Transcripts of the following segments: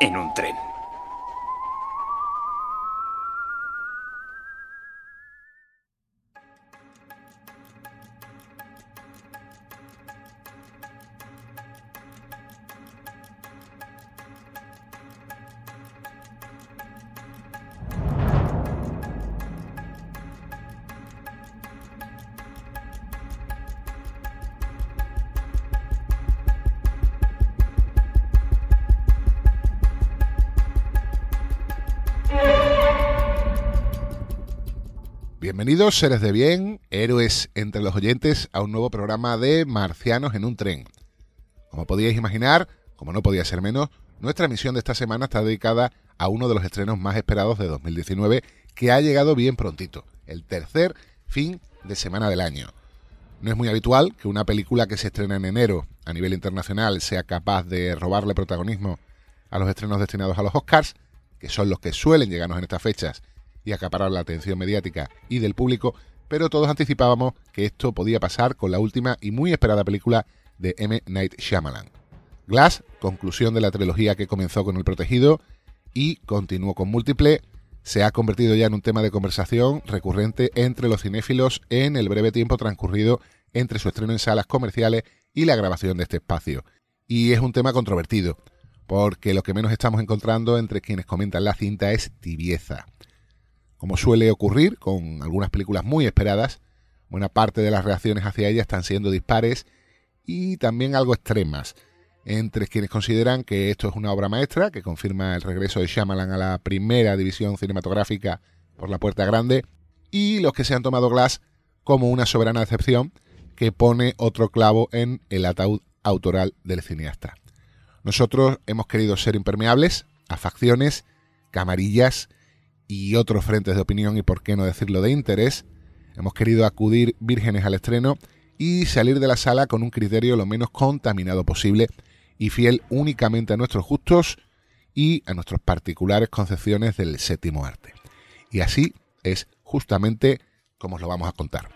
En un tren. Bienvenidos, seres de bien, héroes entre los oyentes, a un nuevo programa de Marcianos en un tren. Como podíais imaginar, como no podía ser menos, nuestra emisión de esta semana está dedicada a uno de los estrenos más esperados de 2019, que ha llegado bien prontito, el tercer fin de semana del año. No es muy habitual que una película que se estrena en enero a nivel internacional sea capaz de robarle protagonismo a los estrenos destinados a los Oscars, que son los que suelen llegarnos en estas fechas y acaparar la atención mediática y del público, pero todos anticipábamos que esto podía pasar con la última y muy esperada película de M. Night Shyamalan. Glass, conclusión de la trilogía que comenzó con El Protegido y continuó con Múltiple, se ha convertido ya en un tema de conversación recurrente entre los cinéfilos en el breve tiempo transcurrido entre su estreno en salas comerciales y la grabación de este espacio. Y es un tema controvertido, porque lo que menos estamos encontrando entre quienes comentan la cinta es tibieza. Como suele ocurrir con algunas películas muy esperadas, buena parte de las reacciones hacia ella están siendo dispares y también algo extremas, entre quienes consideran que esto es una obra maestra, que confirma el regreso de Shyamalan a la primera división cinematográfica por la puerta grande, y los que se han tomado Glass como una soberana decepción que pone otro clavo en el ataúd autoral del cineasta. Nosotros hemos querido ser impermeables a facciones, camarillas y otros frentes de opinión y por qué no decirlo de interés, hemos querido acudir vírgenes al estreno y salir de la sala con un criterio lo menos contaminado posible y fiel únicamente a nuestros gustos y a nuestras particulares concepciones del séptimo arte. Y así es justamente como os lo vamos a contar.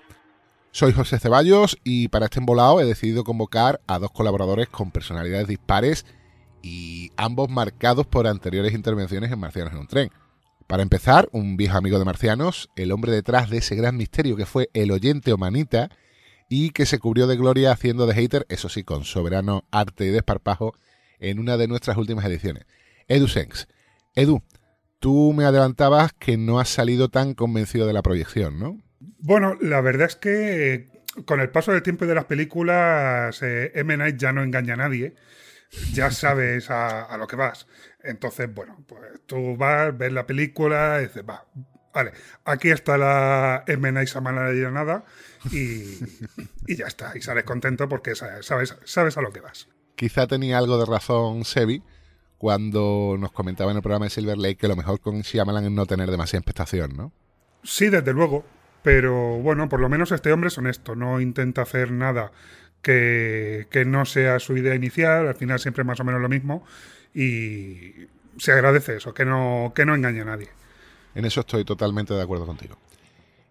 Soy José Ceballos y para este embolado he decidido convocar a dos colaboradores con personalidades dispares y ambos marcados por anteriores intervenciones en Marcianos en un tren. Para empezar, un viejo amigo de Marcianos, el hombre detrás de ese gran misterio que fue el oyente o manita y que se cubrió de gloria haciendo de hater, eso sí, con soberano arte y desparpajo, en una de nuestras últimas ediciones. Edu Senks. Edu, tú me adelantabas que no has salido tan convencido de la proyección, ¿no? Bueno, la verdad es que con el paso del tiempo y de las películas, eh, M. Night ya no engaña a nadie. Ya sabes a lo que vas. Entonces, bueno, pues tú vas, ves la película y dices, va, vale, aquí está la M. Night Shyamalan nada y, y ya está. Y sales contento porque sabes, sabes a lo que vas. Quizá tenía algo de razón Sebi cuando nos comentaba en el programa de Silver Lake que lo mejor con Shyamalan es no tener demasiada expectación, ¿no? Sí, desde luego. Pero bueno, por lo menos este hombre es honesto, no intenta hacer nada que, que no sea su idea inicial, al final siempre más o menos lo mismo y se agradece eso, que no, que no engañe a nadie. En eso estoy totalmente de acuerdo contigo.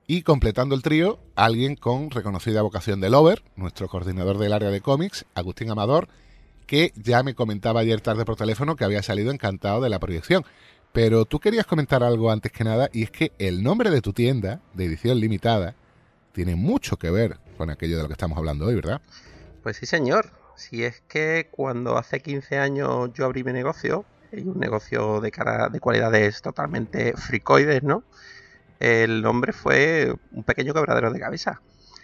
Y completando el trío, alguien con reconocida vocación de Lover, nuestro coordinador del área de cómics, Agustín Amador, que ya me comentaba ayer tarde por teléfono que había salido encantado de la proyección. Pero tú querías comentar algo antes que nada, y es que el nombre de tu tienda, de edición limitada, tiene mucho que ver con aquello de lo que estamos hablando hoy, ¿verdad? Pues sí, señor. Si es que cuando hace 15 años yo abrí mi negocio, y un negocio de, cara, de cualidades totalmente fricoides, ¿no? El nombre fue un pequeño quebradero de cabeza.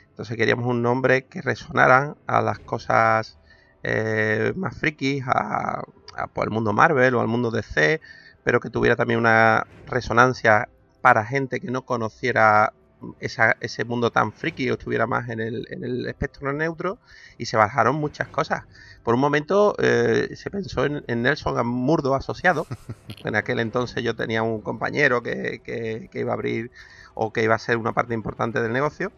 Entonces queríamos un nombre que resonara a las cosas eh, más frikis, a, a pues, al mundo Marvel o al mundo DC, pero que tuviera también una resonancia para gente que no conociera ese mundo tan friki estuviera más en el, espectro neutro y se bajaron muchas cosas. Por un momento eh, se pensó en, Nelson Murdo asociado. En aquel entonces yo tenía un compañero que, iba a abrir o que iba a ser una parte importante del negocio.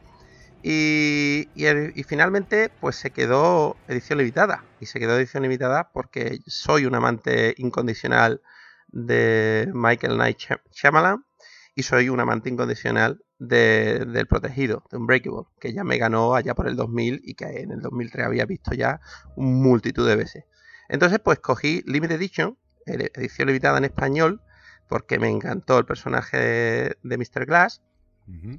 Y, y, finalmente pues se quedó edición limitada. Y se quedó edición limitada porque soy un amante incondicional de Michael Knight Shyamalan y soy un amante incondicional del protegido, de Unbreakable, que ya me ganó allá por el 2000 y que en el 2003 había visto ya multitud de veces. Entonces, pues cogí Limited Edition, edición limitada en español, porque me encantó el personaje de, Mr. Glass,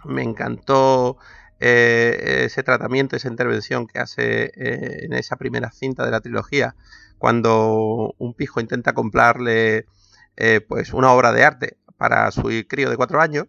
me encantó eh, ese tratamiento, esa intervención que hace eh, en esa primera cinta de la trilogía, cuando un pijo intenta comprarle eh, pues una obra de arte para su crío de cuatro años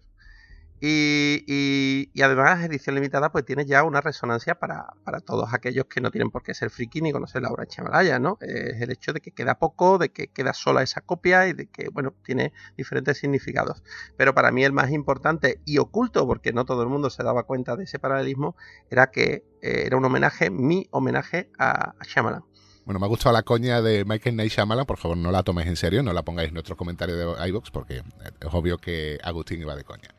y, y, además, edición limitada, pues tiene ya una resonancia para, todos aquellos que no tienen por qué ser friki ni conocer la obra de Chamalaya, ¿no? Es el hecho de que queda poco, de que queda sola esa copia y de que, bueno, tiene diferentes significados. Pero para mí el más importante y oculto, porque no todo el mundo se daba cuenta de ese paralelismo, era que eh, era un homenaje, mi homenaje a, a Shyamalan. Bueno, me ha gustado la coña de Michael Knight Shyamalan, por favor no la toméis en serio, no la pongáis en nuestros comentarios de iVoox, porque es obvio que Agustín iba de coña.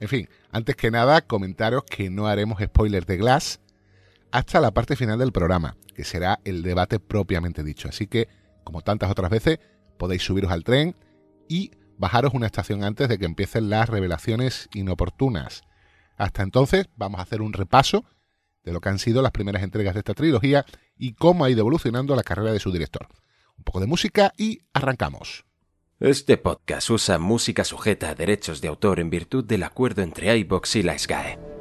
En fin, antes que nada, comentaros que no haremos spoilers de Glass hasta la parte final del programa, que será el debate propiamente dicho. Así que, como tantas otras veces, podéis subiros al tren y bajaros una estación antes de que empiecen las revelaciones inoportunas. Hasta entonces, vamos a hacer un repaso de lo que han sido las primeras entregas de esta trilogía y cómo ha ido evolucionando la carrera de su director. Un poco de música y arrancamos. Este podcast usa música sujeta a derechos de autor en virtud del acuerdo entre iBox y la SGAE.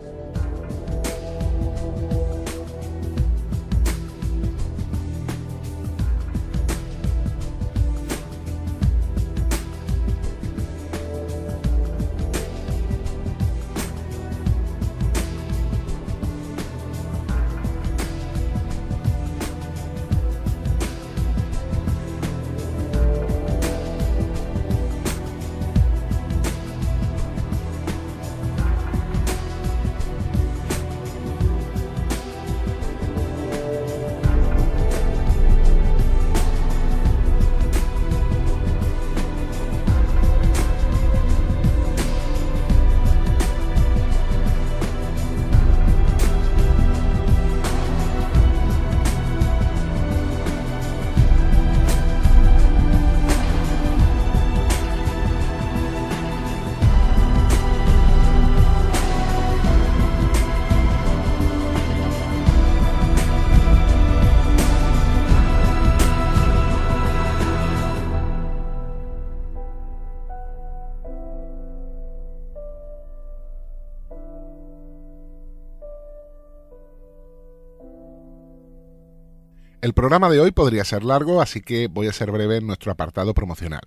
Programa de hoy podría ser largo, así que voy a ser breve en nuestro apartado promocional.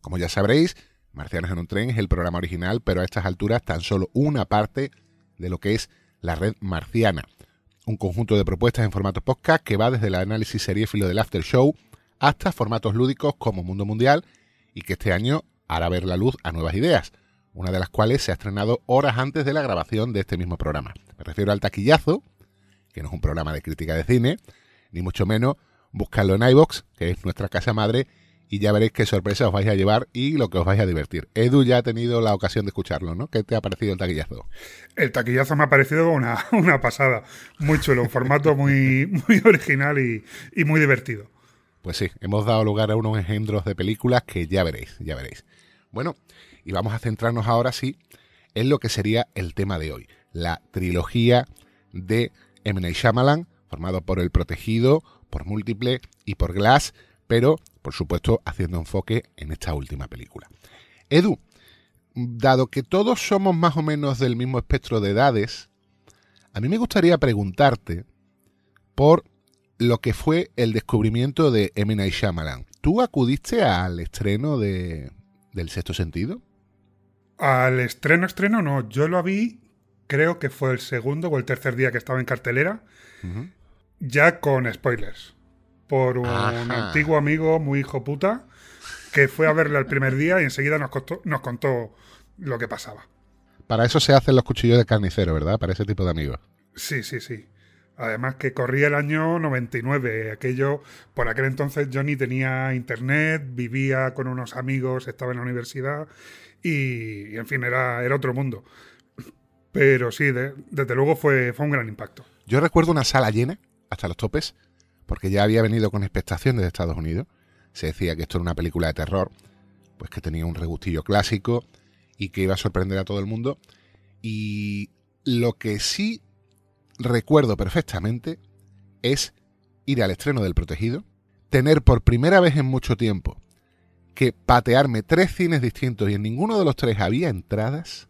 Como ya sabréis, Marcianos en un tren es el programa original, pero a estas alturas tan solo una parte de lo que es la red marciana. Un conjunto de propuestas en formato podcast que va desde el análisis seriéfilo del After Show hasta formatos lúdicos como Mundo Mundial y que este año hará ver la luz a nuevas ideas, una de las cuales se ha estrenado horas antes de la grabación de este mismo programa. Me refiero al Taquillazo, que no es un programa de crítica de cine, ni mucho menos, buscarlo en iBox, que es nuestra casa madre, y ya veréis qué sorpresa os vais a llevar y lo que os vais a divertir. Edu ya ha tenido la ocasión de escucharlo, ¿no? ¿Qué te ha parecido el taquillazo? El taquillazo me ha parecido una, una pasada. Muy chulo, un formato muy, muy original y, y muy divertido. Pues sí, hemos dado lugar a unos engendros de películas que ya veréis, ya veréis. Bueno, y vamos a centrarnos ahora sí en lo que sería el tema de hoy, la trilogía de M. Shyamalan, formado por El Protegido, por Múltiple y por Glass, pero por supuesto haciendo enfoque en esta última película. Edu, dado que todos somos más o menos del mismo espectro de edades, a mí me gustaría preguntarte por lo que fue el descubrimiento de M. Night Shyamalan. ¿Tú acudiste al estreno de, del sexto sentido? Al estreno, estreno no. Yo lo vi, creo que fue el segundo o el tercer día que estaba en cartelera ya con spoilers. Por un antiguo amigo muy hijo puta que fue a verle el primer día y enseguida nos, nos contó lo que pasaba. Para eso se hacen los cuchillos de carnicero, ¿verdad? Para ese tipo de amigos. Sí, sí, sí. Además que corría el año 99. Aquello, por aquel entonces yo ni tenía internet, vivía con unos amigos, estaba en la universidad y, en fin, era, era otro mundo. Pero sí, desde luego fue, fue un gran impacto. Yo recuerdo una sala llena hasta los topes, porque ya había venido con expectación desde Estados Unidos. Se decía que esto era una película de terror, pues que tenía un regustillo clásico y que iba a sorprender a todo el mundo. Y lo que sí recuerdo perfectamente es ir al estreno del Protegido, tener por primera vez en mucho tiempo que patearme tres cines distintos y en ninguno de los tres había entradas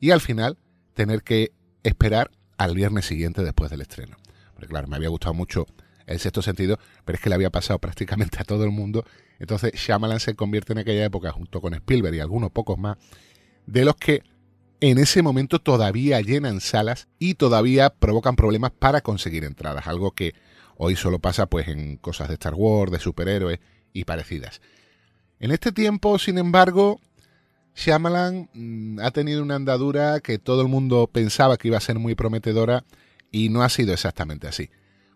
y al final tener que esperar al viernes siguiente después del estreno. Porque claro, me había gustado mucho el sexto sentido, pero es que le había pasado prácticamente a todo el mundo. Entonces Shyamalan se convierte en aquella época, junto con Spielberg y algunos pocos más, de los que en ese momento todavía llenan salas y todavía provocan problemas para conseguir entradas, algo que hoy solo pasa pues en cosas de Star Wars, de superhéroes y parecidas. En este tiempo, sin embargo, Shyamalan mm, ha tenido una andadura que todo el mundo pensaba que iba a ser muy prometedora y no ha sido exactamente así.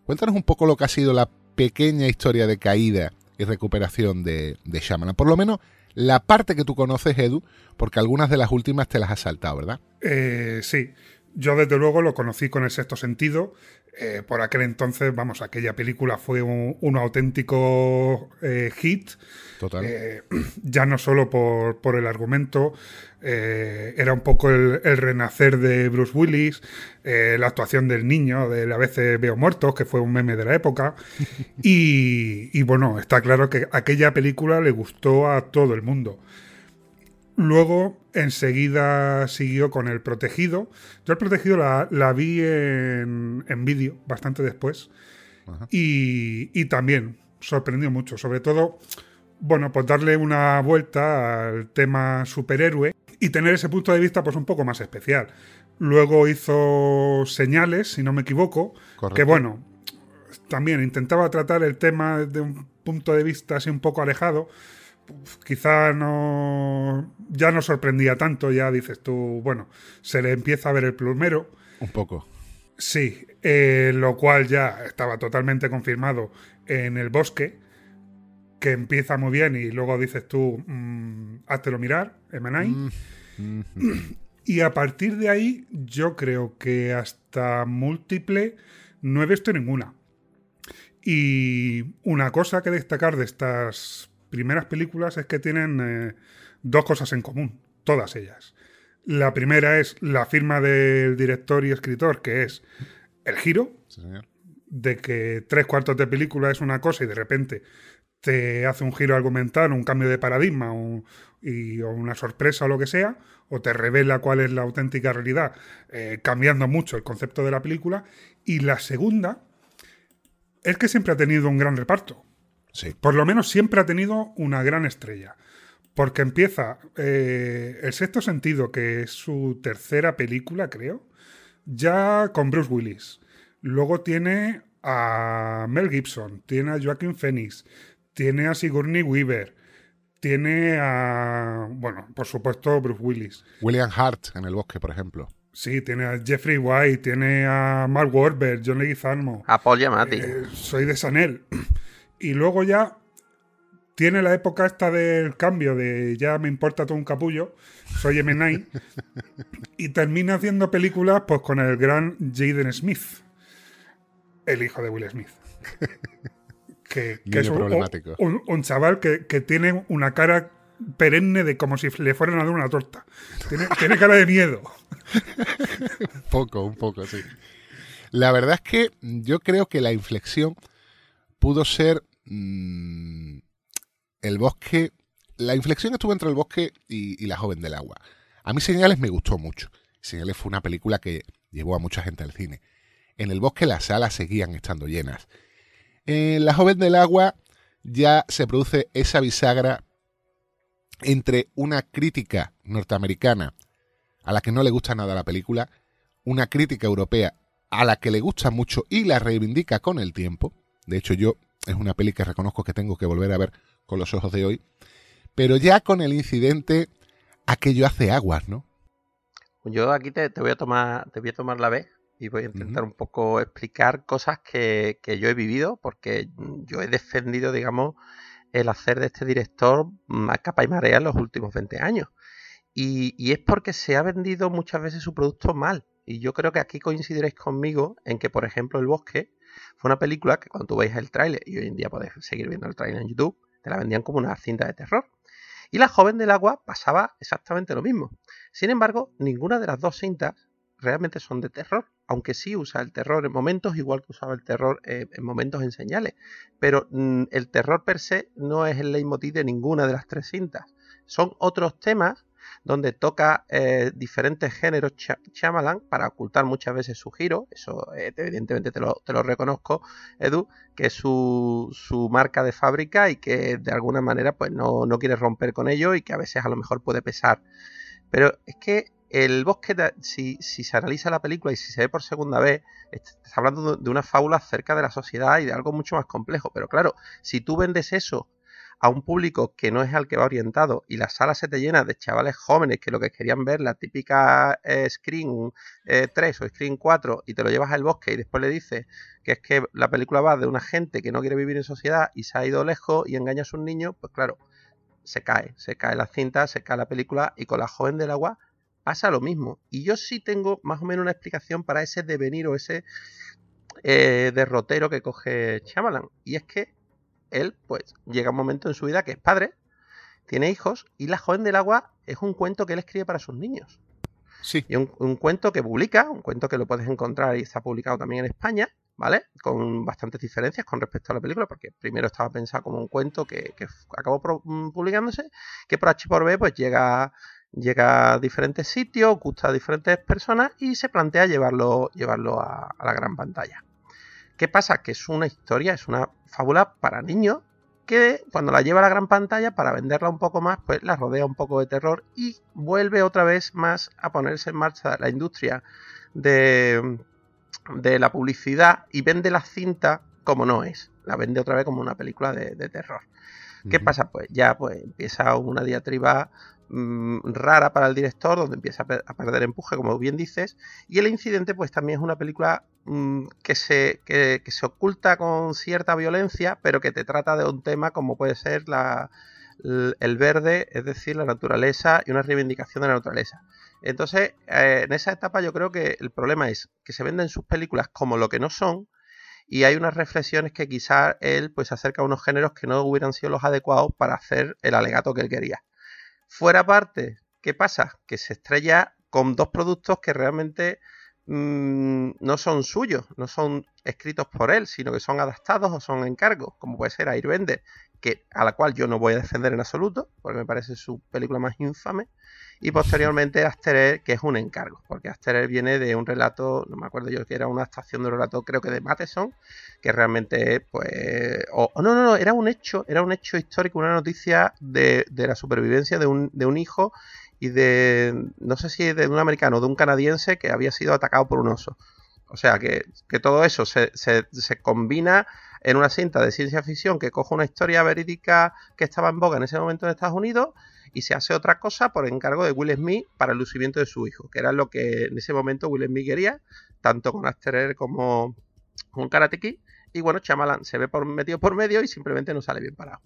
Cuéntanos un poco lo que ha sido la pequeña historia de caída y recuperación de, de. Por lo menos la parte que tú conoces, Edu, porque algunas de las últimas te las has saltado, ¿verdad? Eh, sí. Yo desde luego lo conocí con el sexto sentido. Eh, por aquel entonces, vamos, aquella película fue un, auténtico eh, hit. Total. ya no solo por, el argumento, era un poco el, renacer de Bruce Willis, la actuación del niño, de A veces veo muertos, que fue un meme de la época. y, y bueno, está claro que aquella película le gustó a todo el mundo. Luego, enseguida siguió con El Protegido. Yo El Protegido la, vi en, vídeo bastante después. Y, también sorprendió mucho. Sobre todo, bueno, pues darle una vuelta al tema superhéroe y tener ese punto de vista pues un poco más especial. Luego hizo Señales, si no me equivoco, que bueno, también intentaba tratar el tema desde un punto de vista así un poco alejado, quizá no ya no sorprendía tanto, ya dices tú, bueno, se le empieza a ver el plumero. Un poco. Sí, eh, lo cual ya estaba totalmente confirmado en el bosque, que empieza muy bien y luego dices tú, mm, háztelo mirar, Emanai. Mm, mm, y a partir de ahí, yo creo que hasta múltiple no he visto ninguna. Y una cosa que destacar de estas primeras películas es que tienen eh, dos cosas en común, todas ellas. La primera es la firma del director y escritor, que es el giro, de que tres cuartos de película es una cosa y de repente te hace un giro argumental, un cambio de paradigma o, y, una sorpresa o lo que sea, o te revela cuál es la auténtica realidad, eh, cambiando mucho el concepto de la película. Y la segunda es que siempre ha tenido un gran reparto. Por lo menos siempre ha tenido una gran estrella. Porque empieza eh, El sexto sentido, que es su tercera película, creo, ya con Bruce Willis. Luego tiene a Mel Gibson, tiene a Joaquin Phoenix, tiene a Sigourney Weaver, tiene a, bueno, por supuesto, Bruce Willis. William Hart en El Bosque, por ejemplo. Sí, tiene a Jeffrey White, tiene a Mark Wahlberg, John Leguizamo. A Paul Giamatti. Eh, soy de Sanel. Y luego ya tiene la época esta del cambio de ya me importa todo un capullo, soy M9, y termina haciendo películas pues con el gran Jaden Smith, el hijo de Will Smith. Que, es un, un, chaval que, tiene una cara perenne de como si le fueran a dar una torta. Tiene, tiene cara de miedo. un poco, un poco, sí. La verdad es que yo creo que la inflexión pudo ser Mm, el bosque, la inflexión estuvo entre el bosque y, la joven del agua. A mí Señales me gustó mucho. Señales fue una película que llevó a mucha gente al cine. En el bosque las salas seguían estando llenas. En La joven del agua ya se produce esa bisagra entre una crítica norteamericana a la que no le gusta nada la película, una crítica europea a la que le gusta mucho y la reivindica con el tiempo. De hecho, yo es una peli que reconozco que tengo que volver a ver con los ojos de hoy. Pero ya con el incidente, aquello hace aguas, ¿no? Yo aquí te, voy a tomar, te voy a tomar la vez y voy a intentar un poco explicar cosas que, yo he vivido, porque yo he defendido, digamos, el hacer de este director a capa y marea en los últimos 20 años. Y, y, es porque se ha vendido muchas veces su producto mal. Y yo creo que aquí coincidiréis conmigo en que, por ejemplo, El Bosque fue una película que cuando tú veis el tráiler, y hoy en día podéis seguir viendo el tráiler en YouTube, te la vendían como una cinta de terror. Y La joven del agua pasaba exactamente lo mismo. Sin embargo, ninguna de las dos cintas realmente son de terror, aunque sí usa el terror en momentos, igual que usaba el terror eh, en momentos en señales. Pero mm, el terror per se no es el leitmotiv de ninguna de las tres cintas. Son otros temas donde toca eh, diferentes géneros Shyamalan para ocultar muchas veces su giro, eso eh, evidentemente te lo, te lo, reconozco, Edu, que es su, su, marca de fábrica y que de alguna manera pues no, no quiere romper con ello y que a veces a lo mejor puede pesar. Pero es que el bosque, si, si, se analiza la película y si se ve por segunda vez, está hablando de una fábula acerca de la sociedad y de algo mucho más complejo. Pero claro, si tú vendes eso a un público que no es al que va orientado y la sala se te llena de chavales jóvenes que lo que querían ver la típica eh, Screen 3 eh, o Screen 4 y te lo llevas al bosque y después le dices que es que la película va de una gente que no quiere vivir en sociedad y se ha ido lejos y engaña a sus niños, pues claro, se cae, se cae la cinta, se cae la película y con la joven del agua pasa lo mismo. Y yo sí tengo más o menos una explicación para ese devenir o ese eh, derrotero que coge Chamalan. Y es que él, pues, llega un momento en su vida que es padre, tiene hijos, y La joven del agua es un cuento que él escribe para sus niños. Sí. Y un, cuento que publica, un cuento que lo puedes encontrar y está publicado también en España, ¿vale? Con bastantes diferencias con respecto a la película, porque primero estaba pensado como un cuento que, acabó mm, publicándose, que por H por B pues llega, llega a diferentes sitios, gusta a diferentes personas y se plantea llevarlo, llevarlo a la gran pantalla. ¿Qué pasa? Que es una historia, es una fábula para niños que cuando la lleva a la gran pantalla para venderla un poco más, pues la rodea un poco de terror y vuelve otra vez más a ponerse en marcha la industria de, la publicidad y vende la cinta como no es. La vende otra vez como una película de, terror. ¿Qué pasa? Pues ya pues empieza una diatriba Mm, rara para el director, donde empieza a, perder empuje, como bien dices. Y el incidente, pues también es una película mm, que, se, que, se oculta con cierta violencia, pero que te trata de un tema como puede ser la, el verde, es decir, la naturaleza y una reivindicación de la naturaleza. Entonces, eh, en esa etapa yo creo que el problema es que se venden sus películas como lo que no son y hay unas reflexiones que quizás él pues acerca a unos géneros que no hubieran sido los adecuados para hacer el alegato que él quería. Fuera parte, ¿qué pasa? Que se estrella con dos productos que realmente mm, no son suyos, no son escritos por él, sino que son adaptados o son encargos, como puede ser Airbender, que, a la cual yo no voy a defender en absoluto, porque me parece su película más infame, y posteriormente Asterer, que es un encargo, porque Asterer viene de un relato, no me acuerdo yo que era una estación de relato, creo que de Matheson, que realmente, pues, o, no, no, no, era un hecho, era un hecho histórico, una noticia de, de la supervivencia de un, de un hijo y de, no sé si de un americano o de un canadiense que había sido atacado por un oso. O sea que, que todo eso se, se, se, combina en una cinta de ciencia ficción que coge una historia verídica que estaba en boga en ese momento en Estados Unidos y se hace otra cosa por encargo de Will Smith para el lucimiento de su hijo, que era lo que en ese momento Will Smith quería, tanto con Asterer como con Karate Kid. Y bueno, Chamalan se ve por medio por medio y simplemente no sale bien parado.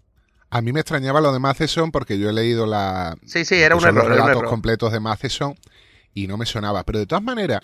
A mí me extrañaba lo de Matheson porque yo he leído la, sí, sí, era un los error, relatos completos de Matheson y no me sonaba. Pero de todas maneras.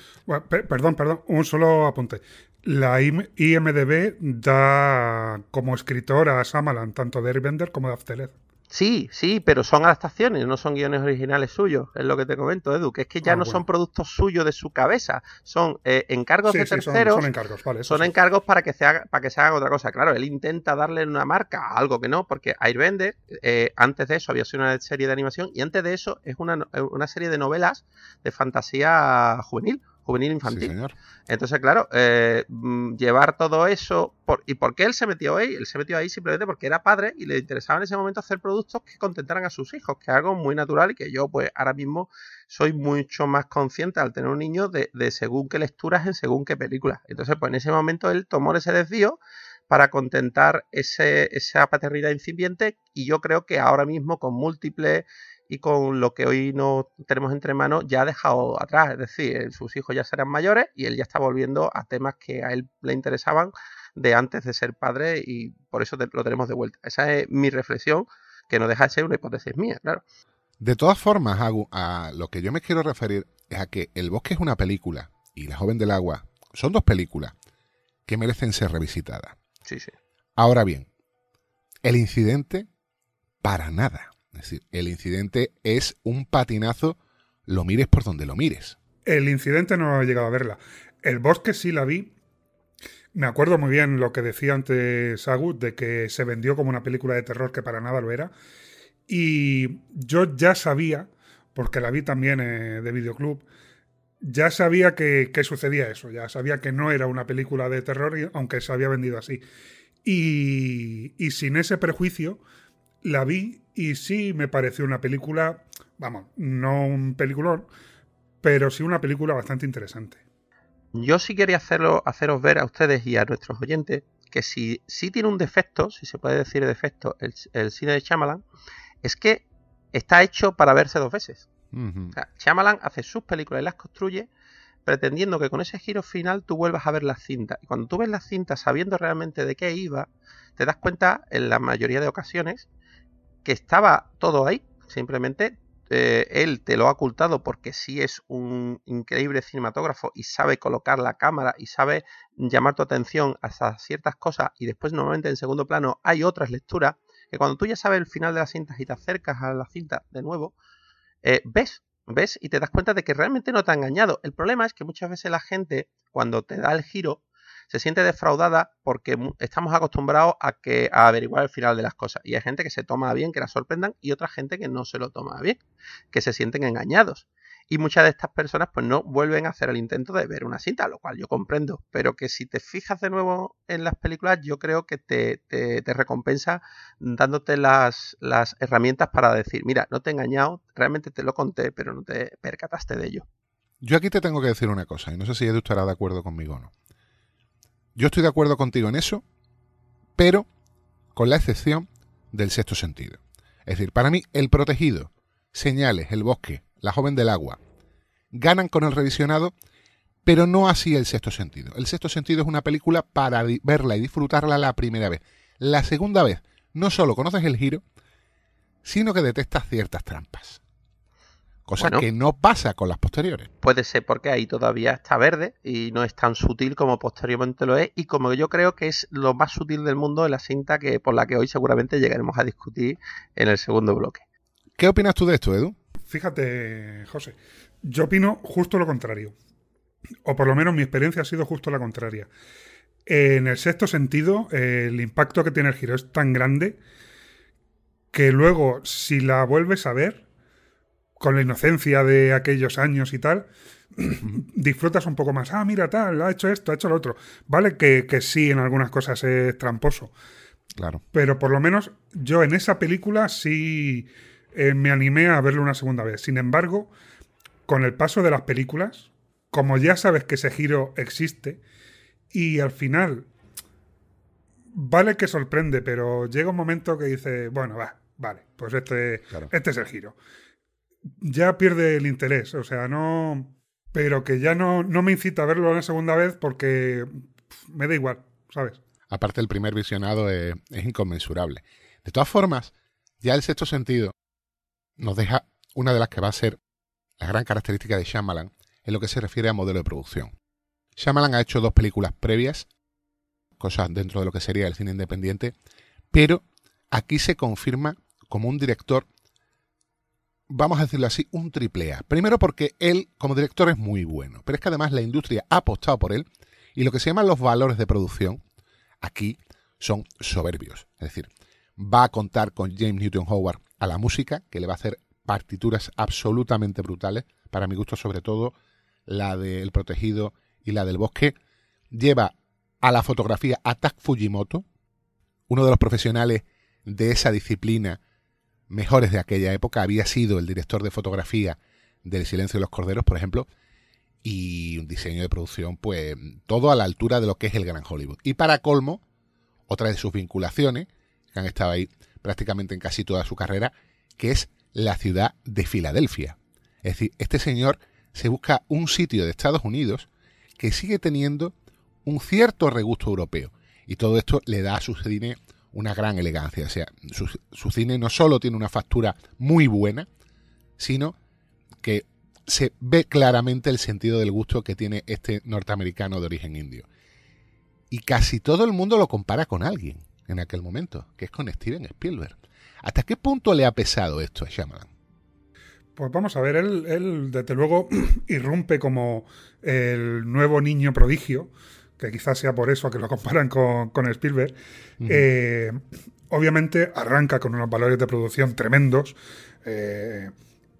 perdón, perdón, un solo apunte. La IMDB da como escritor a Samalan tanto de Airbender como de Afterlife. Sí, sí, pero son adaptaciones, no son guiones originales suyos, es lo que te comento, Edu, que es que ya ah, no son productos suyos de su cabeza, son eh, encargos de terceros. son, encargos, vale, son encargos para que se haga, para que se haga otra cosa. Claro, él intenta darle una marca a algo que no, porque Airbender, eh, antes de eso había sido una serie de animación y antes de eso es una, una serie de novelas de fantasía juvenil juvenil infantil. Entonces, claro, eh, mm, llevar todo eso. ¿Y por qué él se metió ahí? Él se metió ahí simplemente porque era padre y le interesaba en ese momento hacer productos que contentaran a sus hijos, que es algo muy natural y que yo, pues, ahora mismo soy mucho más consciente al tener un niño de, según qué lecturas en según qué películas. Entonces, pues en ese momento él tomó ese desvío para contentar ese, esa paternidad incipiente y yo creo que ahora mismo con múltiples y con lo que hoy no tenemos entre manos ya ha dejado atrás. Es decir, sus hijos ya serán mayores y él ya está volviendo a temas que a él le interesaban de antes de ser padre y por eso lo tenemos de vuelta. Esa es mi reflexión, que no deja de ser una hipótesis mía, claro. De todas formas, a lo que yo me quiero referir es a que El bosque es una película y La joven del agua son dos películas que merecen ser revisitadas. Sí, sí. Ahora bien, el incidente, para nada. Es decir, el incidente es un patinazo, lo mires por donde lo mires. El incidente no he llegado a verla. El bosque sí la vi. Me acuerdo muy bien lo que decía antes Agut de que se vendió como una película de terror que para nada lo era. Y yo ya sabía, porque la vi también eh, de videoclub, ya sabía que, que, sucedía eso, ya sabía que no era una película de terror, aunque se había vendido así. Y, y sin ese prejuicio, la vi y sí me pareció una película, vamos, no un peliculón, pero sí una película bastante interesante. Yo sí quería hacerlo, haceros ver a ustedes y a nuestros oyentes que si, si tiene un defecto, si se puede decir defecto, el, el cine de Shyamalan, es que está hecho para verse dos veces. Uh o sea, Shyamalan hace sus películas y las construye pretendiendo que con ese giro final tú vuelvas a ver la cinta. Y cuando tú ves la cinta sabiendo realmente de qué iba, te das cuenta en la mayoría de ocasiones que estaba todo ahí. Simplemente eh, él te lo ha ocultado porque sí es un increíble cinematógrafo y sabe colocar la cámara y sabe llamar tu atención hasta ciertas cosas y después normalmente en segundo plano hay otras lecturas que cuando tú ya sabes el final de la cinta y te acercas a la cinta de nuevo, eh, ves, ves y te das cuenta de que realmente no te ha engañado. El problema es que muchas veces la gente, cuando te da el giro, se siente defraudada porque estamos acostumbrados a que a averiguar el final de las cosas. Y hay gente que se toma bien, que la sorprendan, y otra gente que no se lo toma bien, que se sienten engañados. Y muchas de estas personas pues no vuelven a hacer el intento de ver una cinta, lo cual yo comprendo. Pero que si te fijas de nuevo en las películas, yo creo que te, te, te recompensa dándote las, las herramientas para decir, mira, no te he engañado, realmente te lo conté, pero no te percataste de ello. Yo aquí te tengo que decir una cosa, y no sé si Edu estará de acuerdo conmigo o no. Yo estoy de acuerdo contigo en eso, pero con la excepción del sexto sentido. Es decir, para mí el protegido, señales, el bosque, la joven del agua, ganan con el revisionado, pero no así el sexto sentido. El sexto sentido es una película para verla y disfrutarla la primera vez. La segunda vez, no solo conoces el giro, sino que detectas ciertas trampas. Cosa bueno, que no pasa con las posteriores. Puede ser porque ahí todavía está verde y no es tan sutil como posteriormente lo es y como yo creo que es lo más sutil del mundo de la cinta que por la que hoy seguramente llegaremos a discutir en el segundo bloque. ¿Qué opinas tú de esto, Edu? Fíjate, José, yo opino justo lo contrario. O por lo menos mi experiencia ha sido justo la contraria. En el sexto sentido, el impacto que tiene el giro es tan grande que luego, si la vuelves a ver, con la inocencia de aquellos años y tal, disfrutas un poco más. Ah, mira, tal, ha hecho esto, ha hecho lo otro. Vale que, que sí, en algunas cosas es tramposo. Claro. Pero por lo menos yo en esa película sí eh, me animé a verlo una segunda vez. Sin embargo, con el paso de las películas, como ya sabes que ese giro existe, y al final, vale que sorprende, pero llega un momento que dice, bueno, va, vale, pues este, claro. este es el giro ya pierde el interés. O sea, no. Pero que ya no, no me incita a verlo una segunda vez porque me da igual, ¿sabes? Aparte, el primer visionado es, es inconmensurable. De todas formas, ya el sexto sentido nos deja una de las que va a ser la gran característica de Shyamalan en lo que se refiere a modelo de producción. Shyamalan ha hecho dos películas previas, cosas dentro de lo que sería el cine independiente, pero aquí se confirma como un director vamos a decirlo así, un triple A. Primero porque él como director es muy bueno, pero es que además la industria ha apostado por él y lo que se llaman los valores de producción aquí son soberbios. Es decir, va a contar con James Newton Howard a la música, que le va a hacer partituras absolutamente brutales, para mi gusto sobre todo la del protegido y la del bosque. Lleva a la fotografía a Tak Fujimoto, uno de los profesionales de esa disciplina mejores de aquella época. Había sido el director de fotografía del Silencio de los Corderos, por ejemplo, y un diseño de producción, pues todo a la altura de lo que es el Gran Hollywood. Y para colmo, otra de sus vinculaciones, que han estado ahí prácticamente en casi toda su carrera, que es la ciudad de Filadelfia. Es decir, este señor se busca un sitio de Estados Unidos que sigue teniendo un cierto regusto europeo. Y todo esto le da a su cine una gran elegancia. O sea, su, cine no solo tiene una factura muy buena, sino que se ve claramente el sentido del gusto que tiene este norteamericano de origen indio. Y casi todo el mundo lo compara con alguien en aquel momento, que es con Steven Spielberg. ¿Hasta qué punto le ha pesado esto a Shyamalan? Pues vamos a ver, él desde luego irrumpe como el nuevo niño prodigio, que quizás sea por eso que lo comparan con, con Spielberg. Eh, obviamente arranca con unos valores de producción tremendos. Eh,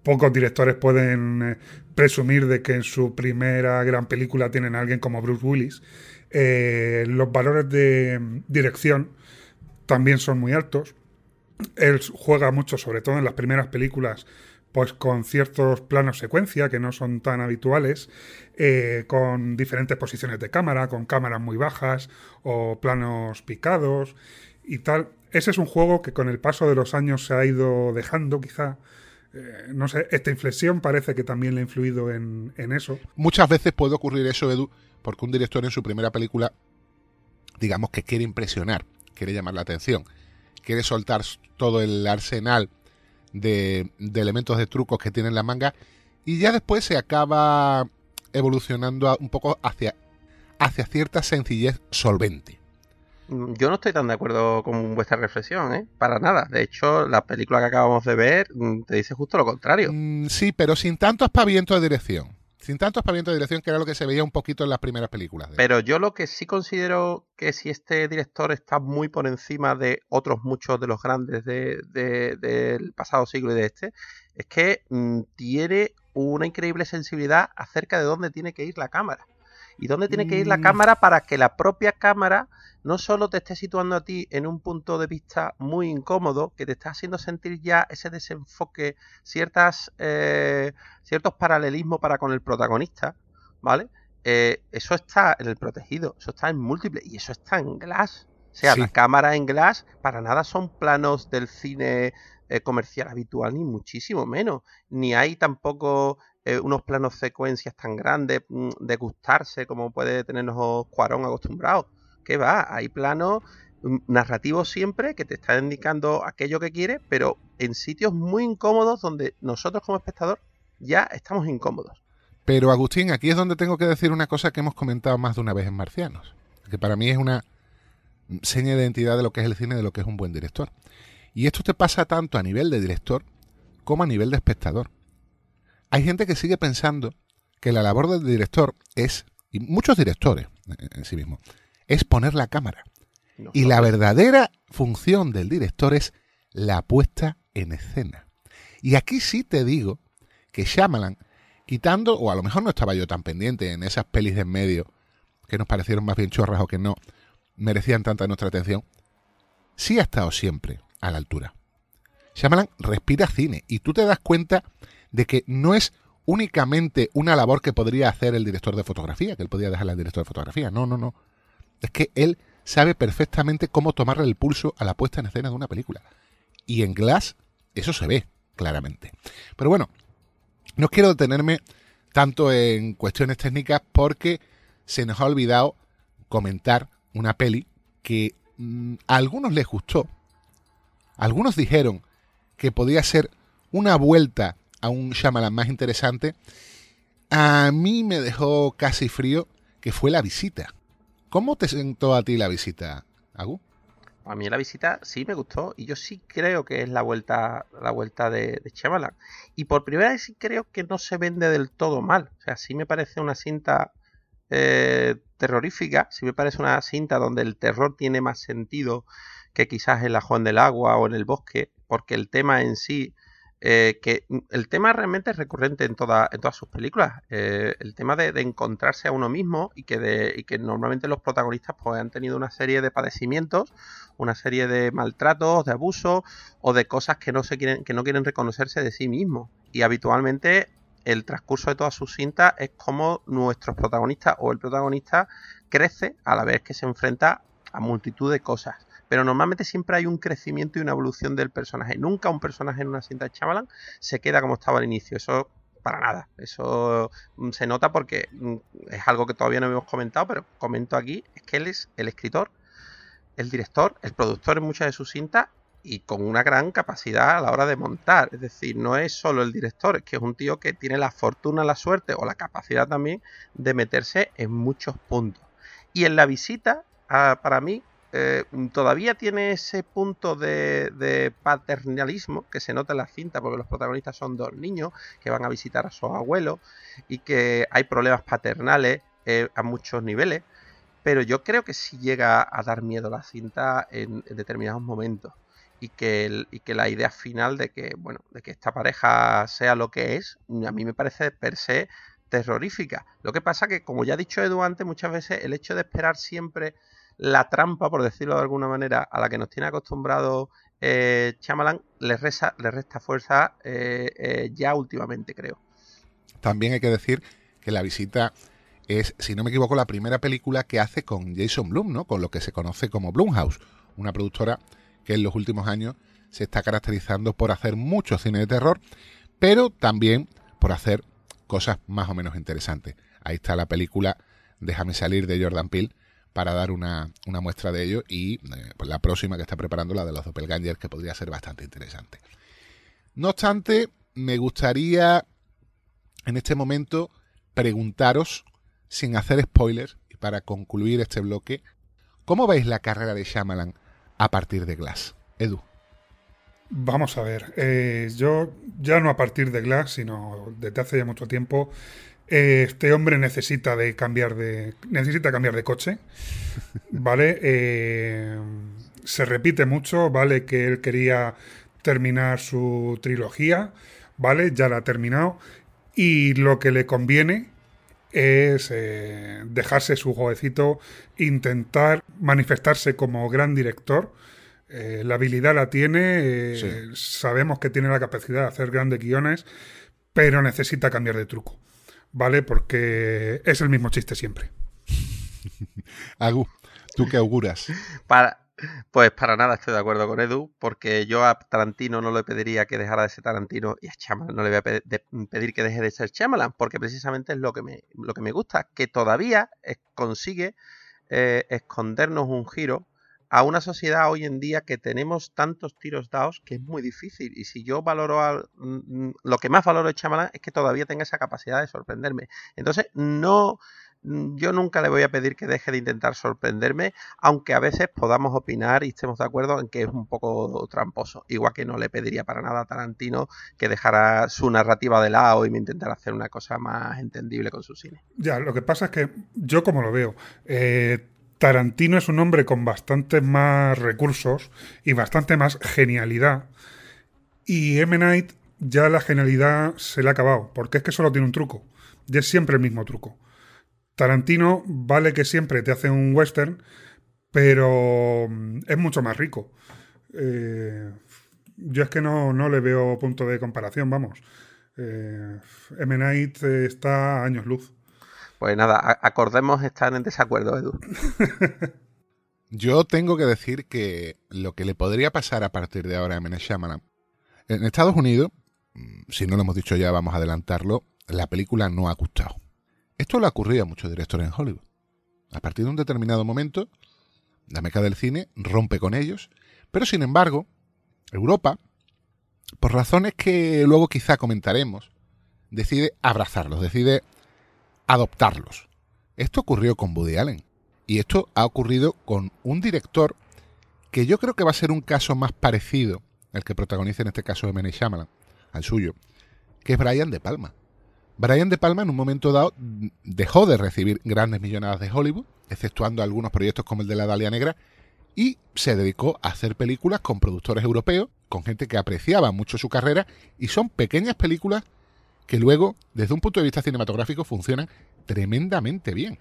pocos directores pueden eh, presumir de que en su primera gran película tienen a alguien como Bruce Willis. Eh, los valores de dirección también son muy altos. Él juega mucho, sobre todo en las primeras películas, pues con ciertos planos secuencia que no son tan habituales, eh, con diferentes posiciones de cámara, con cámaras muy bajas o planos picados y tal. Ese es un juego que con el paso de los años se ha ido dejando, quizá. Eh, no sé, esta inflexión parece que también le ha influido en, en eso. Muchas veces puede ocurrir eso, Edu, porque un director en su primera película, digamos que quiere impresionar, quiere llamar la atención, quiere soltar todo el arsenal de, de elementos de trucos que tiene en la manga y ya después se acaba evolucionando a- un poco hacia, hacia cierta sencillez solvente. Mm, Yo no estoy tan de acuerdo con vuestra reflexión, ¿eh? Para nada. De hecho, la película que acabamos de ver mm, te dice justo lo contrario. Mm, sí, pero sin tanto aspaviento de dirección. Sin tanto aspaviento de dirección, que era lo que se veía un poquito en las primeras películas. Pero yo lo que sí considero que si este director está muy por encima de otros muchos de los grandes de- de- del pasado siglo y de este, es que mm, tiene una increíble sensibilidad acerca de dónde tiene que ir la cámara. Y dónde tiene que ir la Mm. cámara para que la propia cámara no solo te esté situando a ti en un punto de vista muy incómodo, que te está haciendo sentir ya ese desenfoque, ciertas, eh, ciertos paralelismos para con el protagonista, ¿vale? Eh, eso está en el protegido, eso está en múltiple y eso está en Glass. O sea, Sí. la cámara en Glass para nada son planos del cine eh, comercial habitual, ni muchísimo menos. Ni hay tampoco eh, unos planos secuencias tan grandes mm, de gustarse como puede tenernos Cuarón acostumbrado. ¿Qué va? Hay planos mm, narrativos siempre que te están indicando aquello que quieres, pero en sitios muy incómodos donde nosotros como espectador ya estamos incómodos. Pero Agustín, aquí es donde tengo que decir una cosa que hemos comentado más de una vez en Marcianos, que para mí es una seña de identidad de lo que es el cine, de lo que es un buen director. Y esto te pasa tanto a nivel de director como a nivel de espectador. Hay gente que sigue pensando que la labor del director es, y muchos directores en- sí mismos, es poner la cámara. Y la verdadera función del director es la puesta en escena. Y aquí sí te digo que Shyamalan, quitando, o a lo mejor no estaba yo tan pendiente en esas pelis de en medio, que nos parecieron más bien chorras o que no merecían tanta nuestra atención, sí ha estado siempre a la altura. Shyamalan respira cine y tú te das cuenta de que no es únicamente una labor que podría hacer el director de fotografía, que él podría dejarle al director de fotografía. No, no, no. Es que él sabe perfectamente cómo tomarle el pulso a la puesta en escena de una película. Y en Glass eso se ve claramente. Pero bueno, no quiero detenerme tanto en cuestiones técnicas porque se nos ha olvidado comentar una peli que mm, a algunos les gustó. Algunos dijeron que podía ser una vuelta a un Shyamalan más interesante. A mí me dejó casi frío que fue la visita. ¿Cómo te sentó a ti la visita, Agu? A mí la visita sí me gustó y yo sí creo que es la vuelta, la vuelta de, de. Y por primera vez sí creo que no se vende del todo mal. O sea, sí me parece una cinta eh, terrorífica, sí me parece una cinta donde el terror tiene más sentido que quizás en La Juan del Agua o en El Bosque, porque el tema en sí, eh, que el tema realmente es recurrente en, en todas sus películas, eh, el tema de, de encontrarse a uno mismo y que, de, y que normalmente los protagonistas pues, han tenido una serie de padecimientos una serie de maltratos, de abusos o de cosas que no se quieren, que no quieren reconocerse de sí mismos. Y habitualmente el transcurso de todas sus cintas es como nuestros protagonistas o el protagonista crece a la vez que se enfrenta a multitud de cosas. Pero normalmente siempre hay un crecimiento y una evolución del personaje. Nunca un personaje en una cinta de Chamalan se queda como estaba al inicio. Eso para nada. Eso mm, se nota porque mm, es algo que todavía no hemos comentado, pero comento aquí, es que él es el escritor el director, el productor en muchas de sus cintas y con una gran capacidad a la hora de montar. Es decir, no es solo el director, es que es un tío que tiene la fortuna, la suerte o la capacidad también de meterse en muchos puntos. Y en la visita, ah, para mí, eh, todavía tiene ese punto de, paternalismo que se nota en la cinta, porque los protagonistas son dos niños que van a visitar a sus abuelos y que hay problemas paternales eh, a muchos niveles. Pero yo creo que sí llega a dar miedo la cinta en, determinados momentos. Y que, y que la idea final de que, bueno, de que esta pareja sea lo que es, a mí me parece per se terrorífica. Lo que pasa que, como ya ha dicho Edu antes, muchas veces el hecho de esperar siempre la trampa, por decirlo de alguna manera, a la que nos tiene acostumbrado eh, le resta fuerza eh, eh, ya últimamente, creo. También hay que decir que la visita es, si no me equivoco, la primera película que hace con Jason Blum, ¿no? Con lo que se conoce como Blumhouse, una productora que en los últimos años se está caracterizando por hacer mucho cine de terror, pero también por hacer cosas más o menos interesantes. Ahí está la película Déjame salir de Jordan Peele, para dar una, muestra de ello y eh, pues la próxima que está preparando, la de los Doppelganger, que podría ser bastante interesante. No obstante, me gustaría en este momento preguntaros, sin hacer spoilers, y para concluir este bloque, ¿cómo veis la carrera de Shyamalan a partir de Glass? Edu. Vamos a ver, eh, yo ya no a partir de Glass, sino desde hace ya mucho tiempo, este hombre necesita de cambiar de necesita cambiar de coche, vale. Eh, se repite mucho, vale, que él quería terminar su trilogía, vale, ya la ha terminado y lo que le conviene es eh, dejarse su jueguecito, intentar manifestarse como gran director. Eh, la habilidad la tiene, sabemos que tiene la capacidad de hacer grandes guiones, pero necesita cambiar de truco. ¿Vale? Porque es el mismo chiste siempre. Agu, ¿tú qué auguras? Para, pues para nada estoy de acuerdo con Edu, porque yo a Tarantino no le pediría que dejara de ser Tarantino y a Chamalan no le voy a pedir que deje de ser Chamalan, porque precisamente es lo que me, lo que me gusta, que todavía consigue eh, escondernos un giro a una sociedad hoy en día que tenemos tantos tiros dados que es muy difícil. Y si yo valoro mm, mm, lo que más valoro de Chamalan es que todavía tenga esa capacidad de sorprenderme. Entonces, no mm, yo nunca le voy a pedir que deje de intentar sorprenderme, aunque a veces podamos opinar y estemos de acuerdo en que es un poco tramposo. Igual que no le pediría para nada a Tarantino que dejara su narrativa de lado y me intentara hacer una cosa más entendible con su cine. Ya, lo que pasa es que yo como lo veo, eh, Tarantino es un hombre con bastantes más recursos y bastante más genialidad. Y M. Night ya la genialidad se le ha acabado, porque es que solo tiene un truco. Y es siempre el mismo truco. Tarantino vale que siempre te hace un western, pero mm, es mucho más rico. Eh, yo es que no, no, le veo punto de comparación, vamos. Eh, M. Night está a años luz. Pues nada, acordemos estar en desacuerdo, Edu. Yo tengo que decir que lo que le podría pasar a partir de ahora a M. Shyamalan, en Estados Unidos, mm, si no lo hemos dicho ya, vamos a adelantarlo, la película no ha gustado. Esto le ha ocurrido a muchos directores en Hollywood. A partir de un determinado momento, la meca del cine rompe con ellos, pero sin embargo, Europa, por razones que luego quizá comentaremos, decide abrazarlos, decide adoptarlos. Esto ocurrió con Woody Allen. Y esto ha ocurrido con un director que yo creo que va a ser un caso más parecido al que protagoniza en este caso de Menny Shyamalan, al suyo, que es Brian De Palma. Brian De Palma en un momento dado dejó de recibir grandes millonadas de Hollywood, exceptuando algunos proyectos como el de la Dalia Negra, y se dedicó a hacer películas con productores europeos, con gente que apreciaba mucho su carrera, y son pequeñas películas que luego, desde un punto de vista cinematográfico, funcionan tremendamente bien.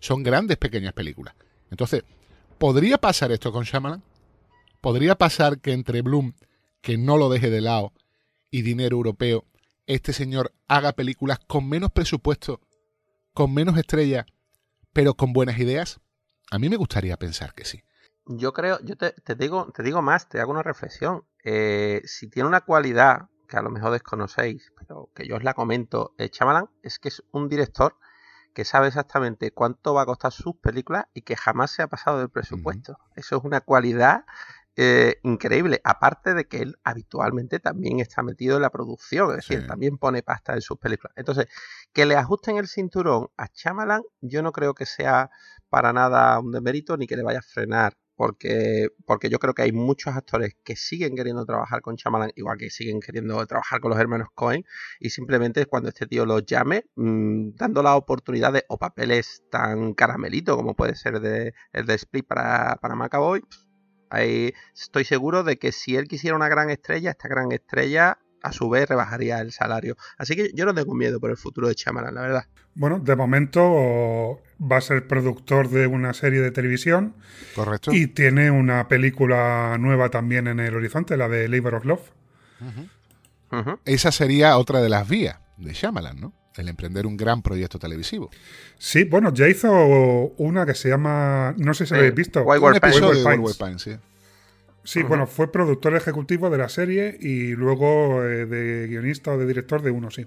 Son grandes pequeñas películas. Entonces, ¿podría pasar esto con Shyamalan? ¿Podría pasar que entre Bloom, que no lo deje de lado, y dinero europeo, este señor haga películas con menos presupuesto, con menos estrellas, pero con buenas ideas? A mí me gustaría pensar que sí. Yo creo, yo te, digo, te digo más, te hago una reflexión. Eh, si tiene una cualidad que a lo mejor desconocéis, pero que yo os la comento, eh, Chamalan es que es un director que sabe exactamente cuánto va a costar sus películas y que jamás se ha pasado del presupuesto. Eso es una cualidad eh, increíble, aparte de que él habitualmente también está metido en la producción, es decir, también pone pasta en sus películas. Entonces, que le ajusten el cinturón a Chamalan, yo no creo que sea para nada un demérito ni que le vaya a frenar porque, porque yo creo que hay muchos actores que siguen queriendo trabajar con Shyamalan, igual que siguen queriendo trabajar con los hermanos Cohen, y simplemente cuando este tío los llame, mmm, dando las oportunidades o papeles tan caramelitos como puede ser de, el de Split para, para Macaboy, ahí estoy seguro de que si él quisiera una gran estrella, esta gran estrella a su vez rebajaría el salario. Así que yo no tengo miedo por el futuro de Shyamalan, la verdad. Bueno, de momento va a ser productor de una serie de televisión. Correcto. Y tiene una película nueva también en el horizonte, la de Labor of Love. Uh -huh. Uh -huh. Esa sería otra de las vías de Shyamalan, ¿no? El emprender un gran proyecto televisivo. Sí, bueno, ya hizo una que se llama, no sé si lo habéis visto. Un episodio de. World Pines, sí. Sí, bueno, fue productor ejecutivo de la serie y luego eh, de guionista o de director de uno, sí.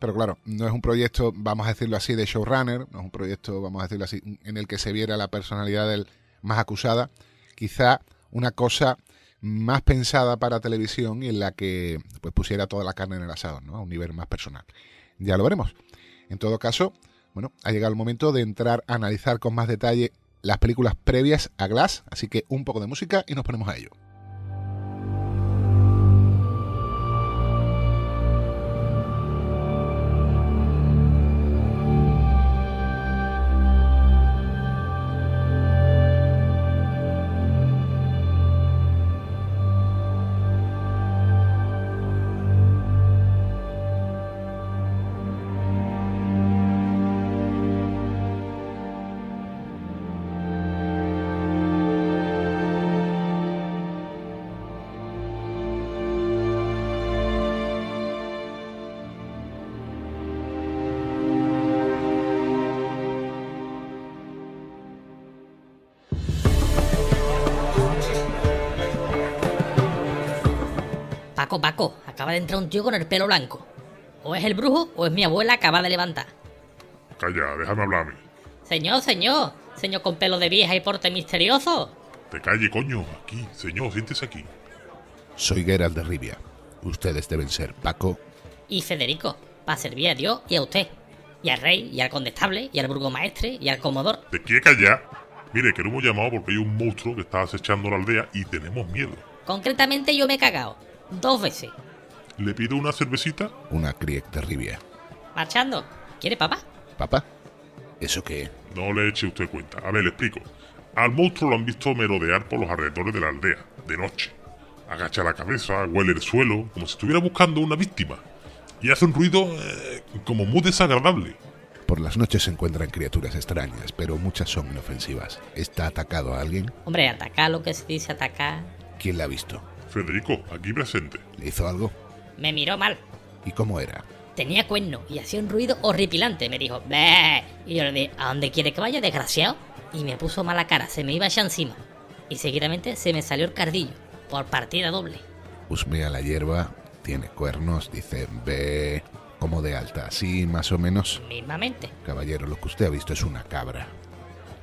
Pero claro, no es un proyecto, vamos a decirlo así, de showrunner, no es un proyecto, vamos a decirlo así, en el que se viera la personalidad del más acusada. Quizá una cosa más pensada para televisión y en la que pues pusiera toda la carne en el asado, ¿no? A un nivel más personal. Ya lo veremos. En todo caso, bueno, ha llegado el momento de entrar a analizar con más detalle las películas previas a Glass, así que un poco de música y nos ponemos a ello. Entrar un tío con el pelo blanco. O es el brujo o es mi abuela acaba de levantar. Calla, déjame hablar a mí. Señor, señor, señor con pelo de vieja y porte misterioso. Te calle, coño. Aquí, señor, siéntese aquí. Soy Geralt de Rivia. Ustedes deben ser Paco. Y Federico, para servir a Dios y a usted. Y al rey, y al condestable, y al burgomaestre, y al comodor. ¿Te quiere callar? Mire, que no hemos llamado porque hay un monstruo que está acechando la aldea y tenemos miedo. Concretamente yo me he cagado. Dos veces. ¿Le pido una cervecita? Una Krieg de Rivia. Marchando. ¿Quiere papá? ¿Papá? ¿Eso qué? No le eche usted cuenta. A ver, le explico. Al monstruo lo han visto merodear por los alrededores de la aldea, de noche. Agacha la cabeza, huele el suelo, como si estuviera buscando una víctima. Y hace un ruido eh, como muy desagradable. Por las noches se encuentran criaturas extrañas, pero muchas son inofensivas. ¿Está atacado a alguien? Hombre, atacar lo que se dice atacar. ¿Quién la ha visto? Federico, aquí presente. ¿Le hizo algo? Me miró mal. ¿Y cómo era? Tenía cuerno y hacía un ruido horripilante. Me dijo, ¡Bleh! Y yo le dije, ¿a dónde quiere que vaya, desgraciado? Y me puso mala cara, se me iba ya encima. Y seguidamente se me salió el cardillo, por partida doble. Husmea la hierba, tiene cuernos, dice, ve, como de alta, así más o menos. Mismamente. Caballero, lo que usted ha visto es una cabra.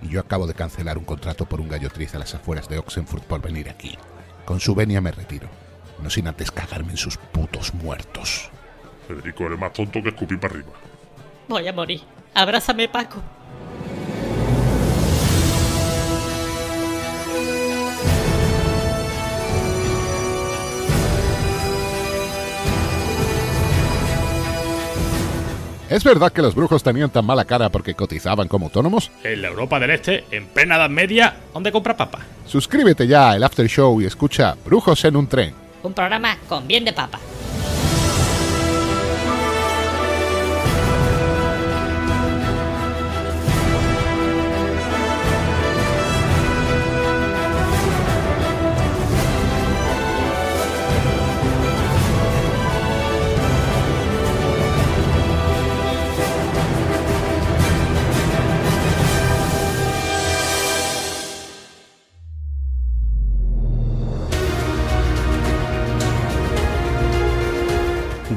Y yo acabo de cancelar un contrato por un gallotriz a las afueras de Oxenford por venir aquí. Con su venia me retiro. No sin antes cagarme en sus putos muertos. Federico, eres más tonto que escupir para arriba. Voy a morir. Abrázame, Paco. ¿Es verdad que los brujos tenían tan mala cara porque cotizaban como autónomos? En la Europa del Este, en plena Edad Media, ¿dónde compra papa? Suscríbete ya al After Show y escucha Brujos en un tren. Un programa con bien de papa.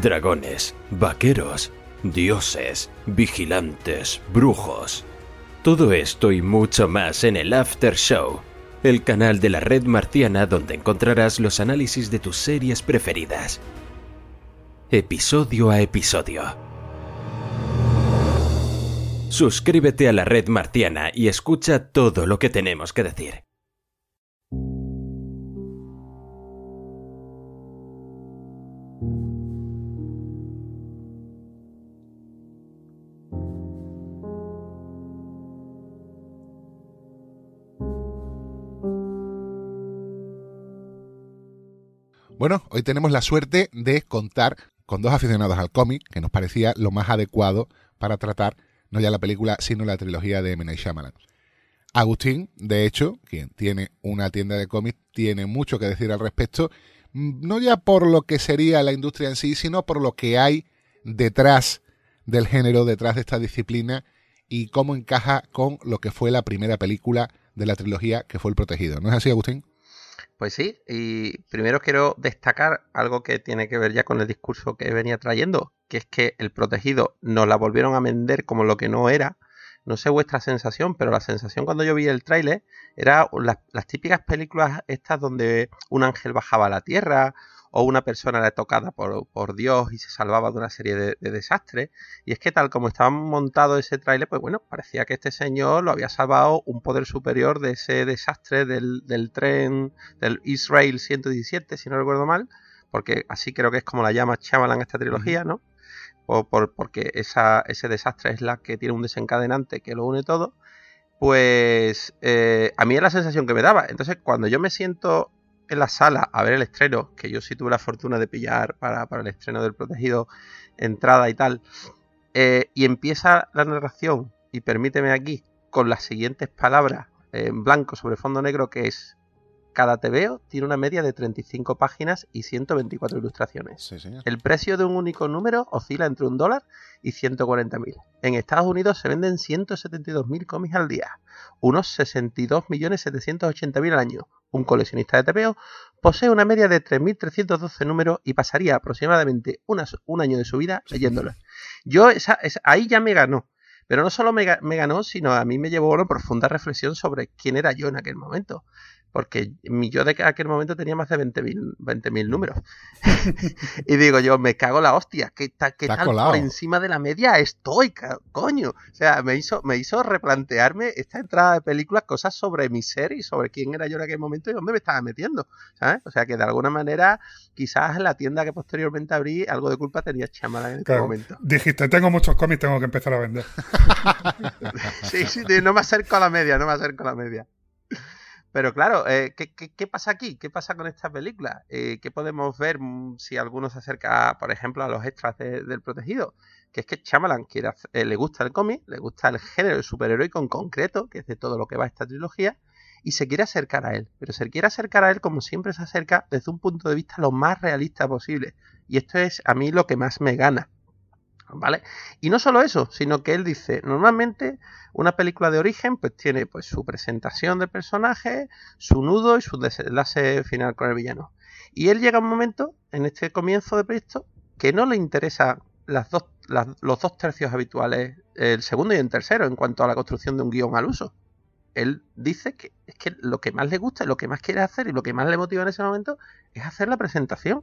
Dragones, vaqueros, dioses, vigilantes, brujos. Todo esto y mucho más en el After Show, el canal de la red marciana donde encontrarás los análisis de tus series preferidas. Episodio a episodio. Suscríbete a la red marciana y escucha todo lo que tenemos que decir. Bueno, hoy tenemos la suerte de contar con dos aficionados al cómic, que nos parecía lo más adecuado para tratar no ya la película, sino la trilogía de M. Night Shyamalan. Agustín, de hecho, quien tiene una tienda de cómics, tiene mucho que decir al respecto, mm, no ya por lo que sería la industria en sí, sino por lo que hay detrás del género, detrás de esta disciplina y cómo encaja con lo que fue la primera película de la trilogía que fue El Protegido. ¿No es así, Agustín? Pues sí, y primero quiero destacar algo que tiene que ver ya con el discurso que venía trayendo, que es que El Protegido nos la volvieron a vender como lo que no era, no sé vuestra sensación, pero la sensación cuando yo vi el tráiler era las, típicas películas estas donde un ángel bajaba a la tierra o una persona era tocada por, Dios y se salvaba de una serie de, desastres. Y es que tal como estaba montado ese tráiler, pues bueno, parecía que este señor lo había salvado un poder superior de ese desastre del, del tren del Israel 117, si no recuerdo mal, porque así creo que es como la llama Chamalan esta trilogía, ¿no? por, porque esa, ese desastre es la que tiene un desencadenante que lo une todo, pues eh, a mí es la sensación que me daba. Entonces, cuando yo me siento en la sala a ver el estreno, que yo sí tuve la fortuna de pillar para, para el estreno del protegido entrada y tal, eh, y empieza la narración, y permíteme aquí, con las siguientes palabras en blanco sobre fondo negro, que es cada TVO tiene una media de 35 páginas y 124 ilustraciones. El precio de un único número oscila entre un dólar y 140.000. En Estados Unidos se venden 172.000 cómics al día, unos 62.780.000 al año. Un coleccionista de TVO posee una media de 3.312 números y pasaría aproximadamente un año de su vida leyéndolos. Yo, ahí ya me ganó. Pero no solo me, ganó, sino a mí me llevó a una profunda reflexión sobre quién era yo en aquel momento porque mi yo de aquel momento tenía más de 20.000 20 números. y digo yo, me cago la hostia, ¿qué, tal por encima de la media estoy, coño? O sea, me hizo, me hizo replantearme esta entrada de películas cosas sobre mi ser y sobre quién era yo en aquel momento y dónde me estaba metiendo, ¿sabes? O sea, que de alguna manera, quizás en la tienda que posteriormente abrí, algo de culpa tenía chamada en ese momento. Dijiste, tengo muchos cómics, tengo que empezar a vender. sí, sí, no me acerco a la media, no me acerco a la media. Pero claro, eh, ¿qué, pasa aquí? ¿Qué pasa con esta película? Eh, ¿Qué podemos ver mm, si alguno se acerca, por ejemplo, a los extras del protegido? Que es que Chamalan quiere eh, le gusta el cómic, le gusta el género superheroico en concreto, que es de todo lo que va esta trilogía, y se quiere acercar a él. Pero se quiere acercar a él como siempre se acerca desde un punto de vista lo más realista posible. Y esto es a mí lo que más me gana. ¿Vale? Y no solo eso, sino que él dice, normalmente una película de origen pues tiene pues su presentación del personaje, su nudo y su desenlace final con el villano. Y él llega a un momento, en este comienzo de proyecto, que no le interesa las dos, los dos tercios habituales, el segundo y el tercero, en cuanto a la construcción de un guion al uso él dice que es que lo que más le gusta, lo que más quiere hacer y lo que más le motiva en ese momento es hacer la presentación.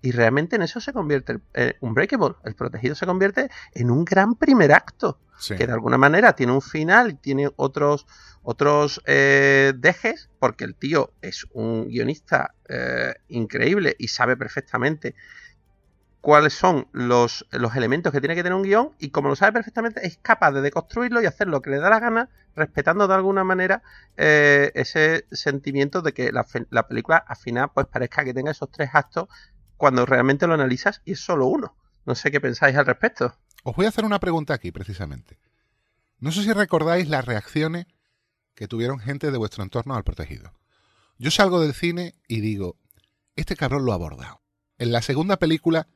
Y realmente en eso se convierte eh, un breakable. El protegido se convierte en un gran primer acto. Que de alguna manera tiene un final tiene otros, otros eh, dejes, porque el tío es un guionista eh, increíble y sabe perfectamente cuáles son los, los, elementos que tiene que tener un guion y como lo sabe perfectamente es capaz de deconstruirlo y hacer lo que le da la gana respetando de alguna manera eh, ese sentimiento de que la, la, película al final pues parezca que tenga esos tres actos cuando realmente lo analizas y es solo uno. No sé qué pensáis al respecto. Os voy a hacer una pregunta aquí precisamente. No sé si recordáis las reacciones que tuvieron gente de vuestro entorno al protegido. Yo salgo del cine y digo, este cabrón lo ha abordado. En la segunda película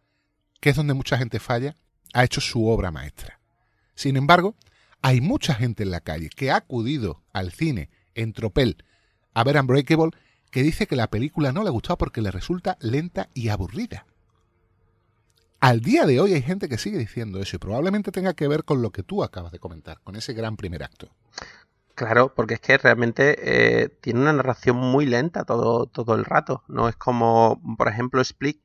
que es donde mucha gente falla, ha hecho su obra maestra. Sin embargo, hay mucha gente en la calle que ha acudido al cine en tropel a ver Unbreakable que dice que la película no le gustado porque le resulta lenta y aburrida. Al día de hoy hay gente que sigue diciendo eso y probablemente tenga que ver con lo que tú acabas de comentar, con ese gran primer acto. Claro, porque es que realmente eh, tiene una narración muy lenta todo, todo el rato. No es como, por ejemplo, Split,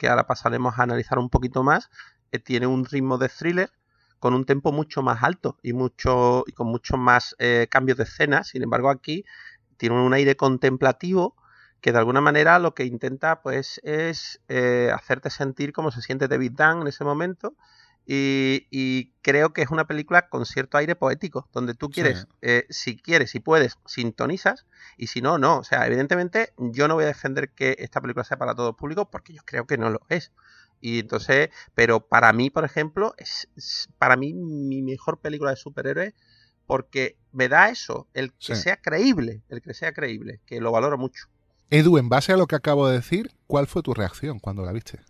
que ahora pasaremos a analizar un poquito más, eh, tiene un ritmo de thriller con un tempo mucho más alto y mucho y con mucho más eh, cambios de escena. Sin embargo, aquí tiene un aire contemplativo que de alguna manera lo que intenta pues es eh, hacerte sentir cómo se siente David Dunn en ese momento Y, y creo que es una película con cierto aire poético, donde tú quieres, Sí. eh, si quieres, si puedes, sintonizas, y si no, no. O sea, evidentemente yo no voy a defender que esta película sea para todo el público, porque yo creo que no lo es. Y entonces, pero para mí, por ejemplo, es, es para mí mi mejor película de superhéroes porque me da eso, el que Sí. sea creíble, el que sea creíble, que lo valoro mucho. Edu, en base a lo que acabo de decir, ¿cuál fue tu reacción cuando la viste?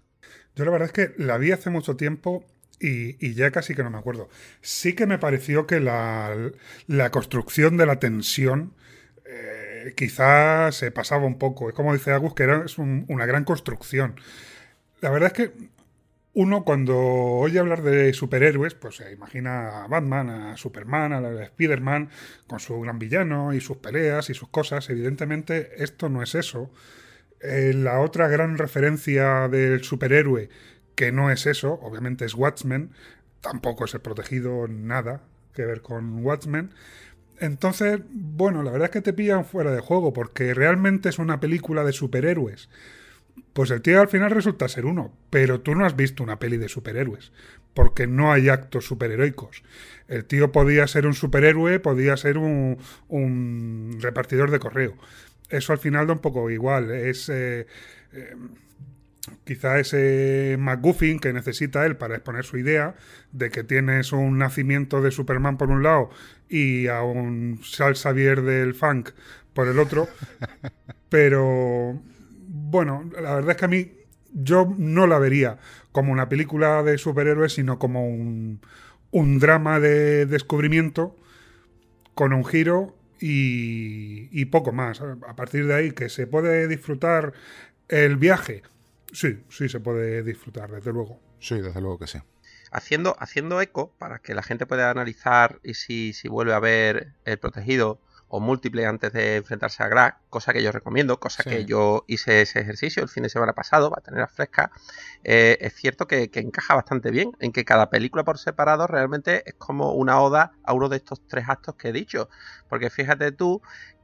Yo la verdad es que la vi hace mucho tiempo y, ya casi que no me acuerdo. Sí que me pareció que la, la construcción de la tensión eh, quizás se pasaba un poco. Es como dice Agus, que era, es un- una gran construcción. La verdad es que uno cuando oye hablar de superhéroes, pues se imagina a Batman, a Superman, a Spider-Man, con su gran villano y sus peleas y sus cosas. Evidentemente esto no es eso. Eh, la otra gran referencia del superhéroe que no es eso, obviamente es Watchmen, tampoco es el protegido, nada que ver con Watchmen. Entonces, bueno, la verdad es que te pillan fuera de juego, porque realmente es una película de superhéroes. Pues el tío al final resulta ser uno, pero tú no has visto una peli de superhéroes, porque no hay actos superheroicos. El tío podía ser un superhéroe, podía ser un, repartidor de correo. Eso al final da un poco igual. Es eh, eh, quizá ese McGuffin que necesita él para exponer su idea de que tienes un nacimiento de Superman por un lado y a un Charles Xavier del funk por el otro. Pero bueno, la verdad es que a mí yo no la vería como una película de superhéroes, sino como un, un drama de descubrimiento con un giro y, y poco más. A partir de ahí, que se puede disfrutar el viaje. Sí, sí se puede disfrutar, desde luego. Sí, desde luego que sí. Haciendo, haciendo eco para que la gente pueda analizar y si, si vuelve a ver el protegido o múltiple antes de enfrentarse a Grag, cosa que yo recomiendo, cosa Sí. que yo hice ese ejercicio el fin de semana pasado, va a tener fresca. Eh, es cierto que, que encaja bastante bien, en que cada película por separado realmente es como una oda a uno de estos tres actos que he dicho. Porque fíjate tú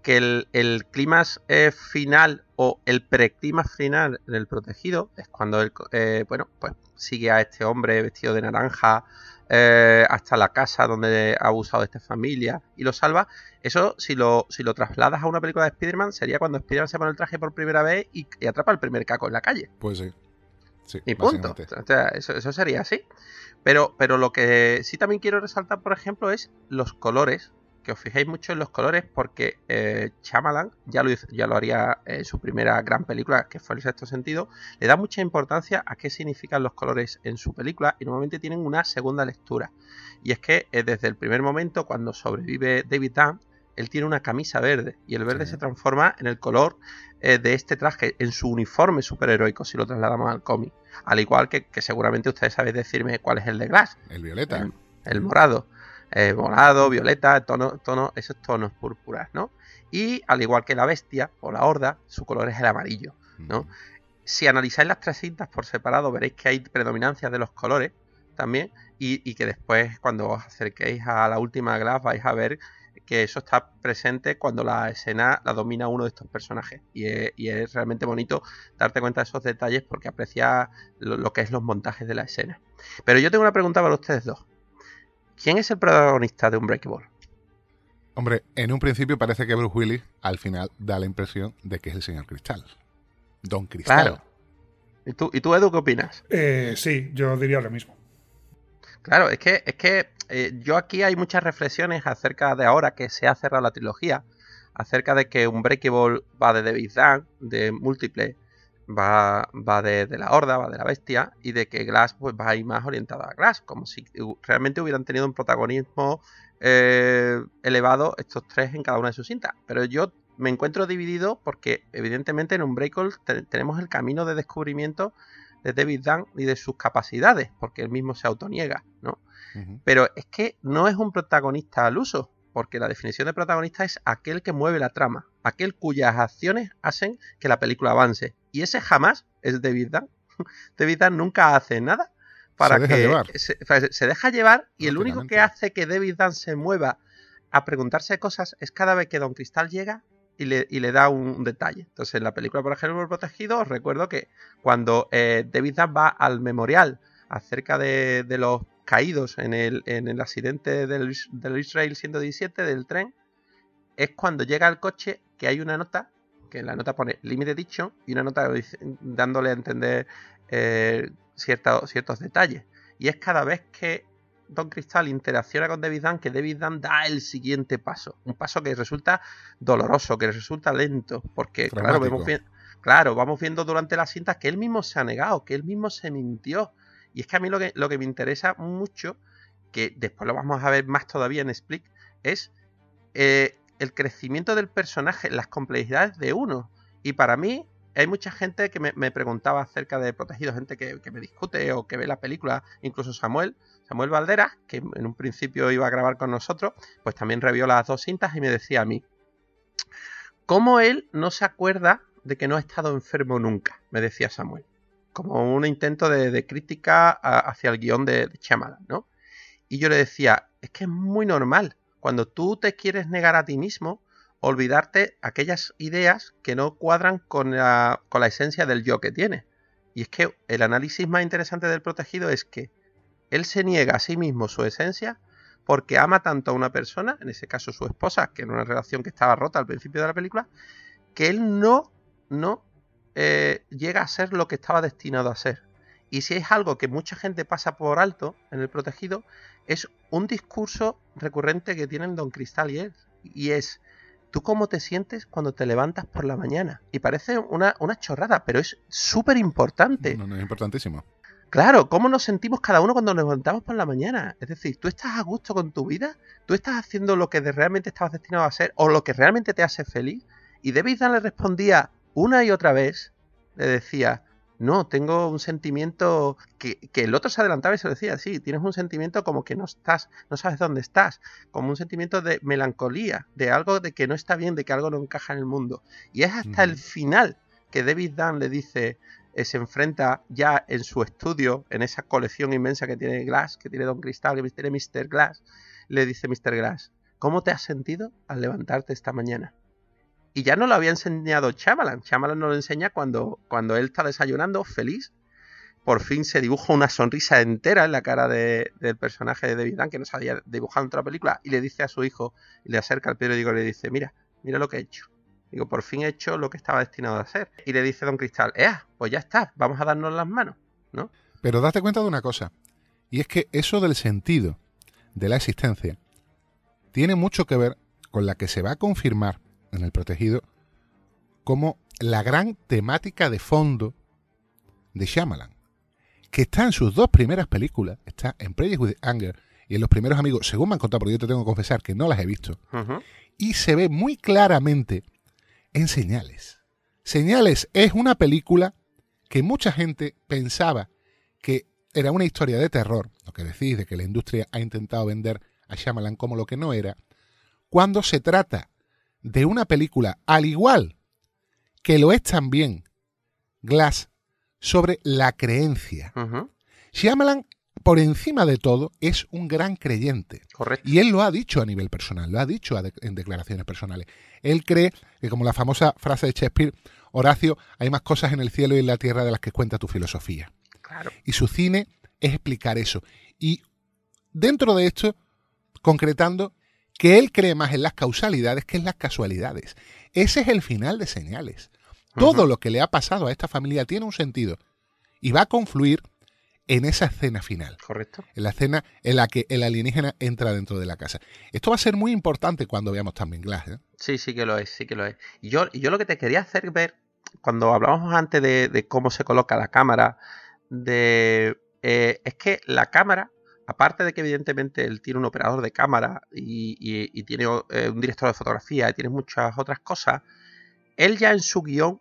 que el, el clímax eh, final o el preclímax final del protegido es cuando él, eh, bueno, pues sigue a este hombre vestido de naranja eh, hasta la casa donde ha abusado de esta familia y lo salva. Eso, si lo, si lo trasladas a una película de Spider-Man, sería cuando Spider-Man se pone el traje por primera vez y, y atrapa el primer caco en la calle. Pues sí. Sí, Y punto. O sea, eso, eso sería así. Pero, pero lo que sí también quiero resaltar, por ejemplo, es los colores. Que os fijéis mucho en los colores porque eh, Shyamalan ya lo, hizo- ya lo haría en su primera gran película, que fue El Sexto Sentido. Le da mucha importancia a qué significan los colores en su película y normalmente tienen una segunda lectura. Y es que eh, desde el primer momento, cuando sobrevive David Dunn, él tiene una camisa verde y el verde Sí. se transforma en el color eh, de este traje, en su uniforme superheroico, si lo trasladamos al cómic. Al igual que, que seguramente ustedes sabéis decirme cuál es el de Glass, El violeta. el, el morado. Eh, morado, violeta, tono, tono, esos tonos púrpuras, ¿no? Y al igual que la bestia o la horda, su color es el amarillo. ¿no? Si analizáis las tres cintas por separado, veréis que hay predominancia de los colores también. Y, y que después, cuando os acerquéis a la última Glass, vais a ver que eso está presente cuando la escena la domina uno de estos personajes. Y es, y es realmente bonito darte cuenta de esos detalles porque aprecia lo, lo que es los montajes de la escena. Pero yo tengo una pregunta para ustedes dos. ¿Quién es el protagonista de Unbreakable? Hombre, en un principio parece que Bruce Willis al final da la impresión de que es el señor Cristal. Don Cristal. Claro. ¿Y tú, ¿Y tú Edu, qué opinas? Eh, sí, yo diría lo mismo. Claro, es que, es que eh, yo aquí hay muchas reflexiones acerca de ahora que se ha cerrado la trilogía, acerca de que Unbreakable va de David Dunn, de Múltiple, va, va de, de la Horda, va de la Bestia, y de que Glass pues va a ir más orientado a Glass, como si realmente hubieran tenido un protagonismo eh, elevado estos tres en cada una de sus cintas. Pero yo me encuentro dividido porque evidentemente en Unbreakable te- tenemos el camino de descubrimiento de David Dunn y de sus capacidades, porque él mismo se autoniega, ¿no? Pero es que no es un protagonista al uso, porque la definición de protagonista es aquel que mueve la trama, aquel cuyas acciones hacen que la película avance. Y ese jamás es David Dunn. David Dunn nunca hace nada para Se que. Se, deja llevar y el único que hace que David Dunn se mueva a preguntarse cosas es cada vez que Don Cristal llega y le, y le da un, un detalle. Entonces, en la película, por ejemplo, El Protegido, os recuerdo que cuando eh, David Dunn va al memorial acerca de, de los caídos en el, en el accidente del, del Israel 117 del tren, es cuando llega al coche que hay una nota, que en la nota pone límite dicho y una nota dándole a entender eh, cierta- ciertos detalles. Y es cada vez que Don Cristal interacciona con David Dunn que David Dunn da el siguiente paso. Un paso que resulta doloroso, que resulta lento, porque claro, vemos claro, vamos viendo durante las cintas que él mismo se ha negado, que él mismo se mintió. Y es que a mí lo que, lo que me interesa mucho, que después lo vamos a ver más todavía en Split, es eh, el crecimiento del personaje, las complejidades de uno. Y para mí, hay mucha gente que me, preguntaba acerca de Protegido, gente que, me discute o que ve la película, incluso Samuel, Samuel Valderas, que en un principio iba a grabar con nosotros, pues también revió las dos cintas y me decía a mí, ¿cómo él no se acuerda de que no ha estado enfermo nunca? Me decía Samuel. Como un intento de, crítica hacia el guion de, de ¿no? Y yo le decía, es que es muy normal. Cuando tú te quieres negar a ti mismo, olvidarte aquellas ideas que no cuadran con la, con la esencia del yo que tiene. Y es que el análisis más interesante del protegido es que él se niega a sí mismo su esencia porque ama tanto a una persona, en ese caso su esposa, que era una relación que estaba rota al principio de la película, que él no, no eh, llega a ser lo que estaba destinado a ser. Y si es algo que mucha gente pasa por alto en el protegido, es un discurso recurrente que tienen Don Cristal y él. Y es, ¿tú cómo te sientes cuando te levantas por la mañana? Y parece una, una chorrada, pero es súper importante. No, no, es importantísimo. Claro, ¿cómo nos sentimos cada uno cuando nos levantamos por la mañana? Es decir, ¿tú estás a gusto con tu vida? ¿Tú estás haciendo lo que realmente estabas destinado a hacer o lo que realmente te hace feliz? Y David le respondía una y otra vez, le decía, no, tengo un sentimiento que, que el otro se adelantaba y se lo decía, sí, tienes un sentimiento como que no estás, no sabes dónde estás, como un sentimiento de melancolía, de algo de que no está bien, de que algo no encaja en el mundo. Y es hasta el final que David Dunn le dice, eh, se enfrenta ya en su estudio, en esa colección inmensa que tiene Glass, que tiene Don Cristal, que tiene Mr. Glass, le dice Mr. Glass, ¿cómo te has sentido al levantarte esta mañana? Y ya no lo había enseñado Chamalan. Chamalan nos lo enseña cuando, cuando él está desayunando, feliz. Por fin se dibuja una sonrisa entera en la cara de- del personaje de David que no se había dibujado en otra película, y le dice a su hijo, y le acerca al periódico y le dice, mira, mira lo que he hecho. Digo, por fin he hecho lo que estaba destinado a hacer. Y le dice Don Cristal, ¡eh! Pues ya está, vamos a darnos las manos, ¿no? Pero date cuenta de una cosa, y es que eso del sentido de la existencia tiene mucho que ver con la que se va a confirmar en el protegido como la gran temática de fondo de Shyamalan, que está en sus dos primeras películas, está en Prejudice with Anger y en Los primeros amigos, según me han contado, porque yo te tengo que confesar que no las he visto, y se ve muy claramente en Señales. Señales es una película que mucha gente pensaba que era una historia de terror, lo que decís de que la industria ha intentado vender a Shyamalan como lo que no era, cuando se trata de una película al igual que lo es también Glass sobre la creencia. Ujú. Shyamalan, por encima de todo, es un gran creyente. Correcto. Y él lo ha dicho a nivel personal, lo ha dicho en declaraciones personales. Él cree que, como la famosa frase de Shakespeare, Horacio, hay más cosas en el cielo y en la tierra de las que cuenta tu filosofía. Claro. Y su cine es explicar eso. Y dentro de esto, concretando que él cree más en las causalidades que en las casualidades. Ese es el final de señales. Todo lo que le ha pasado a esta familia tiene un sentido y va a confluir en esa escena final Correcto. en la escena en la que el alienígena entra dentro de la casa. Esto va a ser muy importante cuando veamos también Glass. ¿eh? Sí, sí que lo es, sí que lo es. Y yo, yo lo que te quería hacer ver, cuando hablábamos antes de, de cómo se coloca la cámara, de eh, es que la cámara, aparte de que evidentemente él tiene un operador de cámara y, y- y tiene eh, un director de fotografía y tiene muchas otras cosas, él ya en su guion,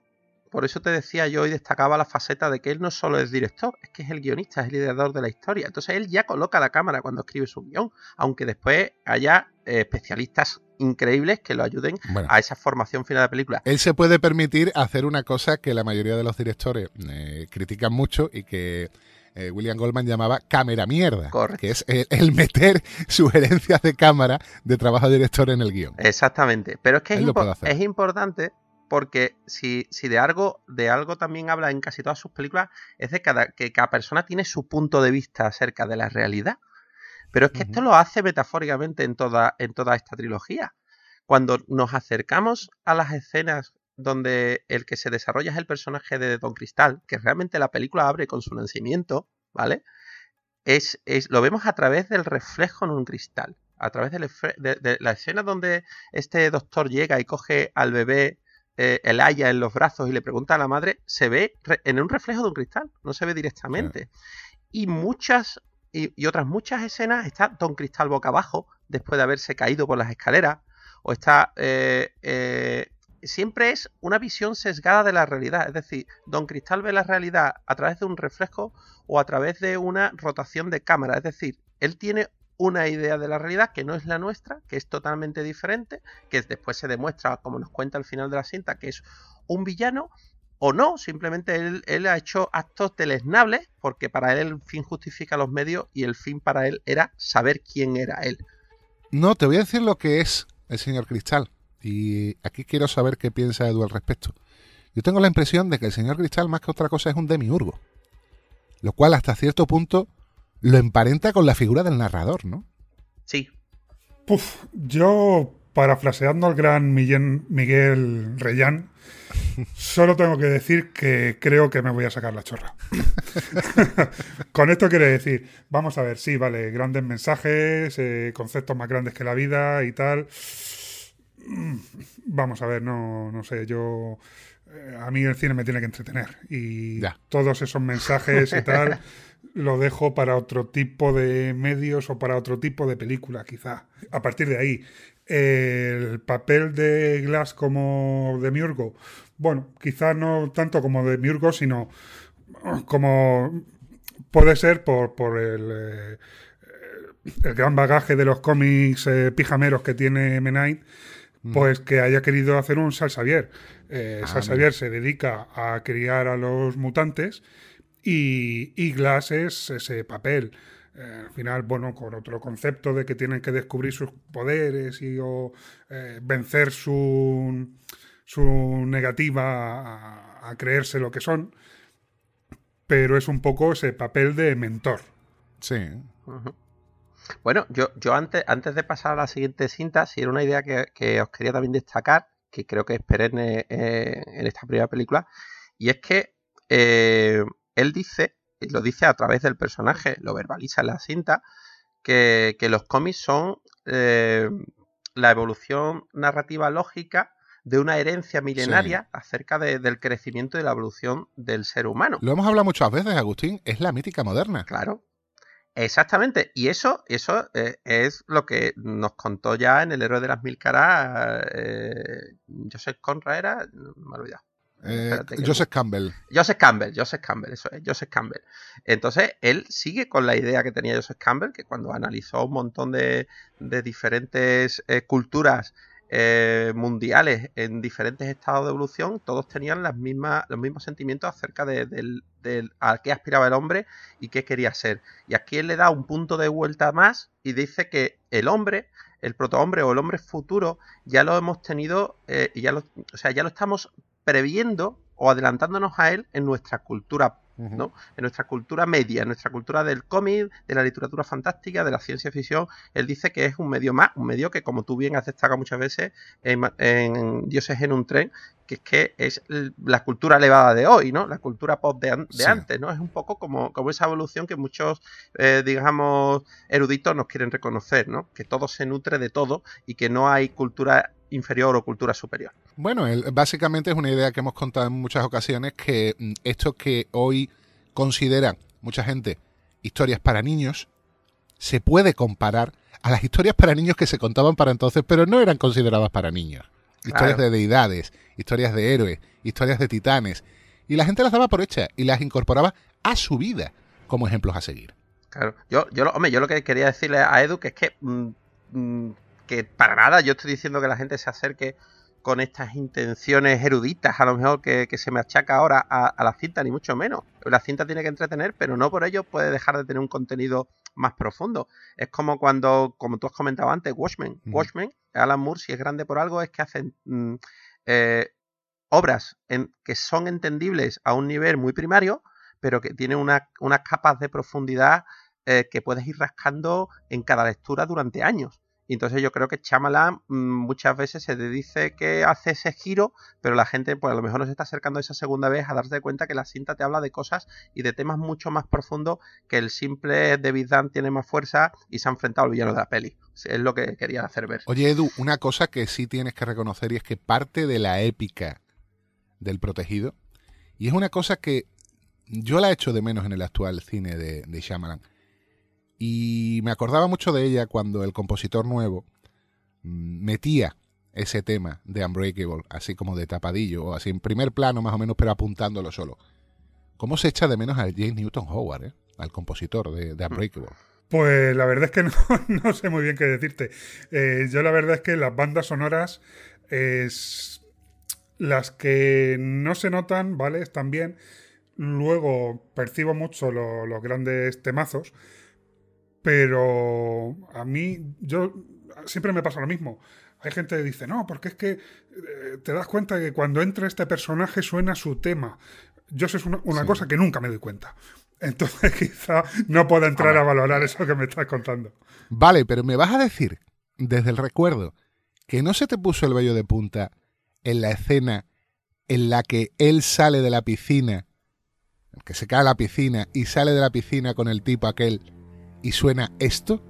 por eso te decía yo y destacaba la faceta de que él no solo es director, es que es el guionista, es el ideador de la historia. Entonces él ya coloca la cámara cuando escribe su guion, aunque después haya eh, especialistas increíbles que lo ayuden Bueno, a esa formación final de la película. él se puede permitir hacer una cosa que la mayoría de los directores eh, critican mucho y que eh, William Goldman llamaba cámara mierda, Correcto. que es el, el meter sugerencias de cámara de trabajo de director en el guion. Exactamente. Pero es que impo- es importante porque si, si de algo de algo también habla en casi todas sus películas, es de cada, que cada persona tiene su punto de vista acerca de la realidad. Pero es que esto lo hace metafóricamente en toda, en toda esta trilogía. Cuando nos acercamos a las escenas donde el que se desarrolla es el personaje de Don Cristal, que realmente la película abre con su nacimiento, ¿vale? Es, es, lo vemos a través del reflejo en un cristal. A través de, de, de la escena donde este doctor llega y coge al bebé eh, el haya en los brazos y le pregunta a la madre, se ve en un reflejo de un cristal, no se ve directamente. Y muchas y, otras muchas escenas está Don Cristal boca abajo después de haberse caído por las escaleras o está eh, eh, siempre es una visión sesgada de la realidad. Es decir, Don Cristal ve la realidad a través de un reflejo o a través de una rotación de cámara. Es decir, él tiene una idea de la realidad que no es la nuestra, que es totalmente diferente, que después se demuestra, como nos cuenta al final de la cinta, que es un villano, o no, simplemente él, ha hecho actos deleznables, porque para él el fin justifica los medios y el fin para él era saber quién era él. No, te voy a decir lo que es el señor Cristal, y aquí quiero saber qué piensa Edu al respecto. Yo tengo la impresión de que el señor Cristal, más que otra cosa, es un demiurgo, lo cual hasta cierto punto lo emparenta con la figura del narrador, ¿no? Sí. Puf, yo, parafraseando al gran Miguel, Miguel Reyán, solo tengo que decir que creo que me voy a sacar la chorra. Con esto quiere decir, vamos a ver, sí, vale, grandes mensajes, eh, conceptos más grandes que la vida y tal. Vamos a ver, no, no sé, yo eh, a mí el cine me tiene que entretener y todos esos mensajes y tal lo dejo para otro tipo de medios o para otro tipo de película, quizá. A partir de ahí, el papel de Glass como de Miurgo, bueno, quizá no tanto como de Miurgo, sino como puede ser por, por el, eh, el gran bagaje de los cómics eh, pijameros que tiene Menait, pues que haya querido hacer un Sal Xavier. Eh, ah, Sal Xavier se dedica a criar a los mutantes y, Glass es ese papel. Eh, al final, bueno, con otro concepto de que tienen que descubrir sus poderes y o, eh, vencer su, su negativa a, creerse lo que son, pero es un poco ese papel de mentor. Sí. Bueno, yo, yo antes, antes de pasar a la siguiente cinta, si era una idea que, os quería también destacar, que creo que es perenne eh, en esta primera película, y es que él dice, y lo dice a través del personaje, lo verbaliza en la cinta, que, los cómics son eh, la evolución narrativa lógica de una herencia milenaria acerca del crecimiento y la evolución del ser humano. Lo hemos hablado muchas veces, Agustín, es la mítica moderna. Claro. Exactamente, y eso, eso eh, es lo que nos contó ya en El héroe de las mil caras eh, Joseph Conrad era, me he olvidado. Eh, Joseph Campbell. Joseph Campbell, Joseph Campbell, eso es, Joseph Campbell. Entonces, él sigue con la idea que tenía Joseph Campbell, que cuando analizó un montón de, diferentes eh, culturas eh, mundiales en diferentes estados de evolución, todos tenían las mismas, los mismos sentimientos acerca de, a qué aspiraba el hombre y qué quería ser. Y aquí él le da un punto de vuelta más y dice que el hombre el protohombre o el hombre futuro ya lo hemos tenido y ya lo, o sea, ya lo estamos previendo o adelantándonos a él en nuestra cultura, ¿no? En nuestra cultura media, en nuestra cultura del cómic, de la literatura fantástica, de la ciencia ficción. Él dice que es un medio más, un medio que, como tú bien has destacado muchas veces en, Dioses en un tren, que es que es la cultura elevada de hoy, ¿no? La cultura pop de, antes, ¿no? Es un poco como, como esa evolución que muchos, eh, digamos, eruditos nos quieren reconocer, ¿no? Que todo se nutre de todo y que no hay cultura inferior o cultura superior. Bueno, básicamente es una idea que hemos contado en muchas ocasiones que mm, esto que hoy consideran mucha gente historias para niños se puede comparar a las historias para niños que se contaban para entonces, pero no eran consideradas para niños. Historias de deidades, historias de héroes, historias de titanes. Y la gente las daba por hecha y las incorporaba a su vida como ejemplos a seguir. Claro. Yo, yo, hombre, yo lo que quería decirle a Edu que es que mm, mm, que para nada yo estoy diciendo que la gente se acerque con estas intenciones eruditas, a lo mejor que, se me achaca ahora a, la cinta, ni mucho menos. La cinta tiene que entretener, pero no por ello puede dejar de tener un contenido más profundo. Es como cuando, como tú has comentado antes, Watchmen. Watchmen, Alan Moore, si es grande por algo, es que hacen mm, eh, obras en, que son entendibles a un nivel muy primario, pero que tienen unas capas de profundidad eh, que puedes ir rascando en cada lectura durante años. Y entonces yo creo que Shyamalan mm, muchas veces se te dice que hace ese giro, pero la gente pues a lo mejor nos está acercando esa segunda vez a darse cuenta que la cinta te habla de cosas y de temas mucho más profundos que el simple David Dunn tiene más fuerza y se ha enfrentado al villano de la peli. Es lo que quería hacer ver. Oye, Edu, una cosa que sí tienes que reconocer y es que parte de la épica del protegido, y es una cosa que yo la echo de menos en el actual cine de, de y me acordaba mucho de ella cuando el compositor nuevo mm, metía ese tema de Unbreakable, así como de tapadillo, o así en primer plano más o menos, pero apuntándolo solo. ¿Cómo se echa de menos al James Newton Howard, eh? al compositor de, Unbreakable? Pues la verdad es que no, no sé muy bien qué decirte. Eh, yo la verdad es que las bandas sonoras es las que no se notan, ¿vale? Están bien. Luego percibo mucho lo- los grandes temazos, pero a mí, yo siempre me pasa lo mismo. Hay gente que dice, no, porque es que eh, te das cuenta que cuando entra este personaje suena su tema. Yo eso es una, una Sí. cosa que nunca me doy cuenta. Entonces quizá no pueda entrar a valorar eso que me estás contando. Vale, pero me vas a decir, desde el recuerdo, que no se te puso el vello de punta en la escena en la que él sale de la piscina, que se cae a la piscina y sale de la piscina con el tipo aquel y suena esto.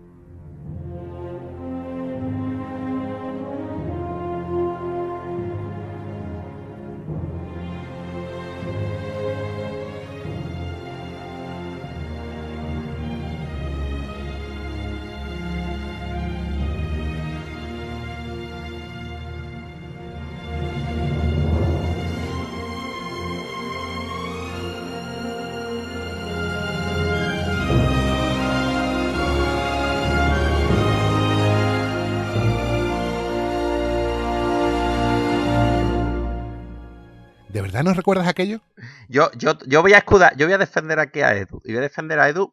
¿De verdad no recuerdas aquello? Yo, yo, yo voy a escudar, yo voy a defender aquí a Edu. Y voy a defender a Edu,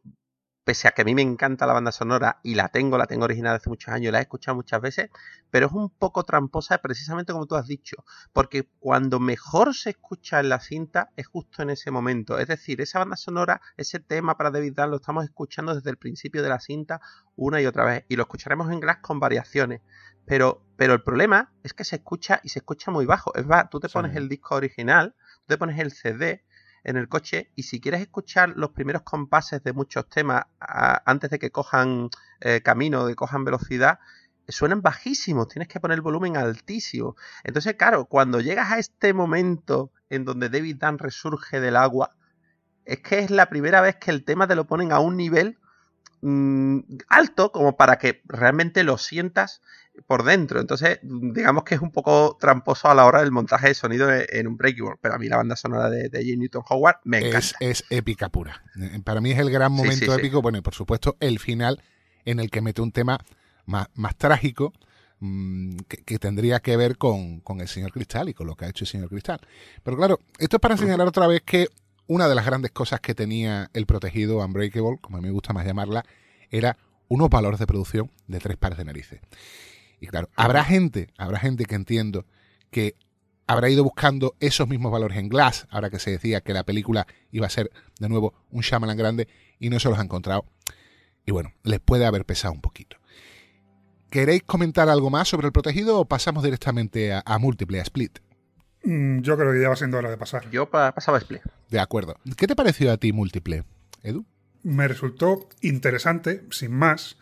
pese a que a mí me encanta la banda sonora y la tengo, la tengo original hace muchos años la he escuchado muchas veces, pero es un poco tramposa precisamente como tú has dicho. Porque cuando mejor se escucha en la cinta es justo en ese momento. Es decir, esa banda sonora, ese tema para David Dunn lo estamos escuchando desde el principio de la cinta una y otra vez. Y lo escucharemos en Glass con variaciones. Pero, pero el problema es que se escucha y se escucha muy bajo. Es verdad, tú te Sí. pones el disco original, tú te pones el CD en el coche y si quieres escuchar los primeros compases de muchos temas antes de que cojan eh, camino, de cojan velocidad, suenan bajísimos, tienes que poner el volumen altísimo. Entonces, claro, cuando llegas a este momento en donde David Dunn resurge del agua, es que es la primera vez que el tema te lo ponen a un nivel mm, alto como para que realmente lo sientas por dentro. Entonces, digamos que es un poco tramposo a la hora del montaje de sonido en, un Breakable, pero a mí la banda sonora de, de J. Newton Howard me encanta. Es, es épica pura. Eh, Para mí es el gran momento sí, sí. épico. Bueno, y por supuesto, el final en el que mete un tema más, más trágico mm, que, que tendría que ver con, con el señor Cristal y con lo que ha hecho el señor Cristal. Pero claro, esto es para señalar otra vez que una de las grandes cosas que tenía el protegido Unbreakable, como a mí me gusta más llamarla, era unos valores de producción de tres pares de narices. Y claro, habrá gente, habrá gente que entiendo que habrá ido buscando esos mismos valores en Glass, ahora que se decía que la película iba a ser de nuevo un Shyamalan grande y no se los ha encontrado. Y bueno, les puede haber pesado un poquito. ¿Queréis comentar algo más sobre el protegido o pasamos directamente a, a múltiple, a split? Mm, Yo creo que ya va siendo hora de pasar. Yo pa- pasaba a split. De acuerdo. ¿Qué te pareció a ti múltiple, Edu? me resultó interesante, sin más.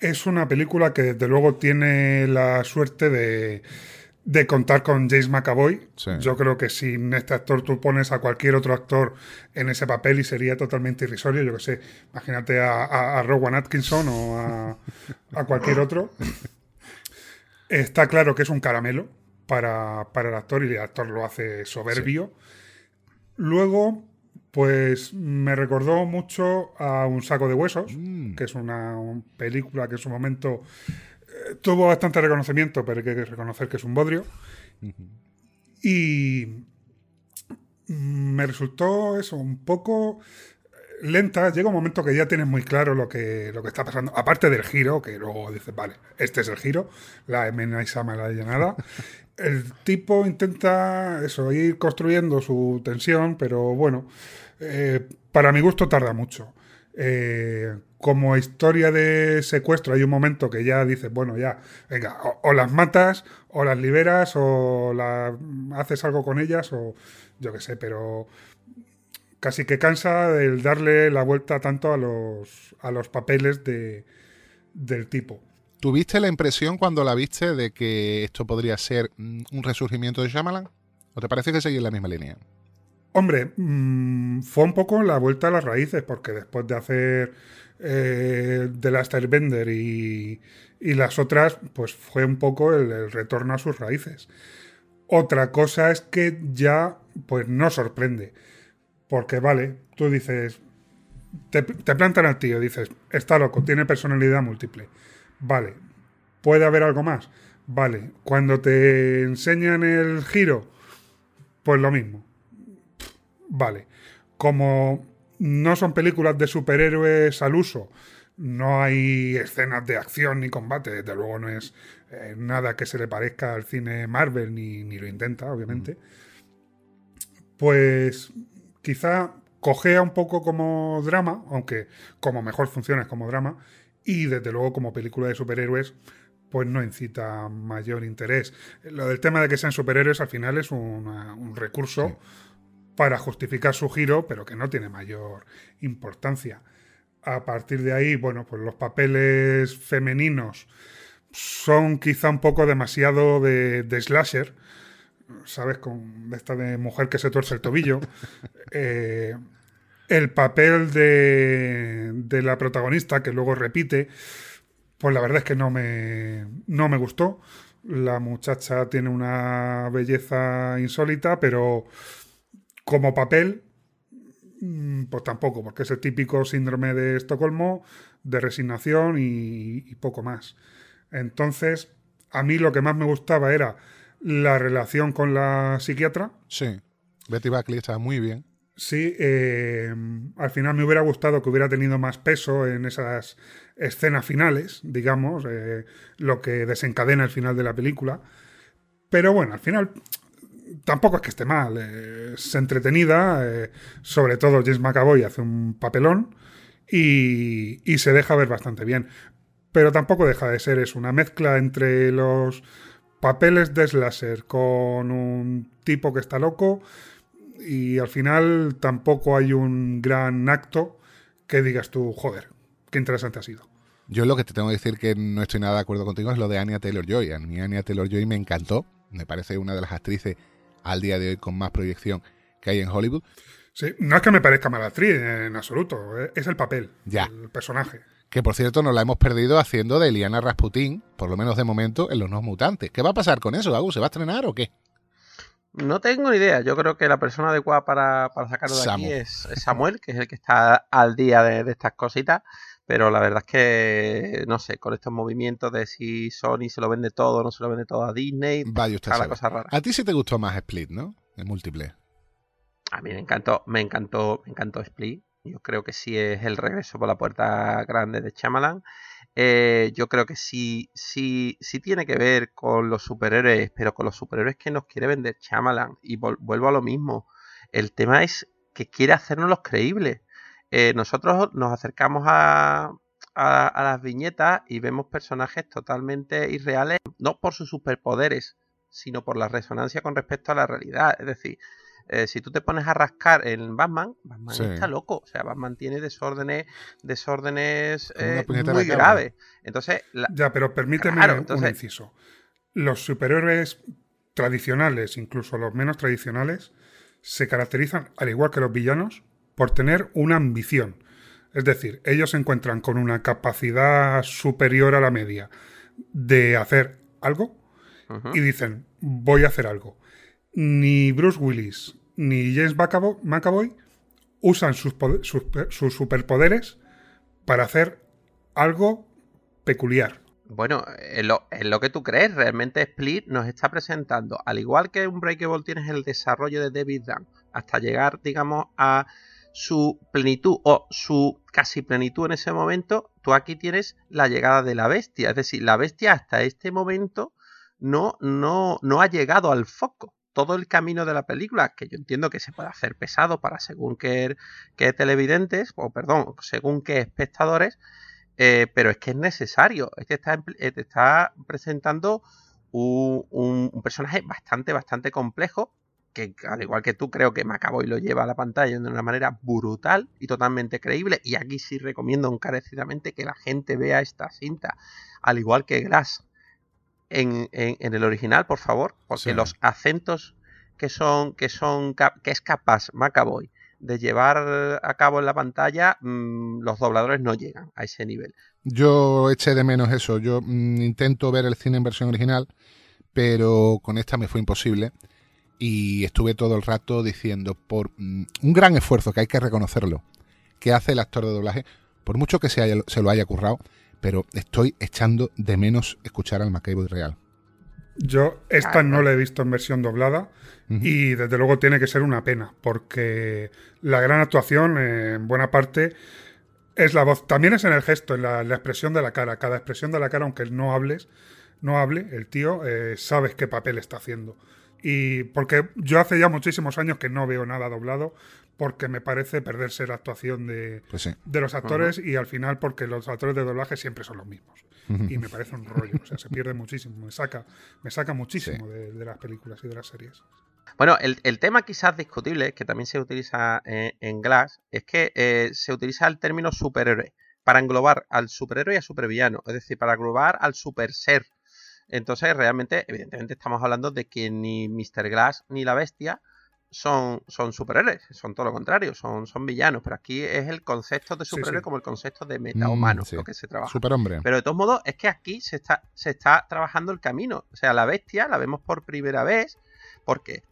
Es una película que desde luego tiene la suerte de, de contar con James McAvoy. Sí. Yo creo que sin este actor tú pones a cualquier otro actor en ese papel y sería totalmente irrisorio. Yo que sé, imagínate a, a, a Rowan Atkinson o a, a cualquier otro. Está claro que es un caramelo para, para el actor y el actor lo hace soberbio. Luego, pues me recordó mucho a Un saco de huesos, Mm. que es una película que en su momento eh, tuvo bastante reconocimiento, pero hay que reconocer que es un bodrio. Y me resultó eso, un poco lenta. Llega un momento que ya tienes muy claro lo que, lo que está pasando. Aparte del giro, que luego dices, vale, este es el giro, la M. Shyamalan la llenada. El tipo intenta eso, ir construyendo su tensión, pero bueno, eh, para mi gusto tarda mucho. Eh, como historia de secuestro hay un momento que ya dices, bueno, ya, venga, o, las matas, o las liberas, o la, haces algo con ellas, o yo qué sé, pero casi que cansa el darle la vuelta tanto a los, a los papeles de, del tipo. ¿Tuviste la impresión cuando la viste de que esto podría ser mm, un resurgimiento de Shyamalan? ¿O te parece que en la misma línea? Hombre, mmm, fue un poco la vuelta a las raíces, porque después de hacer eh, The Last Airbender y, y las otras, pues fue un poco el, el, retorno a sus raíces. Otra cosa es que ya, pues no sorprende, porque vale, tú dices, te, te plantan al tío, dices, está loco, tiene personalidad múltiple. Vale, ¿puede haber algo más? Vale, cuando te enseñan el giro, pues lo mismo. Vale, como no son películas de superhéroes al uso, no hay escenas de acción ni combate, desde luego no es eh, nada que se le parezca al cine Marvel, ni, ni lo intenta, obviamente. Pues quizá cojea un poco como drama, aunque como mejor funciona es como drama, y desde luego como película de superhéroes pues no incita mayor interés. Lo del tema de que sean superhéroes al final es una, un recurso sí. Para justificar su giro, pero que no tiene mayor importancia. A partir de ahí, bueno, pues los papeles femeninos son quizá un poco demasiado de, de slasher, ¿sabes? Con esta de mujer que se tuerce el tobillo. eh, el papel de, de, la protagonista, que luego repite, pues la verdad es que no me, no me gustó. La muchacha tiene una belleza insólita, pero como papel, mm, pues tampoco, porque es el típico síndrome de Estocolmo, de resignación y, y poco más. Entonces, a mí lo que más me gustaba era la relación con la psiquiatra. Sí, Betty Buckley estaba muy bien. Sí, eh, al final me hubiera gustado que hubiera tenido más peso en esas escenas finales, digamos, eh, lo que desencadena el final de la película. Pero bueno, al final tampoco es que esté mal, eh, es entretenida, eh, sobre todo James McAvoy hace un papelón y, y, se deja ver bastante bien. Pero tampoco deja de ser, es una mezcla entre los papeles de slasher con un tipo que está loco y al final tampoco hay un gran acto que digas tú, joder, qué interesante ha sido. Yo lo que te tengo que decir que no estoy nada de acuerdo contigo es lo de Anya Taylor-Joy. A mí Anya Taylor-Joy me encantó, me parece una de las actrices al día de hoy con más proyección que hay en Hollywood. Sí, no es que me parezca mala actriz en absoluto, es el papel, ya. el personaje. Que por cierto nos la hemos perdido haciendo de Eliana Rasputin, por lo menos de momento, en Los Nuevos Mutantes. ¿Qué va a pasar con eso, Agus? ¿Se va a estrenar o qué? No tengo ni idea. Yo creo que la persona adecuada para, para sacarlo de aquí es, es, Samuel, que es el que está al día de, de, estas cositas. Pero la verdad es que, no sé, con estos movimientos de si Sony se lo vende todo o no se lo vende todo a Disney, Vaya usted la cosa rara. A ti sí te gustó más Split, ¿no? En múltiple. A mí me encantó, me encantó, me encantó Split. Yo creo que sí es el regreso por la puerta grande de Chamalan. Eh, yo creo que sí, sí, sí tiene que ver con los superhéroes, pero con los superhéroes que nos quiere vender Chamalan. Y vuelvo a lo mismo. El tema es que quiere hacernos los creíbles. Eh, nosotros nos acercamos a, a, a, las viñetas y vemos personajes totalmente irreales, no por sus superpoderes, sino por la resonancia con respecto a la realidad. Es decir, eh, si tú te pones a rascar en Batman, Batman sí. está loco. O sea, Batman tiene desórdenes, desórdenes eh, muy graves. Entonces, la... ya, pero permíteme claro, entonces... un inciso. Los superhéroes tradicionales, incluso los menos tradicionales, se caracterizan, al igual que los villanos, por tener una ambición. Es decir, ellos se encuentran con una capacidad superior a la media de hacer algo uh -huh. y dicen, voy a hacer algo ni Bruce Willis ni James McAvoy usan sus, sus, sus, superpoderes para hacer algo peculiar. Bueno, en lo, en lo, que tú crees, realmente Split nos está presentando, al igual que un Breakable tienes el desarrollo de David Dunn, hasta llegar, digamos, a su plenitud o su casi plenitud en ese momento, tú aquí tienes la llegada de la bestia. Es decir, la bestia hasta este momento no, no, no ha llegado al foco todo el camino de la película, que yo entiendo que se puede hacer pesado para según qué, televidentes, o perdón, según qué espectadores, eh, pero es que es necesario. Está, te está presentando un, un, personaje bastante, bastante complejo que al igual que tú creo que y lo lleva a la pantalla de una manera brutal y totalmente creíble. Y aquí sí recomiendo encarecidamente que la gente vea esta cinta al igual que Glass en, en, el original por favor porque los acentos que son que son que es capaz Macaboy de llevar a cabo en la pantalla mmm, los dobladores no llegan a ese nivel. Yo eché de menos eso. Yo mmm, intento ver el cine en versión original pero con esta me fue imposible y estuve todo el rato diciendo, por mm, un gran esfuerzo que hay que reconocerlo, que hace el actor de doblaje, por mucho que se, haya, se lo haya currado, pero estoy echando de menos escuchar al McCabe real. Yo esta no la he visto en versión doblada y desde luego tiene que ser una pena porque la gran actuación en buena parte es la voz, también es en el gesto, en la, expresión de la cara, cada expresión de la cara, aunque no hables, no hable, el tío, eh, sabes qué papel está haciendo. Y porque yo hace ya muchísimos años que no veo nada doblado, porque me parece perderse la actuación de, pues de los actores y al final porque los actores de doblaje siempre son los mismos. Y me parece un rollo, o sea, se pierde muchísimo, me saca, me saca muchísimo de, las películas y de las series. Bueno, el, el, tema quizás discutible, que también se utiliza en, Glass, es que eh, se utiliza el término superhéroe para englobar al superhéroe y al supervillano, es decir, para englobar al super ser entonces, realmente, evidentemente, estamos hablando de que ni Mr. Glass ni la bestia son, son superhéroes, son todo lo contrario, son, son villanos. Pero aquí es el concepto de superhéroe como el concepto de metahumano mm, lo que se trabaja. Superhombre. Pero de todos modos, es que aquí se está, se está trabajando el camino. O sea, la bestia la vemos por primera vez porque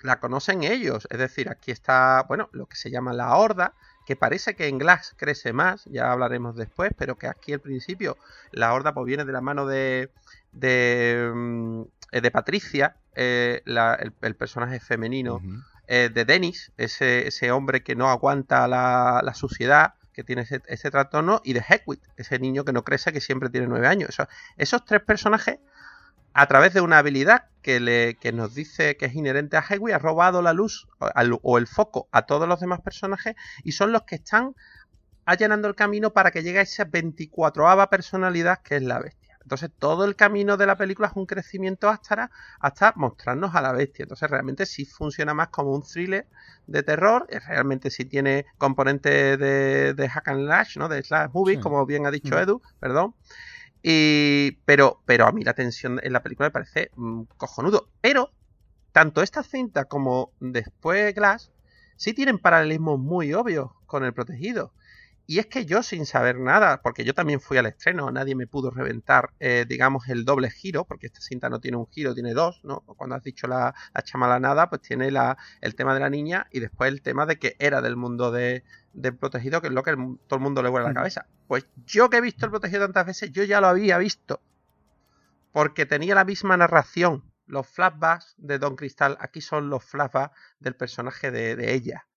la conocen ellos. Es decir, aquí está, bueno, lo que se llama la horda, que parece que en Glass crece más, ya hablaremos después, pero que aquí al principio la horda pues viene de la mano de, de, mm, eh, de Patricia, eh, el, personaje femenino eh, de Dennis, ese, ese, hombre que no aguanta la, la suciedad, que tiene ese, ese, trastorno, y de Heckwitt, ese niño que no crece, que siempre tiene nueve años. esos tres personajes, a través de una habilidad que, le, que nos dice que es inherente a Heckwitt, ha robado la luz o el foco a todos los demás personajes y son los que están allanando el camino para que llegue a esa 24ava personalidad que es la bestia. Entonces todo el camino de la película es un crecimiento hasta, hasta mostrarnos a la bestia. Entonces realmente sí funciona más como un thriller de terror, eh, realmente sí tiene componentes de, de hack and lash, ¿no? De slash movies, como bien ha dicho mm. Edu, perdón. Y, pero, pero a mí la tensión en la película me parece mm, cojonudo. Pero tanto esta cinta como después Glass sí tienen paralelismos muy obvios con el protegido. Y es que yo sin saber nada, porque yo también fui al estreno, nadie me pudo reventar, eh, digamos, el doble giro, porque esta cinta no tiene un giro, tiene dos, ¿no? Cuando has dicho la, la nada, pues tiene la, el tema de la niña y después el tema de que era del mundo de, protegido, que es lo que todo el mundo le vuelve a la cabeza. Pues yo que he visto el protegido tantas veces, yo ya lo había visto. Porque tenía la misma narración. Los flashbacks de Don Cristal aquí son los flashbacks del personaje de, de ella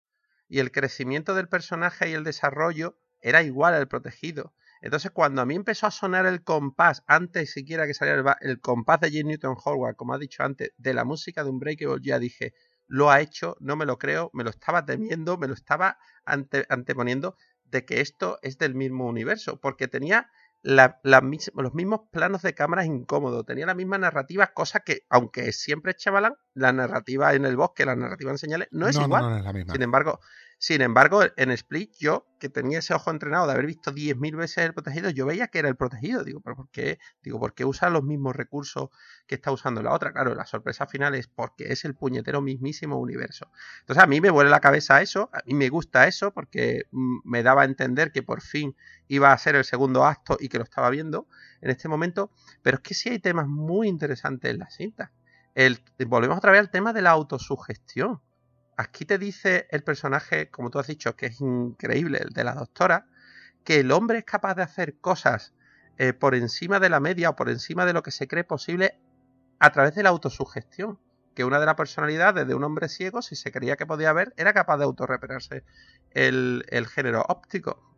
y el crecimiento del personaje y el desarrollo era igual al protegido. Entonces, cuando a mí empezó a sonar el compás, antes siquiera que saliera el, compás de Jim Newton Howard, como ha dicho antes, de la música de Unbreakable, ya dije, lo ha hecho, no me lo creo, me lo estaba temiendo, me lo estaba anteponiendo de que esto es del mismo universo, porque tenía los mismos planos de cámaras incómodos, tenía la misma narrativa, cosa que, aunque siempre es chavalán, la narrativa en el bosque, la narrativa en señales, no es igual. Sin embargo, sin embargo, en Split, yo, que tenía ese ojo entrenado de haber visto 10.000 veces el protegido, yo veía que era el protegido. Digo, ¿pero por qué? Digo, ¿por qué usa los mismos recursos que está usando la otra? Claro, la sorpresa final es porque es el puñetero mismísimo universo. Entonces, a mí me vuelve la cabeza eso, a mí me gusta eso, porque mm, me daba a entender que por fin iba a ser el segundo acto y que lo estaba viendo en este momento. Pero es que sí hay temas muy interesantes en la cinta. Volvemos otra vez al tema de la autosugestión aquí te dice el personaje, como tú has dicho, que es increíble, el de la doctora, que el hombre es capaz de hacer cosas eh, por encima de la media o por encima de lo que se cree posible a través de la autosugestión. Que una de las personalidades de un hombre ciego, si se creía que podía ver, era capaz de autorreperarse el, el género óptico.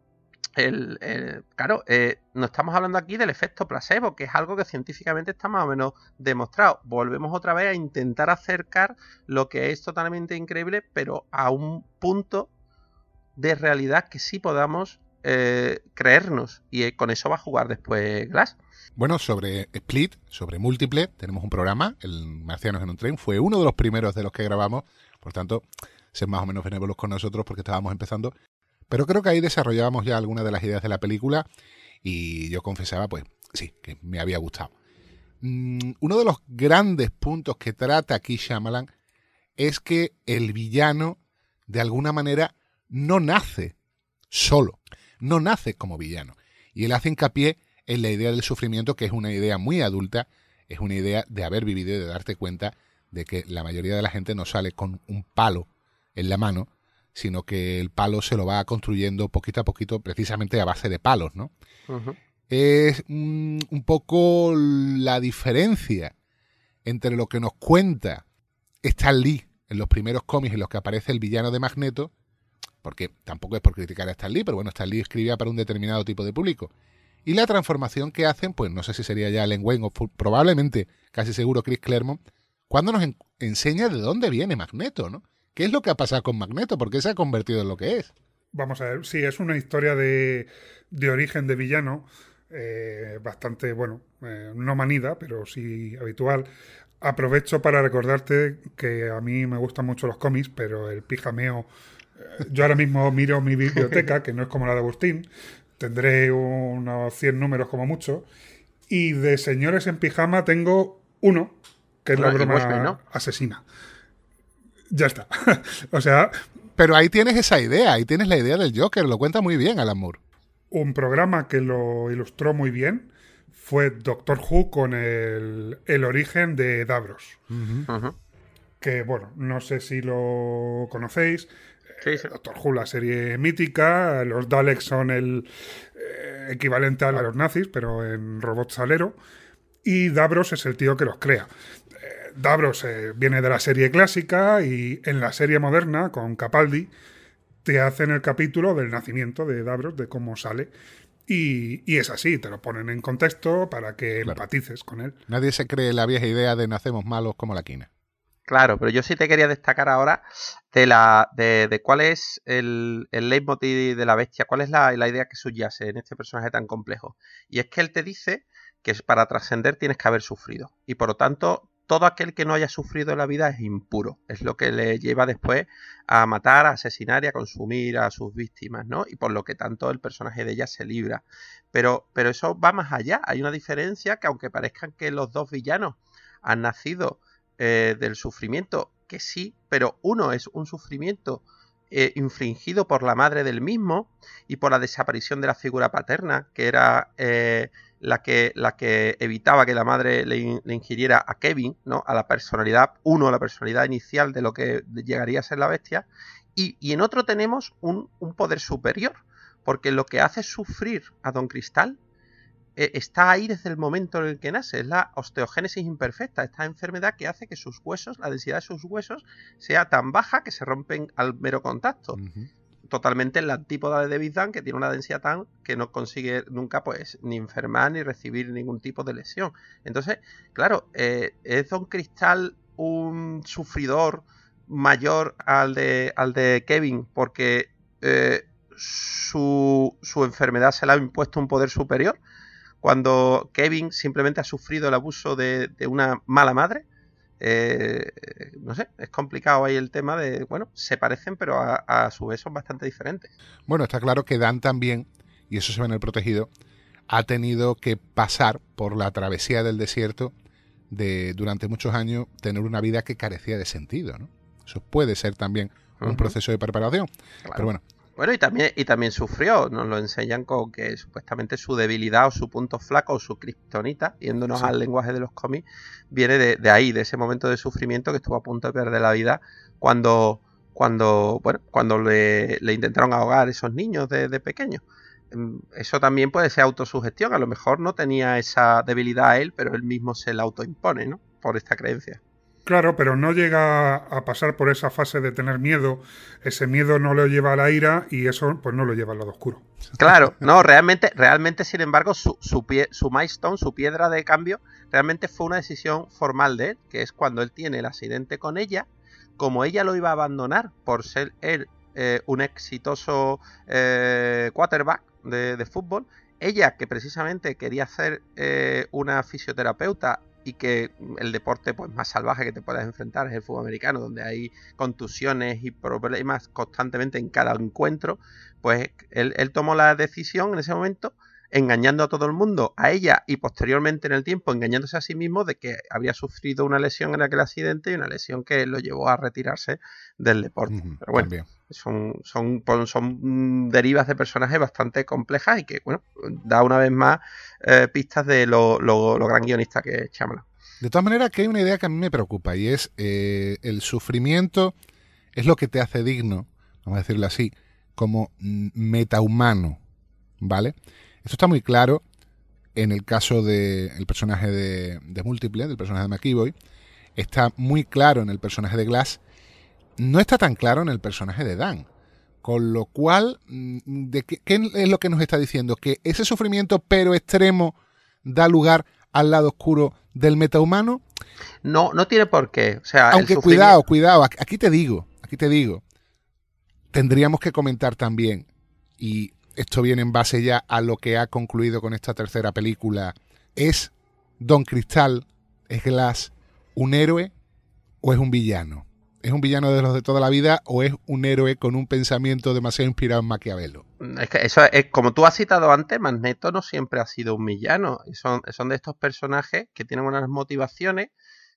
El, claro, eh, no estamos hablando aquí del efecto placebo, que es algo que científicamente está más o menos demostrado. Volvemos otra vez a intentar acercar lo que es totalmente increíble, pero a un punto de realidad que sí podamos eh, creernos. Y eh, con eso va a jugar después Glass. Bueno, sobre Split, sobre múltiple, tenemos un programa, el Marcianos en un tren, fue uno de los primeros de los que grabamos, por tanto, ser más o menos benévolos con nosotros porque estábamos empezando, pero creo que ahí desarrollábamos ya algunas de las ideas de la película y yo confesaba, pues sí, que me había gustado. Mm, uno de los grandes puntos que trata aquí Shyamalan es que el villano, de alguna manera, no nace solo, no nace como villano. Y él hace hincapié en la idea del sufrimiento, que es una idea muy adulta, es una idea de haber vivido y de darte cuenta de que la mayoría de la gente no sale con un palo en la mano, sino que el palo se lo va construyendo poquito a poquito, precisamente a base de palos, ¿no? Es un poco la diferencia entre lo que nos cuenta Stan Lee en los primeros cómics en los que aparece el villano de Magneto, porque tampoco es por criticar a Stan Lee, pero bueno, Stan Lee escribía para un determinado tipo de público. Y la transformación que hacen, pues no sé si sería ya Len Wayne o probablemente, casi seguro, Chris Claremont, cuando nos en- enseña de dónde viene Magneto, ¿no? ¿Qué es lo que ha pasado con Magneto? ¿Por qué se ha convertido en lo que es? Vamos a ver, sí, es una historia de, de origen de villano, eh, bastante, bueno, eh, no manida, pero sí habitual. Aprovecho para recordarte que a mí me gustan mucho los cómics, pero el pijameo, eh, yo ahora mismo miro mi biblioteca, que no es como la de Agustín, tendré unos 100 números como mucho, y de señores en pijama tengo uno, que es la broma Watchmen, ¿no? asesina. Ya está. o sea, Pero ahí tienes esa idea, ahí tienes la idea del Joker, lo cuenta muy bien Alan Moore. un programa que lo ilustró muy bien fue Doctor Who con el, el origen de Davros. Que bueno, no sé si lo conocéis. Sí, sí. Doctor Who, la serie mítica. Los Daleks son el eh, equivalente a los nazis, pero en robot salero. Y Davros es el tío que los crea. Davros eh, viene de la serie clásica y en la serie moderna, con Capaldi, te hacen el capítulo del nacimiento de Davros, de cómo sale. Y, y es así, te lo ponen en contexto para que Claro. empatices con él. Nadie se cree la vieja idea de nacemos malos como la quina. Claro, pero yo sí te quería destacar ahora de la de, de cuál es el, el leitmotiv de la bestia, cuál es la, la idea que subyace en este personaje tan complejo. Y es que él te dice que para trascender tienes que haber sufrido. Y por lo tanto, todo aquel que no haya sufrido la vida es impuro. Es lo que le lleva después a matar, a asesinar y a consumir a sus víctimas, ¿no? Y por lo que tanto el personaje de ella se libra. Pero, pero eso va más allá. Hay una diferencia que aunque parezcan que los dos villanos han nacido eh, del sufrimiento, que sí, pero uno es un sufrimiento eh, infligido por la madre del mismo y por la desaparición de la figura paterna, que era eh, la, que, la que evitaba que la madre le, in- le ingiriera a Kevin, ¿no? a la personalidad, uno, la personalidad inicial de lo que llegaría a ser la bestia, y, y en otro tenemos un, un poder superior, porque lo que hace sufrir a Don Cristal está ahí desde el momento en el que nace. Es la osteogénesis imperfecta, esta enfermedad que hace que sus huesos, la densidad de sus huesos, sea tan baja que se rompen al mero contacto. Totalmente en la antípoda de David Dunn, que tiene una densidad tan que no consigue nunca, pues, ni enfermar ni recibir ningún tipo de lesión. Entonces, claro, eh, ¿es Don Cristal un sufridor mayor al de, al de Kevin porque eh, su, su enfermedad se le ha impuesto un poder superior? Cuando Kevin simplemente ha sufrido el abuso de, de una mala madre. Eh, no sé, es complicado ahí el tema de, bueno, se parecen, pero a, a su vez son bastante diferentes. Bueno, está claro que Dan también, y eso se ve en el protegido, ha tenido que pasar por la travesía del desierto de durante muchos años tener una vida que carecía de sentido, ¿no? Eso puede ser también un proceso de preparación. Claro. Pero bueno, Bueno, y también, y también sufrió, nos lo enseñan con que supuestamente su debilidad o su punto flaco o su kriptonita, yéndonos Sí. al lenguaje de los cómics, viene de, de ahí, de ese momento de sufrimiento que estuvo a punto de perder la vida cuando, cuando, bueno, cuando le, le intentaron ahogar esos niños de, de pequeño. Mm, Eso también puede ser autosugestión, a lo mejor no tenía esa debilidad él, pero él mismo se la autoimpone, ¿no? Por esta creencia. Claro, pero no llega a pasar por esa fase de tener miedo. Ese miedo no lo lleva a la ira y eso pues no lo lleva al lado oscuro. Claro, no, realmente, realmente, sin embargo, su, su, pie, su milestone, su piedra de cambio, realmente fue una decisión formal de él, que es cuando él tiene el accidente con ella, como ella lo iba a abandonar por ser él eh, un exitoso eh, quarterback de, de, fútbol, ella que precisamente quería ser eh, una fisioterapeuta y que el deporte pues más salvaje que te puedas enfrentar es el fútbol americano, donde hay contusiones y problemas constantemente en cada encuentro, pues él, él tomó la decisión en ese momento engañando a todo el mundo, a ella y posteriormente en el tiempo engañándose a sí mismo de que había sufrido una lesión en aquel accidente y una lesión que lo llevó a retirarse del deporte. Pero bueno, son, son, son, derivas de personajes bastante complejas y que, bueno, da una vez más eh, pistas de lo, lo, gran guionista que es Shyamalan. De todas maneras, que hay una idea que a mí me preocupa y es eh, el sufrimiento es lo que te hace digno, vamos a decirlo así, como metahumano, ¿vale? Esto está muy claro en el caso del de personaje de, de, Múltiple, del personaje de McEvoy. Está muy claro en el personaje de Glass. No está tan claro en el personaje de Dan. Con lo cual, ¿de qué, qué, es lo que nos está diciendo? Que ese sufrimiento, pero extremo, da lugar al lado oscuro del metahumano. No, no tiene por qué. O sea, Aunque cuidado, cuidado. Aquí te digo, aquí te digo. Tendríamos que comentar también, y esto viene en base ya a lo que ha concluido con esta tercera película, ¿es Don Cristal, es Glass, un héroe o es un villano? ¿Es un villano de los de toda la vida o es un héroe con un pensamiento demasiado inspirado en Maquiavelo? Es que eso es, como tú has citado antes, Magneto no siempre ha sido un villano. Son, son de estos personajes que tienen unas motivaciones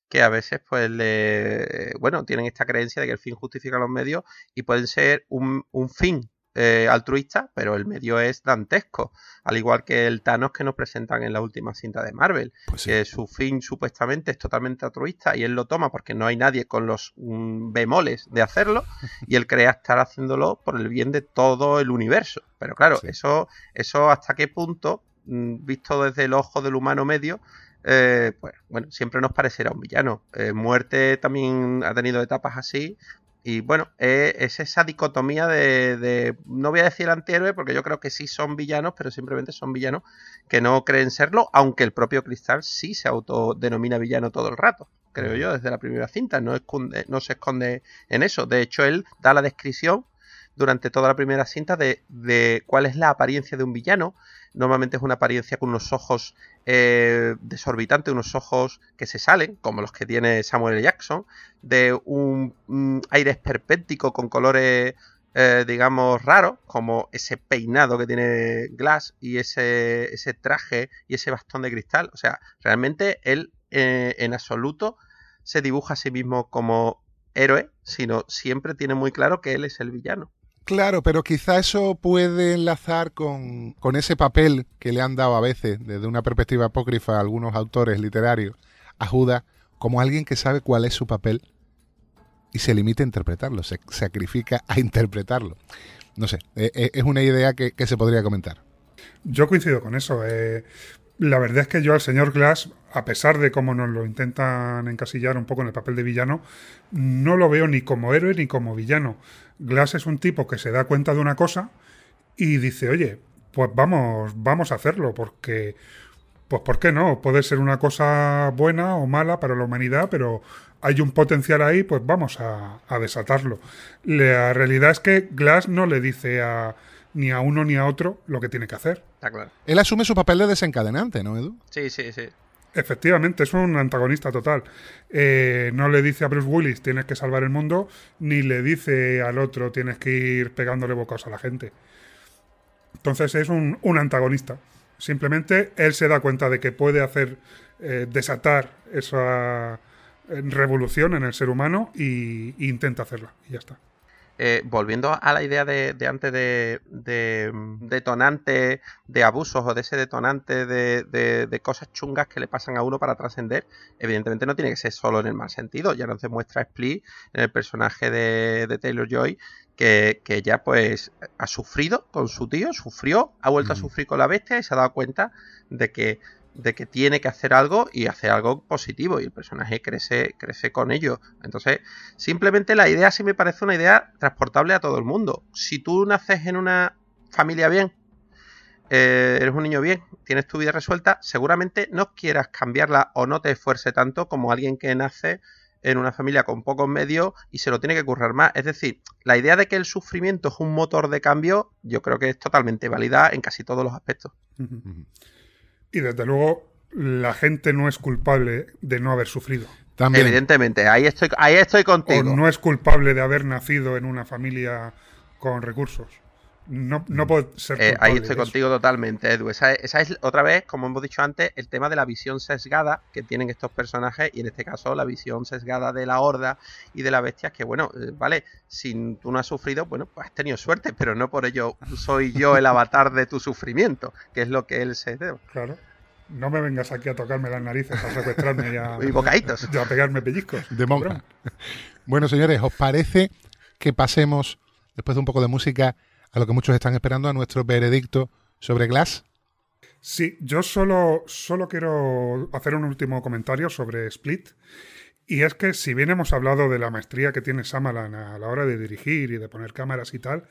que a veces pues le bueno tienen esta creencia de que el fin justifica los medios y pueden ser un, un fin eh, altruista, pero el medio es dantesco, al igual que el Thanos que nos presentan en la última cinta de Marvel, pues sí. que su fin supuestamente es totalmente altruista y él lo toma porque no hay nadie con los mm, bemoles de hacerlo y él crea estar haciéndolo por el bien de todo el universo. Pero claro, sí. eso, eso hasta qué punto, mm, visto desde el ojo del humano medio, eh, pues bueno, siempre nos parecerá un villano. Eh, Muerte también ha tenido etapas así, y bueno, eh, es esa dicotomía de, de, no voy a decir antihéroe, porque yo creo que sí son villanos, pero simplemente son villanos que no creen serlo, aunque el propio Cristal sí se autodenomina villano todo el rato, creo yo, desde la primera cinta, no, esconde, no se esconde en eso. De hecho, él da la descripción durante toda la primera cinta de, de cuál es la apariencia de un villano. Normalmente es una apariencia con unos ojos eh, desorbitantes, unos ojos que se salen, como los que tiene Samuel. Jackson, de un, un aire esperpéntico con colores, eh, digamos, raros, como ese peinado que tiene Glass y ese, ese traje y ese bastón de cristal. O sea, realmente él eh, en absoluto se dibuja a sí mismo como héroe, sino siempre tiene muy claro que él es el villano. Claro, pero quizá eso puede enlazar con, con, ese papel que le han dado a veces, desde una perspectiva apócrifa, a algunos autores literarios, a Judas, como alguien que sabe cuál es su papel y se limita a interpretarlo, se sacrifica a interpretarlo. No sé, es una idea que, que se podría comentar. Yo coincido con eso. Eh, la verdad es que yo al señor Glass, a pesar de cómo nos lo intentan encasillar un poco en el papel de villano, no lo veo ni como héroe ni como villano. Glass es un tipo que se da cuenta de una cosa y dice, oye, pues vamos, vamos a hacerlo, porque, pues ¿por qué no? Puede ser una cosa buena o mala para la humanidad, pero hay un potencial ahí, pues vamos a, a desatarlo. La realidad es que Glass no le dice a ni a uno ni a otro lo que tiene que hacer. Está claro. Él asume su papel de desencadenante, ¿no, Edu? Sí, sí, sí. Efectivamente, es un antagonista total. Eh, no le dice a Bruce Willis tienes que salvar el mundo, ni le dice al otro tienes que ir pegándole bocas a la gente. Entonces es un, un antagonista. Simplemente él se da cuenta de que puede hacer eh, desatar esa revolución en el ser humano y intenta hacerla. Y ya está. Eh, volviendo a la idea de, de antes de, de, detonante de abusos o de ese detonante de, de, cosas chungas que le pasan a uno para trascender, evidentemente no tiene que ser solo en el mal sentido. Ya nos demuestra Split en el personaje de, Taylor Joy que, que ya pues ha sufrido con su tío, sufrió, ha vuelto mm. a sufrir con la bestia y se ha dado cuenta de que de que tiene que hacer algo y hacer algo positivo y el personaje crece, crece con ello. Entonces, simplemente la idea sí me parece una idea transportable a todo el mundo. Si tú naces en una familia bien, eh, eres un niño bien, tienes tu vida resuelta, seguramente no quieras cambiarla o no te esfuerce tanto como alguien que nace en una familia con pocos medios y se lo tiene que currar más. Es decir, la idea de que el sufrimiento es un motor de cambio, yo creo que es totalmente válida en casi todos los aspectos. Y desde luego, la gente no es culpable de no haber sufrido. También. Evidentemente, ahí estoy, ahí estoy O contigo. no es culpable de haber nacido en una familia con recursos. No, no puede ser Eh, ahí estoy contigo totalmente, Edu. Esa es, esa es, otra vez, como hemos dicho antes, el tema de la visión sesgada que tienen estos personajes y en este caso la visión sesgada de la horda y de la bestia, que bueno, eh, vale, si tú no has sufrido, bueno, pues has tenido suerte, pero no por ello soy yo el avatar de tu sufrimiento, que es lo que él se debe. Claro. No me vengas aquí a tocarme las narices, a secuestrarme y a, Y bocaditos. y a pegarme pellizcos. De monja. Bueno, señores, ¿os parece que pasemos, después de un poco de música, a lo que muchos están esperando, a nuestro veredicto sobre Glass? Sí, yo solo, solo quiero hacer un último comentario sobre Split. Y es que si bien hemos hablado de la maestría que tiene Samalan a la hora de dirigir y de poner cámaras y tal,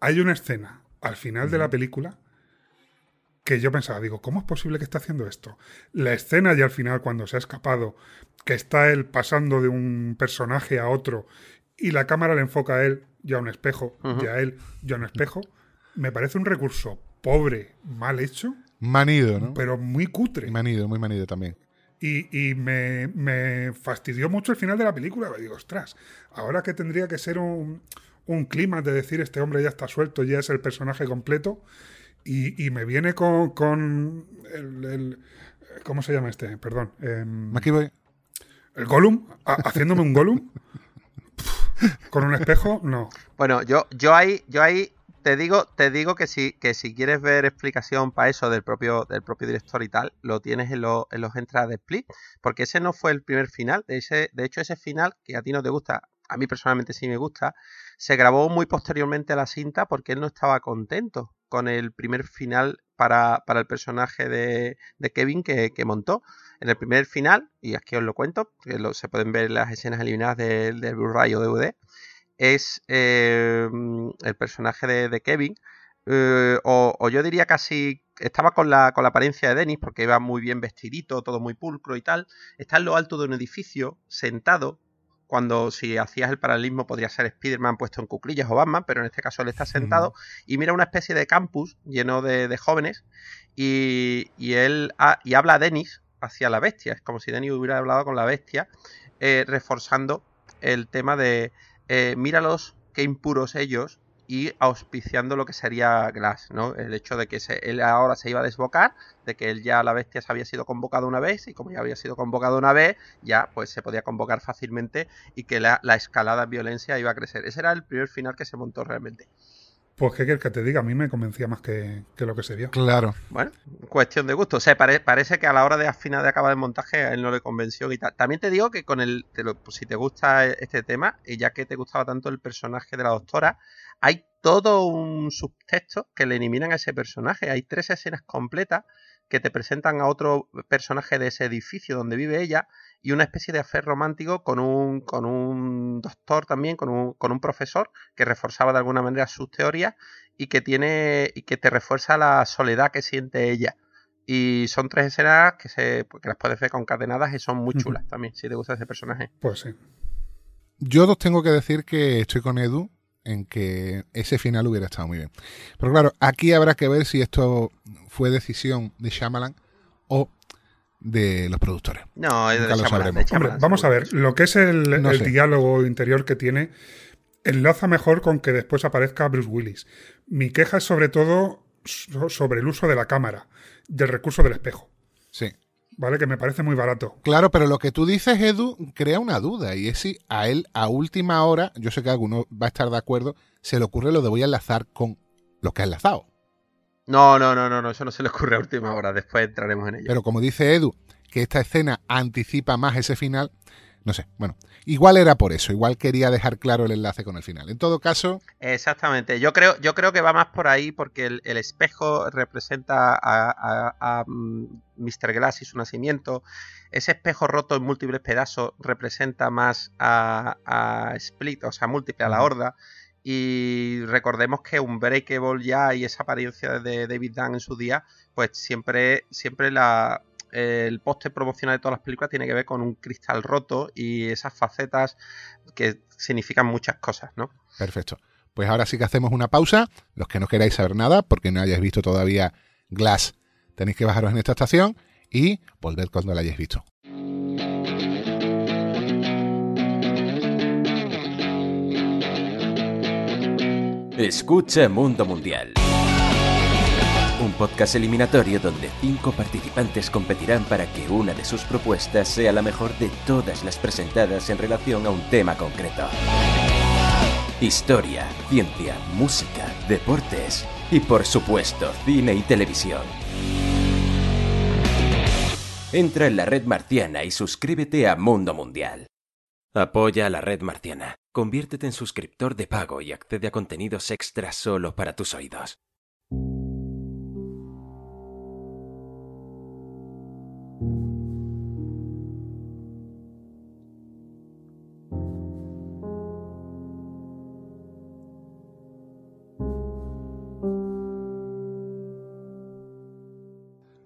hay una escena al final de la película que yo pensaba, digo, ¿cómo es posible que esté haciendo esto? La escena ya al final, cuando se ha escapado, que está él pasando de un personaje a otro y la cámara le enfoca a él y a un espejo, Ujú. y a él y a un espejo, me parece un recurso pobre, mal hecho, Manido, ¿no? pero muy cutre. Manido, muy manido también. Y, y me, me fastidió mucho el final de la película. Digo, ostras, ahora que tendría que ser un, un clima de decir este hombre ya está suelto, ya es el personaje completo, y, y me viene con, con el, el- ¿Cómo se llama este? Perdón. em, McKeeboy, el Gollum, ha- haciéndome un Gollum. Con un espejo, no. Bueno, yo, yo ahí, yo ahí te digo, te digo que si, que si quieres ver explicación para eso del propio, del propio director y tal, lo tienes en, lo- en los entradas de Split, porque ese no fue el primer final. De, ese, de hecho, ese final, que a ti no te gusta, a mí personalmente sí me gusta, se grabó muy posteriormente a la cinta porque él no estaba contento con el primer final para, para el personaje de, de Kevin que, que montó. En el primer final, y aquí os lo cuento, que lo- se pueden ver las escenas eliminadas del, Blu-ray o DVD, es eh, el personaje de, de Kevin, eh, o, o yo diría casi, estaba con la, con la apariencia de Dennis, porque iba muy bien vestidito, todo muy pulcro y tal, está en lo alto de un edificio, sentado, cuando si hacías el paralelismo podría ser Spider-Man puesto en cuclillas o Batman, pero en este caso él está sentado y mira una especie de campus lleno de, de jóvenes y, y él ha- y habla a Dennis hacia la bestia, es como si Dennis hubiera hablado con la bestia, eh, reforzando el tema de eh, míralos, qué impuros ellos, y auspiciando lo que sería Glass, ¿no? El hecho de que se- él ahora se iba a desbocar, de que él ya la bestia se había sido convocado una vez, y como ya había sido convocado una vez, ya pues se podía convocar fácilmente y que la, la escalada en violencia iba a crecer. Ese era el primer final que se montó realmente. Pues qué quieres que te diga, a mí me convencía más que, que lo que se vio. claro. Bueno, cuestión de gusto. O sea, pare- parece que a la hora de afinar de acabar el montaje a él no le convenció y tal. También te digo que con el, te lo- pues, si te gusta este tema, y ya que te gustaba tanto el personaje de la doctora, hay todo un subtexto que le eliminan a ese personaje. Hay tres escenas completas que te presentan a otro personaje de ese edificio donde vive ella y una especie de afer romántico con un, con un doctor también, con un, con un profesor que reforzaba de alguna manera sus teorías y que tiene y que te refuerza la soledad que siente ella. Y son tres escenas que se que las puedes ver concatenadas y son muy chulas también, si te gusta ese personaje. Pues sí. Yo os tengo que decir que estoy con Edu en que ese final hubiera estado muy bien. Pero claro, aquí habrá que ver si esto fue decisión de Shyamalan o de los productores. No, es de lo sabremos. de Shyamalan, Hombre, vamos a ver, lo que es el, No el sé. diálogo interior que tiene enlaza mejor con que después aparezca Bruce Willis. Mi queja es sobre todo so- sobre el uso de la cámara y el recurso del espejo, Sí. ¿vale? Que me parece muy barato. Claro, pero lo que tú dices, Edu, crea una duda. Y es si a él, a última hora, yo sé que alguno va a estar de acuerdo, se le ocurre lo de voy a enlazar con lo que ha enlazado. No, no, no, no, no, eso no se le ocurre a última hora, después entraremos en ello. Pero como dice Edu, que esta escena anticipa más ese final, No sé, bueno, igual era por eso, igual quería dejar claro el enlace con el final. En todo caso... Exactamente, yo creo, yo creo que va más por ahí porque el, espejo representa a, a, Mr. Glass y su nacimiento. Ese espejo roto en múltiples pedazos representa más a, a Split, o sea, múltiple, a la horda. Y recordemos que un Breakable ya y esa apariencia de David Dunn en su día, pues siempre, siempre la, el póster promocional de todas las películas tiene que ver con un cristal roto y esas facetas que significan muchas cosas, ¿no? Perfecto. Pues ahora sí que hacemos una pausa. Los que no queráis saber nada, porque no hayáis visto todavía Glass, tenéis que bajaros en esta estación y volver cuando la hayáis visto. Escucha Mundo Mundial. Un podcast eliminatorio donde cinco participantes competirán para que una de sus propuestas sea la mejor de todas las presentadas en relación a un tema concreto. Historia, ciencia, música, deportes y por supuesto cine y televisión. Entra en la red marciana y suscríbete a Mundo Mundial. Apoya a la red marciana. Conviértete en suscriptor de pago y accede a contenidos extras solo para tus oídos.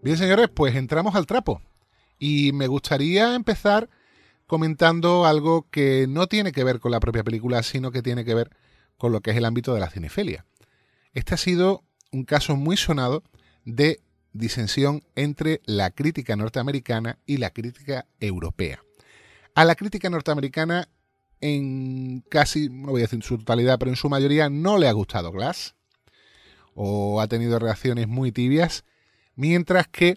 Bien, señores, pues entramos al trapo. Y me gustaría empezar comentando algo que no tiene que ver con la propia película, sino que tiene que ver con lo que es el ámbito de la cinefelia. Este ha sido un caso muy sonado de disensión entre la crítica norteamericana y la crítica europea. A la crítica norteamericana, en casi, no voy a decir en su totalidad, pero en su mayoría, no le ha gustado Glass, o ha tenido reacciones muy tibias, mientras que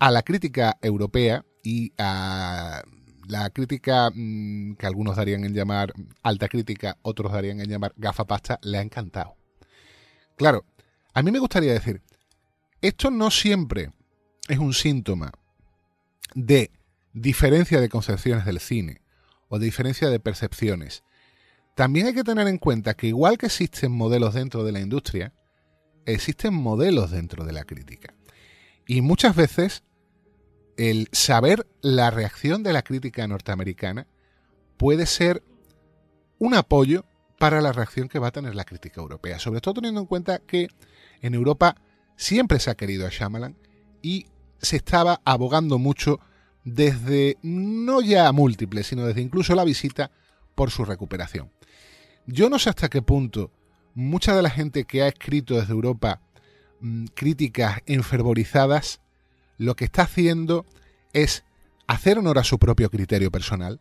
a la crítica europea y a la crítica mm, que algunos darían en llamar alta crítica, otros darían en llamar gafapasta, le ha encantado. Claro, a mí me gustaría decir, esto no siempre es un síntoma de diferencia de concepciones del cine o de diferencia de percepciones. También hay que tener en cuenta que igual que existen modelos dentro de la industria, existen modelos dentro de la crítica. Y muchas veces el saber la reacción de la crítica norteamericana puede ser un apoyo para la reacción que va a tener la crítica europea, sobre todo teniendo en cuenta que en Europa siempre se ha querido a Shyamalan y se estaba abogando mucho desde no ya múltiples, sino desde incluso la visita por su recuperación. Yo no sé hasta qué punto mucha de la gente que ha escrito desde Europa mm, críticas enfervorizadas lo que está haciendo es hacer honor a su propio criterio personal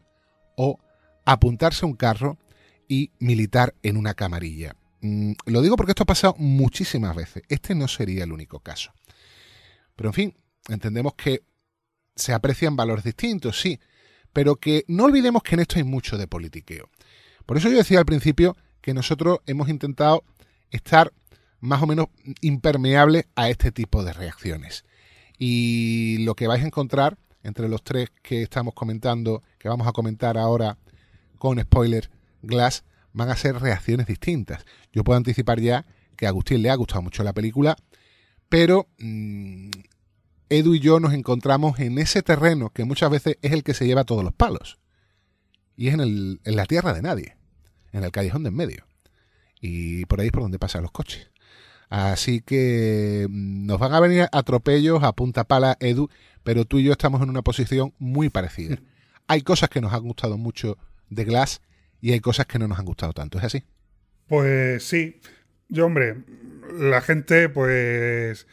o apuntarse a un carro y militar en una camarilla. Mm, lo digo porque esto ha pasado muchísimas veces. Este no sería el único caso. Pero en fin, entendemos que se aprecian valores distintos, sí, pero que no olvidemos que en esto hay mucho de politiqueo. Por eso yo decía al principio que nosotros hemos intentado estar más o menos impermeables a este tipo de reacciones. Y lo que vais a encontrar entre los tres que estamos comentando, que vamos a comentar ahora con spoiler Glass, van a ser reacciones distintas. Yo puedo anticipar ya que a Agustín le ha gustado mucho la película, pero mm, Edu y yo nos encontramos en ese terreno que muchas veces es el que se lleva todos los palos. Y es en, el, en la tierra de nadie, en el callejón de en medio. Y por ahí es por donde pasan los coches. Así que mm, nos van a venir atropellos a punta pala, Edu, pero tú y yo estamos en una posición muy parecida. Hay cosas que nos han gustado mucho de Glass y hay cosas que no nos han gustado tanto, ¿es así? Pues sí. Yo, hombre, la gente, pues.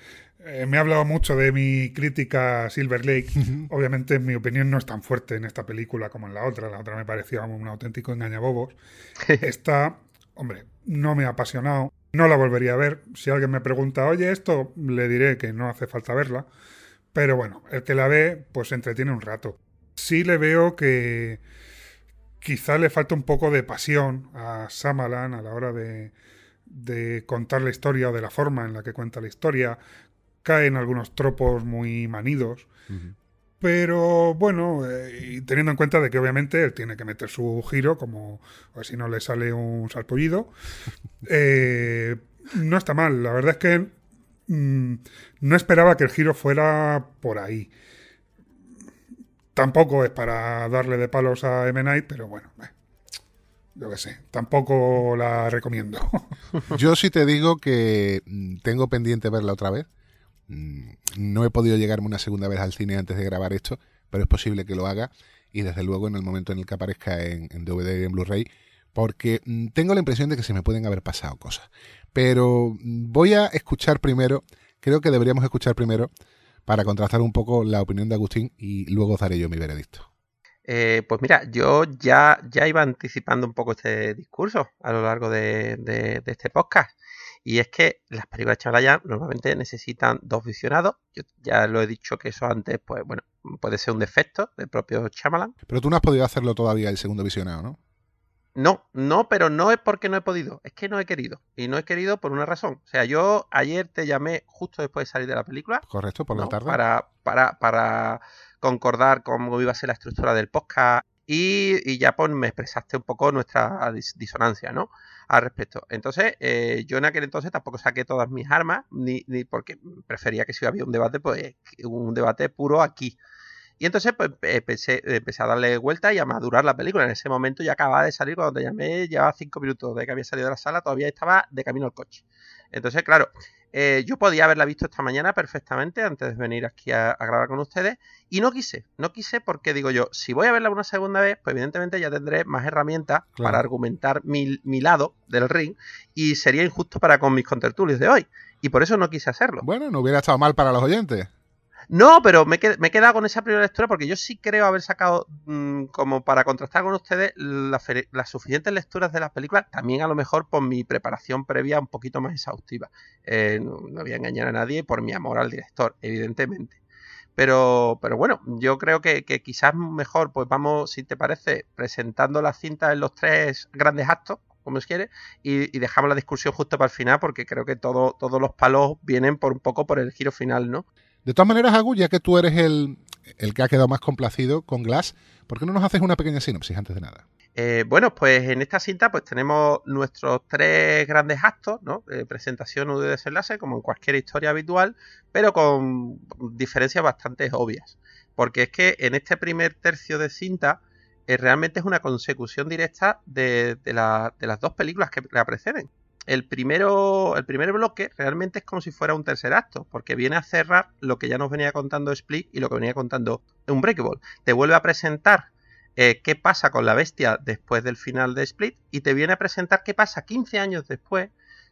Eh, me ha hablado mucho de mi crítica a Silver Lake. Obviamente, mi opinión no es tan fuerte en esta película como en la otra. La otra me parecía un auténtico engañabobos. Esta, hombre, no me ha apasionado. No la volvería a ver. Si alguien me pregunta, oye, esto, le diré que no hace falta verla. Pero bueno, el que la ve, pues se entretiene un rato. Sí le veo que quizá le falta un poco de pasión a Samalan a la hora de, de contar la historia o de la forma en la que cuenta la historia. Caen algunos tropos muy manidos. Pero bueno, eh, y teniendo en cuenta de que obviamente él tiene que meter su giro, como o si no le sale un salpullido, eh, no está mal. La verdad es que mm, no esperaba que el giro fuera por ahí. Tampoco es para darle de palos a M. Night, pero bueno, eh, yo qué sé, tampoco la recomiendo. Yo sí te digo que mm, tengo pendiente verla otra vez. Mm, No he podido llegarme una segunda vez al cine antes de grabar esto, pero es posible que lo haga. Y desde luego en el momento en el que aparezca en, DVD y en Blu-ray, porque mm, tengo la impresión de que se me pueden haber pasado cosas. Pero mm, voy a escuchar primero, creo que deberíamos escuchar primero para contrastar un poco la opinión de Agustín y luego daré yo mi veredicto. Eh, pues mira, yo ya, ya iba anticipando un poco este discurso a lo largo de, de- de este podcast. Y es que las películas de Shyamalan normalmente necesitan dos visionados. Yo ya lo he dicho que eso antes, pues bueno, puede ser un defecto del propio Shyamalan. Pero tú no has podido hacerlo todavía el segundo visionado, ¿no? No, no, pero no es porque no he podido, es que no he querido. Y no he querido por una razón. O sea, yo ayer te llamé justo después de salir de la película. Correcto, por la tarde. Para, para, para concordar cómo iba a ser la estructura del podcast y, y ya pues me expresaste un poco nuestra dis- disonancia, ¿no? Al respecto. Entonces, eh, yo en aquel entonces tampoco saqué todas mis armas, ni, ni porque prefería que si había un debate, pues un debate puro aquí. Y entonces pues, empecé, empecé a darle vuelta y a madurar la película. En ese momento ya acababa de salir, cuando te llamé, llevaba cinco minutos de que había salido de la sala, todavía estaba de camino al coche. Entonces, claro, eh, yo podía haberla visto esta mañana perfectamente antes de venir aquí a, a grabar con ustedes y no quise, no quise porque digo yo, si voy a verla una segunda vez, pues evidentemente ya tendré más herramientas Claro. para argumentar mi, mi lado del ring y sería injusto para con mis contertulios de hoy. Y por eso no quise hacerlo. Bueno, no hubiera estado mal para los oyentes. No, pero me, he quedado con esa primera lectura porque yo sí creo haber sacado, mm, como para contrastar con ustedes, las suficientes lecturas de las películas, también a lo mejor por mi preparación previa un poquito más exhaustiva. Eh, no, voy a engañar a nadie por mi amor al director, evidentemente. Pero, pero bueno, yo creo que, quizás mejor, pues vamos, si te parece, presentando la cinta en los tres grandes actos, como os quiere, y, y dejamos la discusión justo para el final, porque creo que todo, todos los palos vienen por un poco por el giro final, ¿no? De todas maneras, Agu, ya que tú eres el, el que ha quedado más complacido con Glass, ¿por qué no nos haces una pequeña sinopsis antes de nada? Eh, bueno, pues en esta cinta pues tenemos nuestros tres grandes actos, ¿no? Eh, presentación, y desenlace, como en cualquier historia habitual, pero con diferencias bastante obvias. Porque es que en este primer tercio de cinta eh, realmente es una consecución directa de, de de las dos películas que la preceden. El primero, el primer bloque realmente es como si fuera un tercer acto, porque viene a cerrar lo que ya nos venía contando Split y lo que venía contando Unbreakable. Te vuelve a presentar eh, qué pasa con la bestia después del final de Split y te viene a presentar qué pasa 15 años después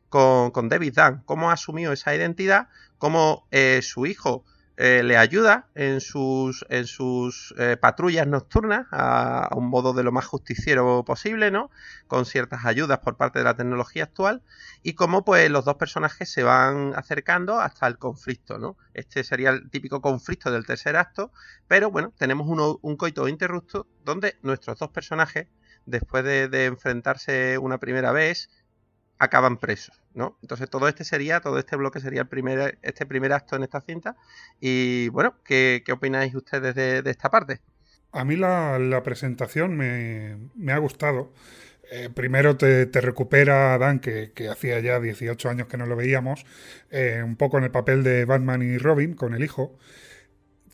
con, con David Dunn, cómo ha asumido esa identidad, cómo eh, su hijo eh, le ayuda en sus, en sus eh, patrullas nocturnas a, un modo de lo más justiciero posible, ¿no? Con ciertas ayudas por parte de la tecnología actual y cómo pues los dos personajes se van acercando hasta el conflicto, ¿no? Este sería el típico conflicto del tercer acto, pero bueno, tenemos un coito interrupto donde nuestros dos personajes, después de, de enfrentarse una primera vez, acaban presos, ¿no? Entonces todo este sería, todo este bloque sería el primer, este primer acto en esta cinta. Y bueno, ¿qué, opináis ustedes de, esta parte? A mí la, presentación me, ha gustado. Eh, primero te, recupera a Dan, que, hacía ya 18 años que no lo veíamos, eh, un poco en el papel de Batman y Robin con el hijo.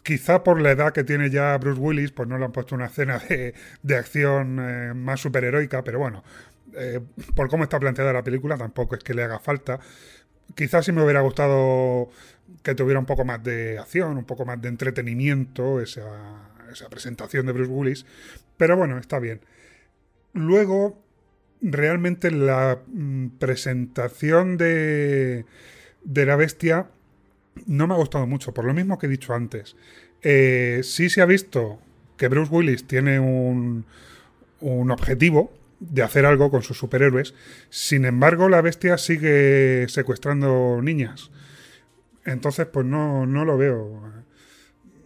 Quizá por la edad que tiene ya Bruce Willis, pues no le han puesto una escena de, de acción eh, más superheroica, pero bueno, eh, por cómo está planteada la película tampoco es que le haga falta. Quizás sí me hubiera gustado que tuviera un poco más de acción, un poco más de entretenimiento, esa, esa presentación de Bruce Willis, pero bueno, está bien. Luego, realmente la mm, presentación de, de la bestia no me ha gustado mucho, por lo mismo que he dicho antes. Eh, sí se ha visto que Bruce Willis tiene un, un objetivo de hacer algo con sus superhéroes. Sin embargo, la bestia sigue secuestrando niñas. Entonces, pues no, no lo veo.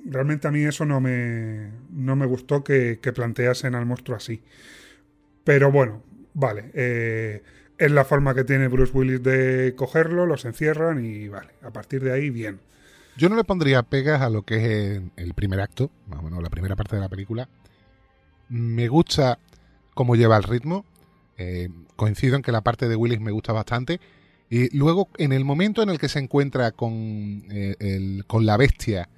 Realmente a mí eso no me, no me gustó que, que planteasen al monstruo así. Pero bueno, vale. eh, es la forma que tiene Bruce Willis de cogerlo, los encierran y vale. A partir de ahí, bien. Yo no le pondría pegas a lo que es el primer acto, más o menos la primera parte de la película. Me gusta cómo lleva el ritmo. Eh, coincido en que la parte de Willis me gusta bastante. Y luego, en el momento en el que se encuentra con, eh, el- con la bestia,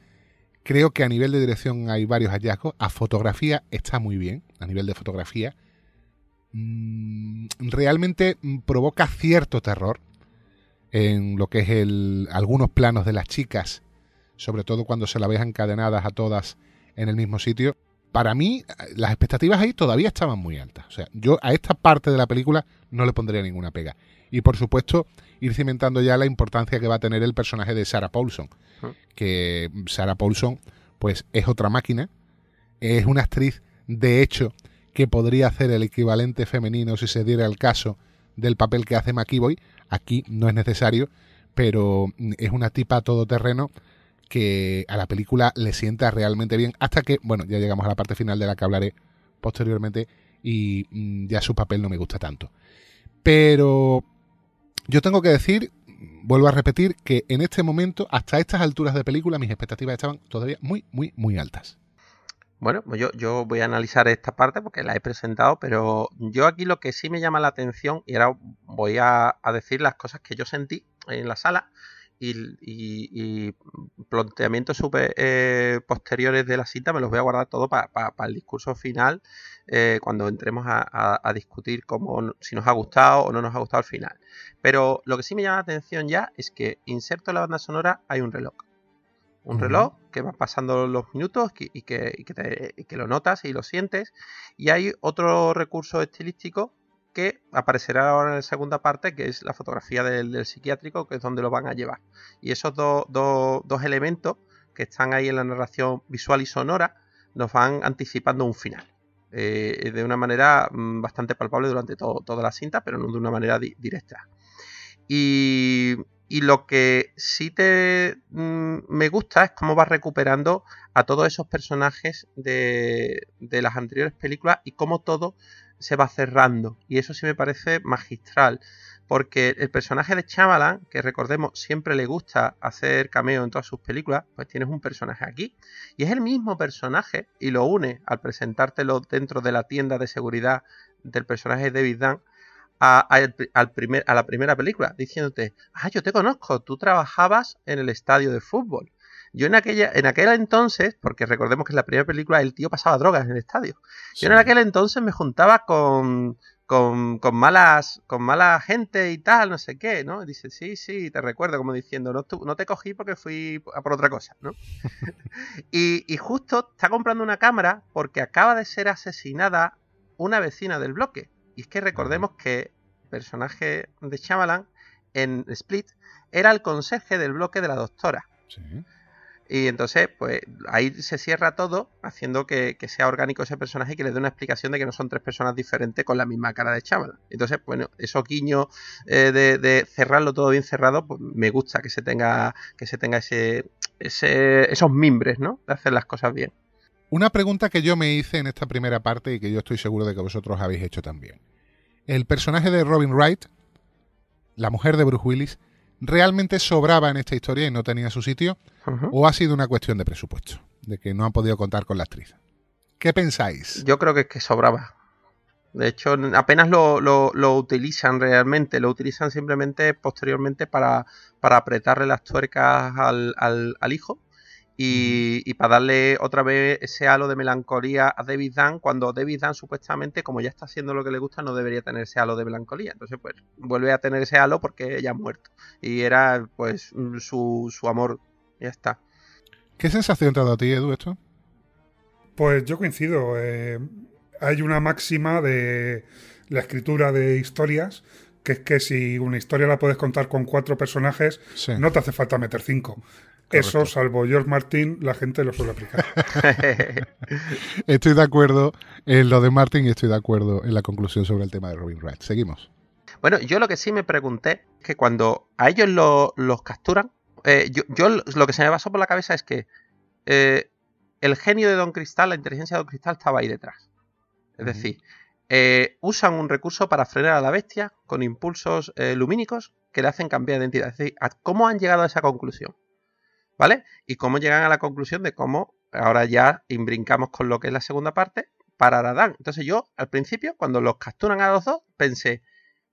creo que a nivel de dirección hay varios hallazgos. A fotografía está muy bien, a nivel de fotografía. Mm, realmente mm, provoca cierto terror en lo que es el, algunos planos de las chicas, sobre todo cuando se la ve encadenadas a todas en el mismo sitio. Para mí, las expectativas ahí todavía estaban muy altas. O sea, yo a esta parte de la película no le pondría ninguna pega. Y por supuesto, ir cimentando ya la importancia que va a tener el personaje de Sarah Paulson. Que Sarah Paulson, pues es otra máquina. Es una actriz, de hecho, que podría hacer el equivalente femenino si se diera el caso del papel que hace McKeeboy. Aquí no es necesario, pero mm, es una tipa todoterreno que a la película le sienta realmente bien hasta que, bueno, ya llegamos a la parte final de la que hablaré posteriormente y mm, ya su papel no me gusta tanto. Pero yo tengo que decir, vuelvo a repetir, que en este momento, hasta estas alturas de película, mis expectativas estaban todavía muy, muy, muy altas. Bueno, pues yo, yo voy a analizar esta parte porque la he presentado, pero yo aquí lo que sí me llama la atención, y ahora voy a, a decir las cosas que yo sentí en la sala y, y- y planteamientos super, eh, posteriores de la cita, me los voy a guardar todo para el discurso final, eh, cuando entremos a, a- a discutir cómo, si nos ha gustado o no nos ha gustado al final. Pero lo que sí me llama la atención ya es que inserto en la banda sonora hay un reloj un reloj que va pasando los minutos y que, te- y que lo notas y lo sientes. Y hay otro recurso estilístico que aparecerá ahora en la segunda parte, que es la fotografía del, psiquiátrico, que es donde lo van a llevar. Y esos dos- elementos que están ahí en la narración visual y sonora nos van anticipando un final. eh, de una manera mm, bastante palpable durante todo- toda la cinta, pero no de una manera di- directa. Y, y lo que sí te mm, me gusta es cómo va recuperando a todos esos personajes de, de las anteriores películas y cómo todo se va cerrando. Y eso sí me parece magistral. Porque el personaje de Shyamalan, que recordemos siempre le gusta hacer cameo en todas sus películas, pues tienes un personaje aquí. Y es el mismo personaje y lo une al presentártelo dentro de la tienda de seguridad del personaje de David Dunn a, al pri- al primer, a la primera película, diciéndote, ah, yo te conozco, tú trabajabas en el estadio de fútbol. Yo en aquella, en aquel entonces, porque recordemos que en la primera película el tío pasaba drogas en el estadio. Yo en aquel entonces me juntaba con, con, con malas, con mala gente y tal, no sé qué, ¿no? Y dice, sí, sí, te recuerdo, como diciendo, no, no te cogí porque fui a por otra cosa, ¿no? y, y justo está comprando una cámara porque acaba de ser asesinada una vecina del bloque. Y es que recordemos que el personaje de Shyamalan en Split era el conserje del bloque de la doctora. Sí. Y entonces, pues ahí se cierra todo, haciendo que, sea orgánico ese personaje y que le dé una explicación de que no son tres personas diferentes con la misma cara de Shyamalan. Entonces, bueno, esos guiños eh, de, de cerrarlo todo bien cerrado, pues me gusta que se tenga, que se tenga ese, ese, esos mimbres, ¿no? De hacer las cosas bien. Una pregunta que yo me hice en esta primera parte y que yo estoy seguro de que vosotros habéis hecho también. ¿El personaje de Robin Wright, la mujer de Bruce Willis, realmente sobraba en esta historia y no tenía su sitio? ¿O ha sido una cuestión de presupuesto? De que no han podido contar con la actriz. ¿Qué pensáis? Yo creo que es que sobraba. De hecho, apenas lo, lo- lo utilizan realmente, lo utilizan simplemente posteriormente para, para apretarle las tuercas al, al- al hijo y, y para darle otra vez ese halo de melancolía a David Dunn, cuando David Dunn supuestamente, como ya está haciendo lo que le gusta, no debería tener ese halo de melancolía. Entonces, pues vuelve a tener ese halo porque ella ha muerto. Y era, pues, su, su amor. Ya está. ¿Qué sensación te ha dado a ti, Edu, esto? Pues yo coincido. eh, hay una máxima de la escritura de historias, que es que si una historia la puedes contar con cuatro personajes, Sí. no te hace falta meter cinco. Eso, salvo George Martin, la gente lo suele aplicar. Estoy de acuerdo en lo de Martin y estoy de acuerdo en la conclusión sobre el tema de Robin Wright. Seguimos. Bueno, yo lo que sí me pregunté es que cuando a ellos lo- los capturan, eh, yo, yo lo que se me pasó por la cabeza es que eh, el genio de Don Cristal, la inteligencia de Don Cristal estaba ahí detrás. Es decir, eh, usan un recurso para frenar a la bestia con impulsos eh, lumínicos que le hacen cambiar de identidad. Es decir, ¿a- ¿cómo han llegado a esa conclusión? ¿Vale? Y cómo llegan a la conclusión de cómo ahora ya imbrincamos con lo que es la segunda parte para Adán. Entonces yo, al principio, cuando los capturan a los dos, pensé,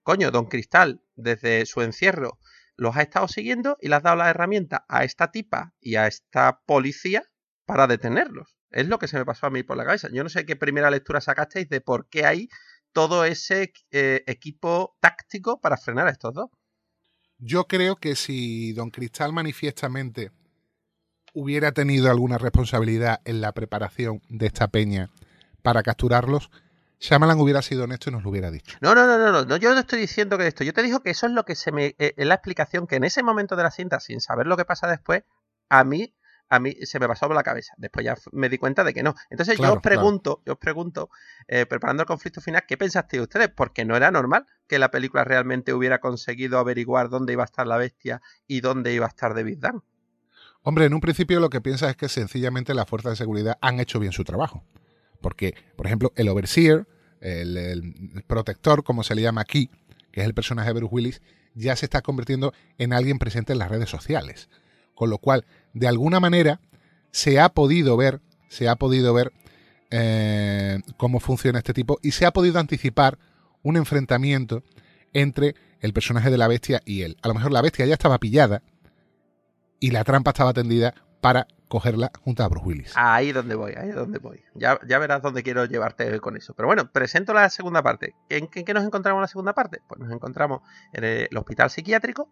coño, Don Cristal, desde su encierro, los ha estado siguiendo y le has dado la herramienta a esta tipa y a esta policía para detenerlos. Es lo que se me pasó a mí por la cabeza. Yo no sé qué primera lectura sacasteis de por qué hay todo ese eh, equipo táctico para frenar a estos dos. Yo creo que si Don Cristal manifiestamente hubiera tenido alguna responsabilidad en la preparación de esta peña para capturarlos, Shyamalan hubiera sido honesto y nos lo hubiera dicho. No, no, no, no, no, yo no estoy diciendo que esto, yo te digo que eso es lo que se me, eh, la explicación que en ese momento de la cinta, sin saber lo que pasa después, a mí, a mí se me pasó por la cabeza. Después ya me di cuenta de que no. Entonces yo os pregunto, yo os pregunto, eh, preparando el conflicto final, ¿qué pensasteis ustedes? Porque no era normal que la película realmente hubiera conseguido averiguar dónde iba a estar la bestia y dónde iba a estar David Dunn. Hombre, en un principio lo que piensas es que sencillamente las fuerzas de seguridad han hecho bien su trabajo. Porque, por ejemplo, el overseer, el, protector, como se le llama aquí, que es el personaje de Bruce Willis, ya se está convirtiendo en alguien presente en las redes sociales. Con lo cual, de alguna manera, se ha podido ver, se ha podido ver eh, cómo funciona este tipo y se ha podido anticipar un enfrentamiento entre el personaje de la bestia y él. A lo mejor la bestia ya estaba pillada y la trampa estaba tendida para cogerla junto a Bruce Willis. Ahí es donde voy, ahí es donde voy. Ya, ya verás dónde quiero llevarte con eso. Pero bueno, presento la segunda parte. ¿En qué, en qué nos encontramos en la segunda parte? Pues nos encontramos en el hospital psiquiátrico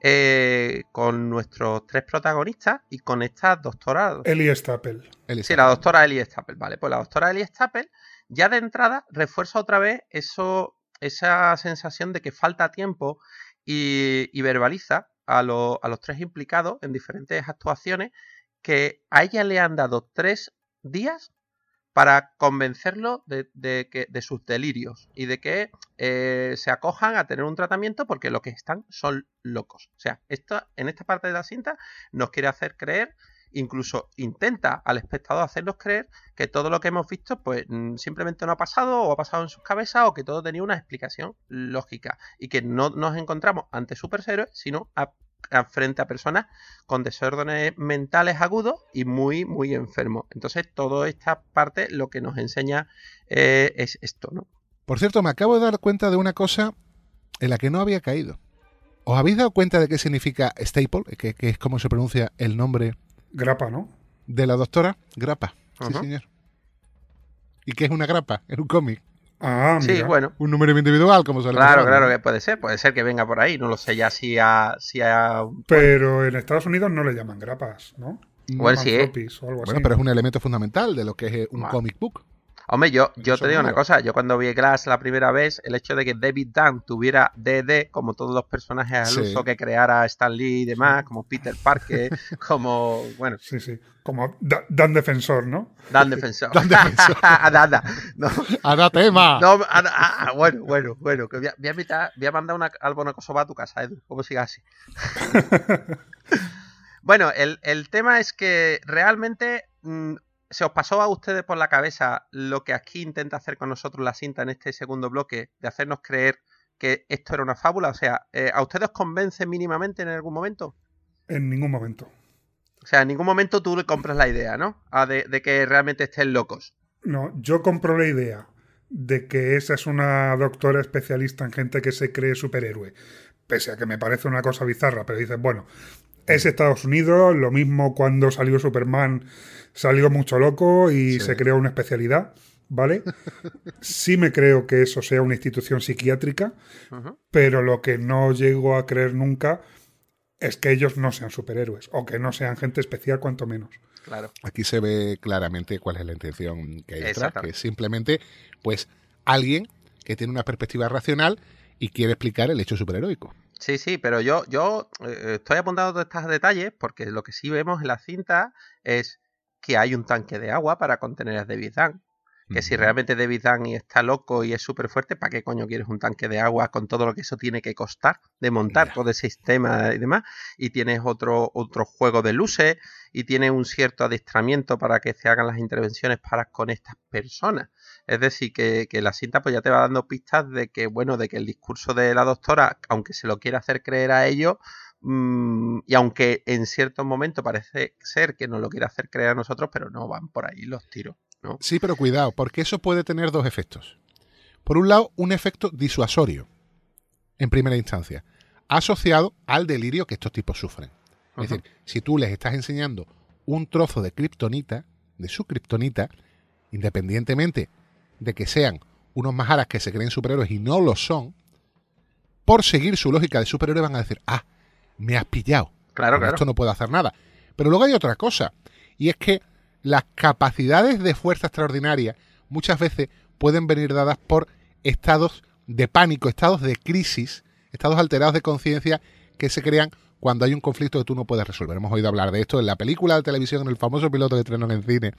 eh, con nuestros tres protagonistas y con esta doctora. Ellie Staple. Él Sí, la doctora Ellie Staple, vale. Pues la doctora Ellie Staple ya de entrada refuerza otra vez eso, esa sensación de que falta tiempo y, y verbaliza a, lo- a los tres implicados en diferentes actuaciones que a ella le han dado tres días para convencerlo de, de que, de sus delirios y de que eh, se acojan a tener un tratamiento porque lo que están son locos. O sea, esto, en esta parte de la cinta nos quiere hacer creer, incluso intenta al espectador hacernos creer que todo lo que hemos visto pues mm, simplemente no ha pasado o ha pasado en sus cabezas o que todo tenía una explicación lógica y que no nos encontramos ante superhéroes sino frente a personas con desórdenes mentales agudos y muy muy enfermos entonces toda esta parte lo que nos enseña eh, es esto no Por cierto, me acabo de dar cuenta de una cosa en la que no había caído. ¿Os habéis dado cuenta de qué significa staple? Que, que es como se pronuncia el nombre Grapa, ¿no? de la doctora? Grapa. Sí, señor. ¿Y qué es una grapa? En un cómic. Ah, sí mira. bueno Un número individual, como suele claro claro que puede ser puede ser que venga por ahí no lo sé ya si a si a Pero en Estados Unidos no le llaman grapas, ¿no? Bueno, sí, ¿eh? o algo Bueno, así. pero es un elemento fundamental de lo que es eh, un Vale. comic book. Hombre, yo, yo Eso te digo una cosa, yo cuando vi Glass la primera vez, el hecho de que David Dunn tuviera DD, como todos los personajes al Sí. uso que creara Stan Lee y demás, como Peter Parker, como, bueno, Sí, sí. Como Da- Dan Defensor, ¿no? Dan Defensor. Dan Defensor. Dan. No, ¡Anatema! no, bueno, bueno, bueno, que voy a, voy a invitar- voy a mandar una, algo una cosa a tu casa, Edu, como siga así. bueno, el, el tema es que realmente mm, se os pasó a ustedes por la cabeza lo que aquí intenta hacer con nosotros la cinta en este segundo bloque, de hacernos creer que esto era una fábula. O sea, eh, ¿a ustedes os convence mínimamente en algún momento? En ningún momento. O sea, en ningún momento tú le compras la idea, ¿no? Ah, de, de que realmente estén locos. No, yo compro la idea de que esa es una doctora especialista en gente que se cree superhéroe. Pese a que me parece una cosa bizarra, pero dices, bueno, es Estados Unidos, lo mismo cuando salió Superman, salió mucho loco y Sí. se creó una especialidad, ¿vale? Sí me creo que eso sea una institución psiquiátrica, pero lo que no llego a creer nunca es que ellos no sean superhéroes, o que no sean gente especial, cuanto menos. Claro. Aquí se ve claramente cuál es la intención que hay detrás, que es simplemente, pues, alguien que tiene una perspectiva racional y quiere explicar el hecho superheroico. Sí, sí, pero yo, yo eh, estoy apuntando todos estos detalles porque lo que sí vemos en la cinta es que hay un tanque de agua para contener a David Dunn. Que si realmente David Dunn está loco y es súper fuerte, ¿para qué coño quieres un tanque de agua con todo lo que eso tiene que costar de montar todo ese sistema y demás? Y tienes otro, otro juego de luces y tienes un cierto adiestramiento para que se hagan las intervenciones para con estas personas. Es decir, que, que la cinta pues ya te va dando pistas de que, bueno, de que el discurso de la doctora, aunque se lo quiera hacer creer a ellos, Mm, y aunque en ciertos momentos parece ser que nos lo quiere hacer creer a nosotros, pero no van por ahí los tiros. ¿No? Sí, pero cuidado, porque eso puede tener dos efectos. Por un lado, un efecto disuasorio, en primera instancia, asociado al delirio que estos tipos sufren. Es decir, si tú les estás enseñando un trozo de kriptonita, de su kriptonita, independientemente de que sean unos majaras que se creen superhéroes y no lo son, por seguir su lógica de superhéroe van a decir, ah, me has pillado. Claro, Con claro. Esto no puedo hacer nada. Pero luego hay otra cosa, y es que las capacidades de fuerza extraordinaria muchas veces pueden venir dadas por estados de pánico, estados de crisis, estados alterados de conciencia que se crean cuando hay un conflicto que tú no puedes resolver. Hemos oído hablar de esto en la película de televisión, en el famoso piloto que estrenó en cine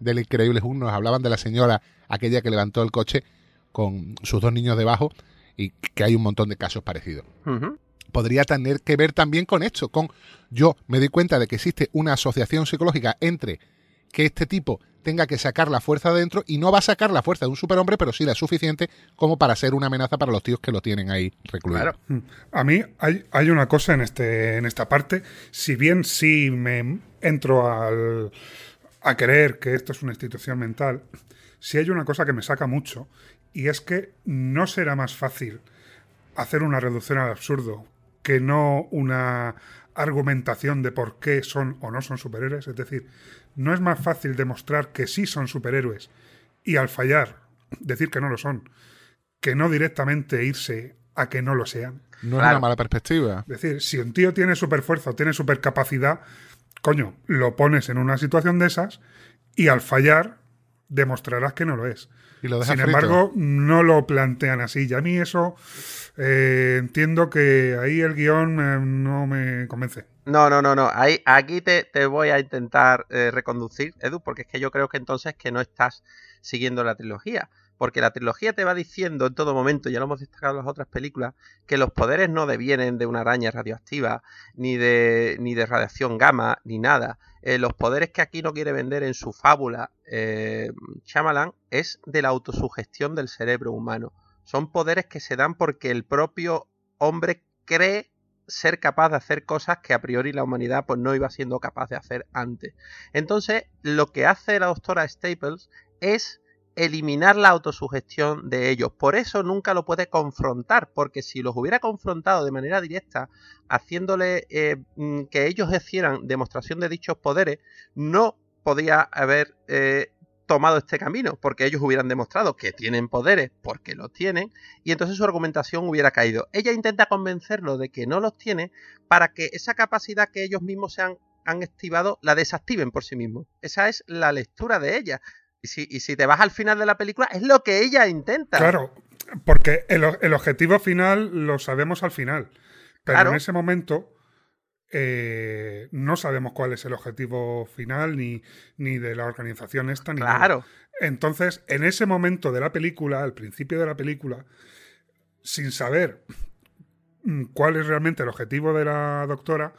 del Increíble Hulk, nos hablaban de la señora aquella que levantó el coche con sus dos niños debajo y que hay un montón de casos parecidos. Podría tener que ver también con esto, con yo me doy cuenta de que existe una asociación psicológica entre que este tipo tenga que sacar la fuerza de dentro y no va a sacar la fuerza de un superhombre, pero sí la suficiente como para ser una amenaza para los tíos que lo tienen ahí recluido. Claro. A mí hay, hay una cosa en, este, en esta parte, si bien sí me entro al, a creer que esto es una institución mental, sí hay una cosa que me saca mucho, y es que no será más fácil hacer una reducción al absurdo que no una argumentación de por qué son o no son superhéroes. Es decir, no es más fácil demostrar que sí son superhéroes y al fallar decir que no lo son, que no directamente irse a que no lo sean. No es una mala perspectiva. Es decir, si un tío tiene super fuerza o tiene super capacidad, coño, lo pones en una situación de esas y al fallar demostrarás que no lo es. Y lo Sin frito. embargo, no lo plantean así. Y a mí eso eh, entiendo que ahí el guion eh, no me convence. No, no, no, no. Aquí te, voy a intentar eh, reconducir, Edu, porque es que yo creo que entonces que no estás siguiendo la trilogía. Porque la trilogía te va diciendo en todo momento, ya lo hemos destacado en las otras películas, que los poderes no devienen de una araña radioactiva, ni de, radiación gamma, ni nada. Eh, los poderes que aquí no quiere vender en su fábula eh, es de la autosugestión del cerebro humano. Son poderes que se dan porque el propio hombre cree ser capaz de hacer cosas que a priori la humanidad pues no iba siendo capaz de hacer antes. Entonces, lo que hace la doctora Staples es eliminar la autosugestión de ellos. Por eso nunca lo puede confrontar, porque si los hubiera confrontado de manera directa, haciéndole eh, mm, que ellos hicieran demostración de dichos poderes, no podía haber eh, tomado este camino, porque ellos hubieran demostrado que tienen poderes porque los tienen, y entonces su argumentación hubiera caído. Ella intenta convencerlo de que no los tiene para que esa capacidad que ellos mismos se han, han activado la desactiven por sí mismos. Esa es la lectura de ella. Y si, y si te vas al final de la película, es lo que ella intenta. Claro, porque el, el objetivo final lo sabemos al final. Pero Claro. en ese momento eh, no sabemos cuál es el objetivo final ni, ni de la organización esta ni nada. Claro. Entonces, en ese momento de la película, al principio de la película, sin saber mm, cuál es realmente el objetivo de la doctora,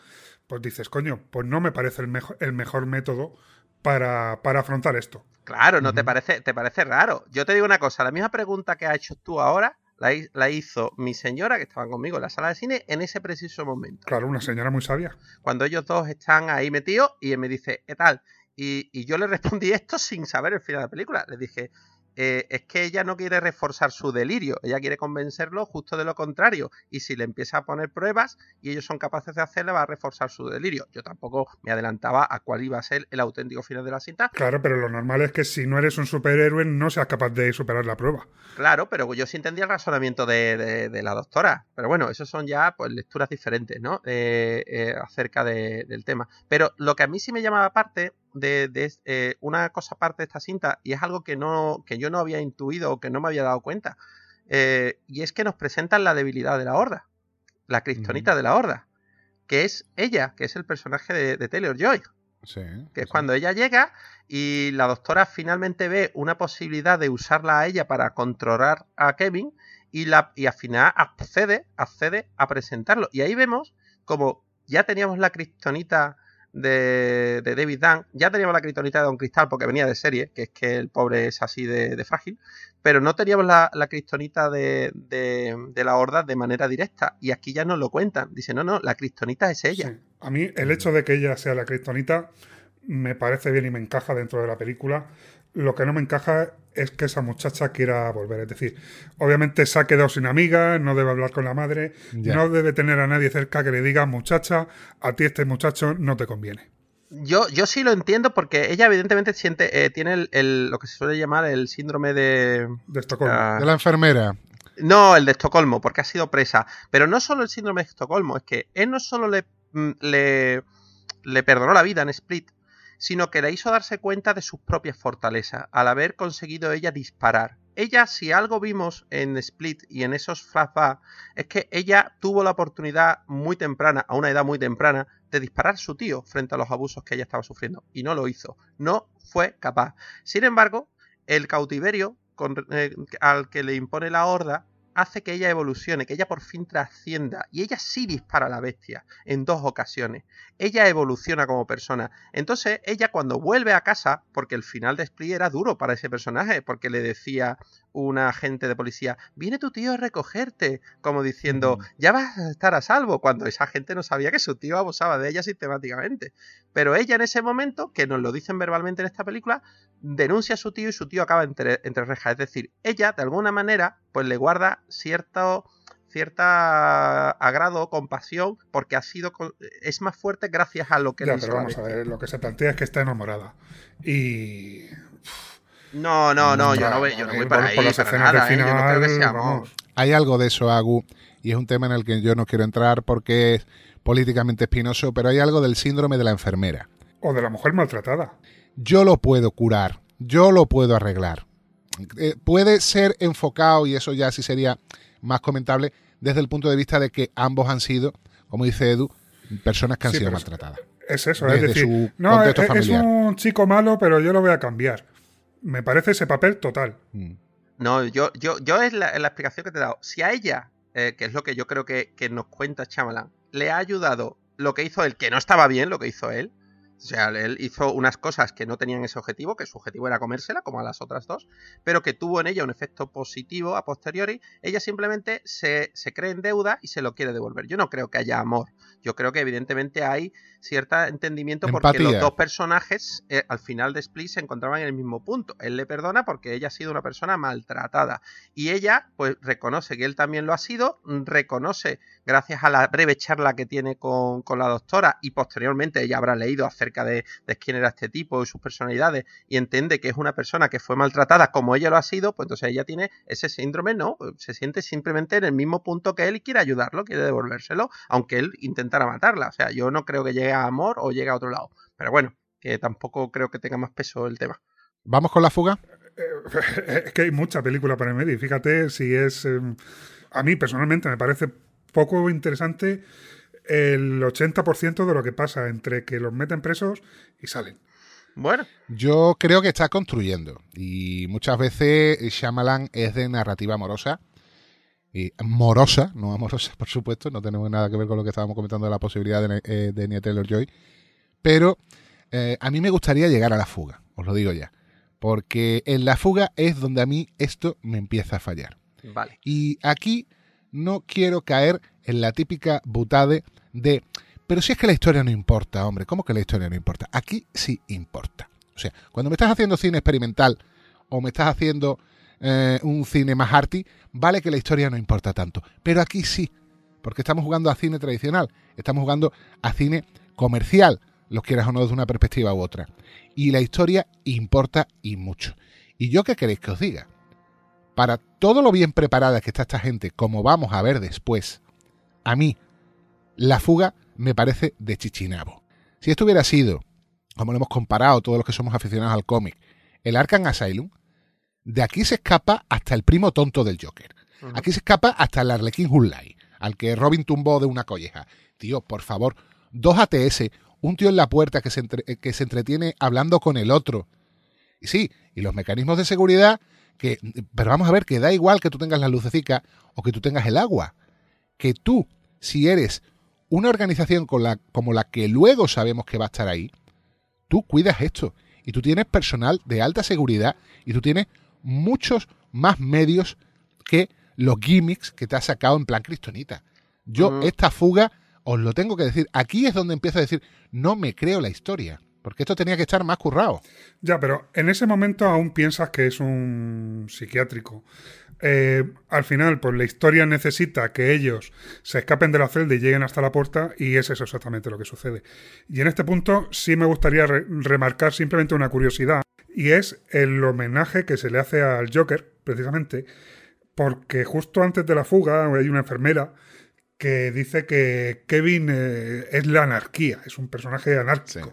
pues dices, coño, pues no me parece el, mejo- el mejor método para, para afrontar esto. Claro, ¿no te parece, te parece raro? Yo te digo una cosa, la misma pregunta que has hecho tú ahora, la, hi- la hizo mi señora, que estaba conmigo en la sala de cine, en ese preciso momento. Claro, una señora muy sabia. Cuando ellos dos están ahí metidos y él me dice, ¿qué tal? Y, y yo le respondí esto sin saber el final de la película. Le dije, eh, es que ella no quiere reforzar su delirio, ella quiere convencerlo justo de lo contrario. Y si le empieza a poner pruebas y ellos son capaces de hacerle, va a reforzar su delirio. Yo tampoco me adelantaba a cuál iba a ser el auténtico final de la cinta. Claro, pero lo normal es que si no eres un superhéroe no seas capaz de superar la prueba. Claro, pero yo sí entendía el razonamiento de, de- de la doctora. Pero bueno, esos son ya pues lecturas diferentes, ¿no? Eh, eh, acerca de- del tema. Pero lo que a mí sí me llamaba aparte de, eh, una cosa aparte de esta cinta, y es algo que no, que yo no había intuido o que no me había dado cuenta. eh, y es que nos presentan la debilidad de la horda. La cristonita de la horda. Que es ella, que es el personaje de, de Taylor Joy Sí, que es sí. cuando ella llega y la doctora finalmente ve una posibilidad de usarla a ella para controlar a Kevin y, la, y al final accede, accede a presentarlo. Y ahí vemos como ya teníamos la kriptonita de, David Dunn. Ya teníamos la kriptonita de Don Cristal porque venía de serie, que es que el pobre es así de, frágil, pero no teníamos la, la kriptonita de, de, la horda de manera directa. Y aquí ya nos lo cuentan. Dice, no, no, la kriptonita es ella. A mí el hecho de que ella sea la kriptonita me parece bien y me encaja dentro de la película. Lo que no me encaja es que esa muchacha quiera volver. Es decir, obviamente se ha quedado sin amiga, no debe hablar con la madre, Ya. no debe tener a nadie cerca que le diga, muchacha, a ti este muchacho no te conviene. Yo, yo sí lo entiendo porque ella evidentemente siente, eh, tiene el, el- lo que se suele llamar el síndrome de... De Estocolmo. Ah, De la enfermera. No, el de Estocolmo, porque ha sido presa. Pero no solo el síndrome de Estocolmo, es que él no solo le, mm, le, le perdonó la vida en Split, sino que le hizo darse cuenta de sus propias fortalezas, al haber conseguido ella disparar. Ella, si algo vimos en Split y en esos flashbacks, es que ella tuvo la oportunidad muy temprana, a una edad muy temprana, de disparar a su tío frente a los abusos que ella estaba sufriendo. Y no lo hizo. No fue capaz. Sin embargo, el cautiverio eh, al que le impone la horda hace que ella evolucione, que ella por fin trascienda. Y ella sí dispara a la bestia en dos ocasiones. Ella evoluciona como persona. Entonces, ella cuando vuelve a casa, porque el final de Split era duro para ese personaje, porque le decía un agente de policía, viene tu tío a recogerte, como diciendo, ya vas a estar a salvo, cuando esa gente no sabía que su tío abusaba de ella sistemáticamente. Pero ella en ese momento, que nos lo dicen verbalmente en esta película, denuncia a su tío y su tío acaba entre, entre rejas. Es decir, ella, de alguna manera, pues le guarda cierto cierta agrado, compasión, porque ha sido con- es más fuerte gracias a lo que Ya, pero la vamos a bestia. ver, lo que se plantea es que está enamorada. Y. No, no, no, yo no voy, yo no voy para por ahí, para nada, ¿eh? Yo no creo que sea amor. Hay algo de eso, Agu, y es un tema en el que yo no quiero entrar porque es políticamente espinoso, pero hay algo del síndrome de la enfermera. O de la mujer maltratada. Yo lo puedo curar, yo lo puedo arreglar. Eh, puede ser enfocado, y eso ya sí sería más comentable, desde el punto de vista de que ambos han sido, como dice Edu, personas que han Sí, sido maltratadas. Es eso, Desde es decir, su no, es, es un chico malo, pero yo lo voy a cambiar. Me parece ese papel total. Mm. No, yo, yo, yo es la, la explicación que te he dado. Si a ella, eh, que es lo que yo creo que, que nos cuenta Chamalan, le ha ayudado lo que hizo él, que no estaba bien lo que hizo él. O sea, él hizo unas cosas que no tenían ese objetivo, que su objetivo era comérsela, como a las otras dos, pero que tuvo en ella un efecto positivo a posteriori. Ella simplemente se, se cree en deuda y se lo quiere devolver. Yo no creo que haya amor. Yo creo que evidentemente hay cierto entendimiento porque Empatía. los dos personajes eh, al final de Split se encontraban en el mismo punto. Él le perdona porque ella ha sido una persona maltratada y ella pues reconoce que él también lo ha sido, reconoce gracias a la breve charla que tiene con, con la doctora y posteriormente ella habrá leído acerca de, de quién era este tipo y sus personalidades y entiende que es una persona que fue maltratada como ella lo ha sido, pues entonces ella tiene ese síndrome, ¿no? Se siente simplemente en el mismo punto que él y quiere ayudarlo, quiere devolvérselo, aunque él intentara matarla. O sea, yo no creo que llegue a amor o llegue a otro lado. Pero bueno, que tampoco creo que tenga más peso el tema. ¿Vamos con la fuga? Es que hay mucha película para el medio. y Fíjate si es. eh, a mí personalmente me parece poco interesante el 80% de lo que pasa entre que los meten presos y salen. Bueno, Yo creo que está construyendo. Y muchas veces Shyamalan es de narrativa amorosa. Y morosa, no amorosa, por supuesto. No tenemos nada que ver con lo que estábamos comentando de la posibilidad de, eh, de Nia Taylor Joy. Pero eh, a mí me gustaría llegar a la fuga, os lo digo ya. Porque en la fuga es donde a mí esto me empieza a fallar. vale. Y aquí no quiero caer la típica butade de, pero si es que la historia no importa, hombre, ¿cómo que la historia no importa? Aquí sí importa. O sea, cuando me estás haciendo cine experimental o me estás haciendo eh, un cine más arty, vale que la historia no importa tanto. Pero aquí sí, porque estamos jugando a cine tradicional, estamos jugando a cine comercial, los quieras o no desde una perspectiva u otra. Y la historia importa y mucho. ¿Y yo qué queréis que os diga? para todo lo bien preparada que está esta gente, como vamos a ver después, a mí, la fuga me parece de chichinabo. Si esto hubiera sido, como lo hemos comparado todos los que somos aficionados al cómic, el Arkham Asylum, de aquí se escapa hasta el primo tonto del Joker. Aquí se escapa hasta el Arlequín Hulai, al que Robin tumbó de una colleja. Tío, por favor, dos ATS, un tío en la puerta que se, entre- que se entretiene hablando con el otro. Y sí, y los mecanismos de seguridad que, pero vamos a ver que da igual que tú tengas la lucecica o que tú tengas el agua. Que tú, si eres una organización con la, como la que luego sabemos que va a estar ahí, tú cuidas esto. Y tú tienes personal de alta seguridad y tú tienes muchos más medios que los gimmicks que te has sacado en plan cristonita. Yo esta fuga, os lo tengo que decir, aquí es donde empiezo a decir, no me creo la historia. Porque esto tenía que estar más currado. Ya, pero en ese momento aún piensas que es un psiquiátrico. Eh, al final, pues la historia necesita que ellos se escapen de la celda y lleguen hasta la puerta, y es eso exactamente lo que sucede. Y en este punto sí me gustaría remarcar simplemente una curiosidad, y es el homenaje que se le hace al Joker, precisamente, porque justo antes de la fuga hay una enfermera que dice que Kevin eh, es la anarquía, es un personaje anárquico.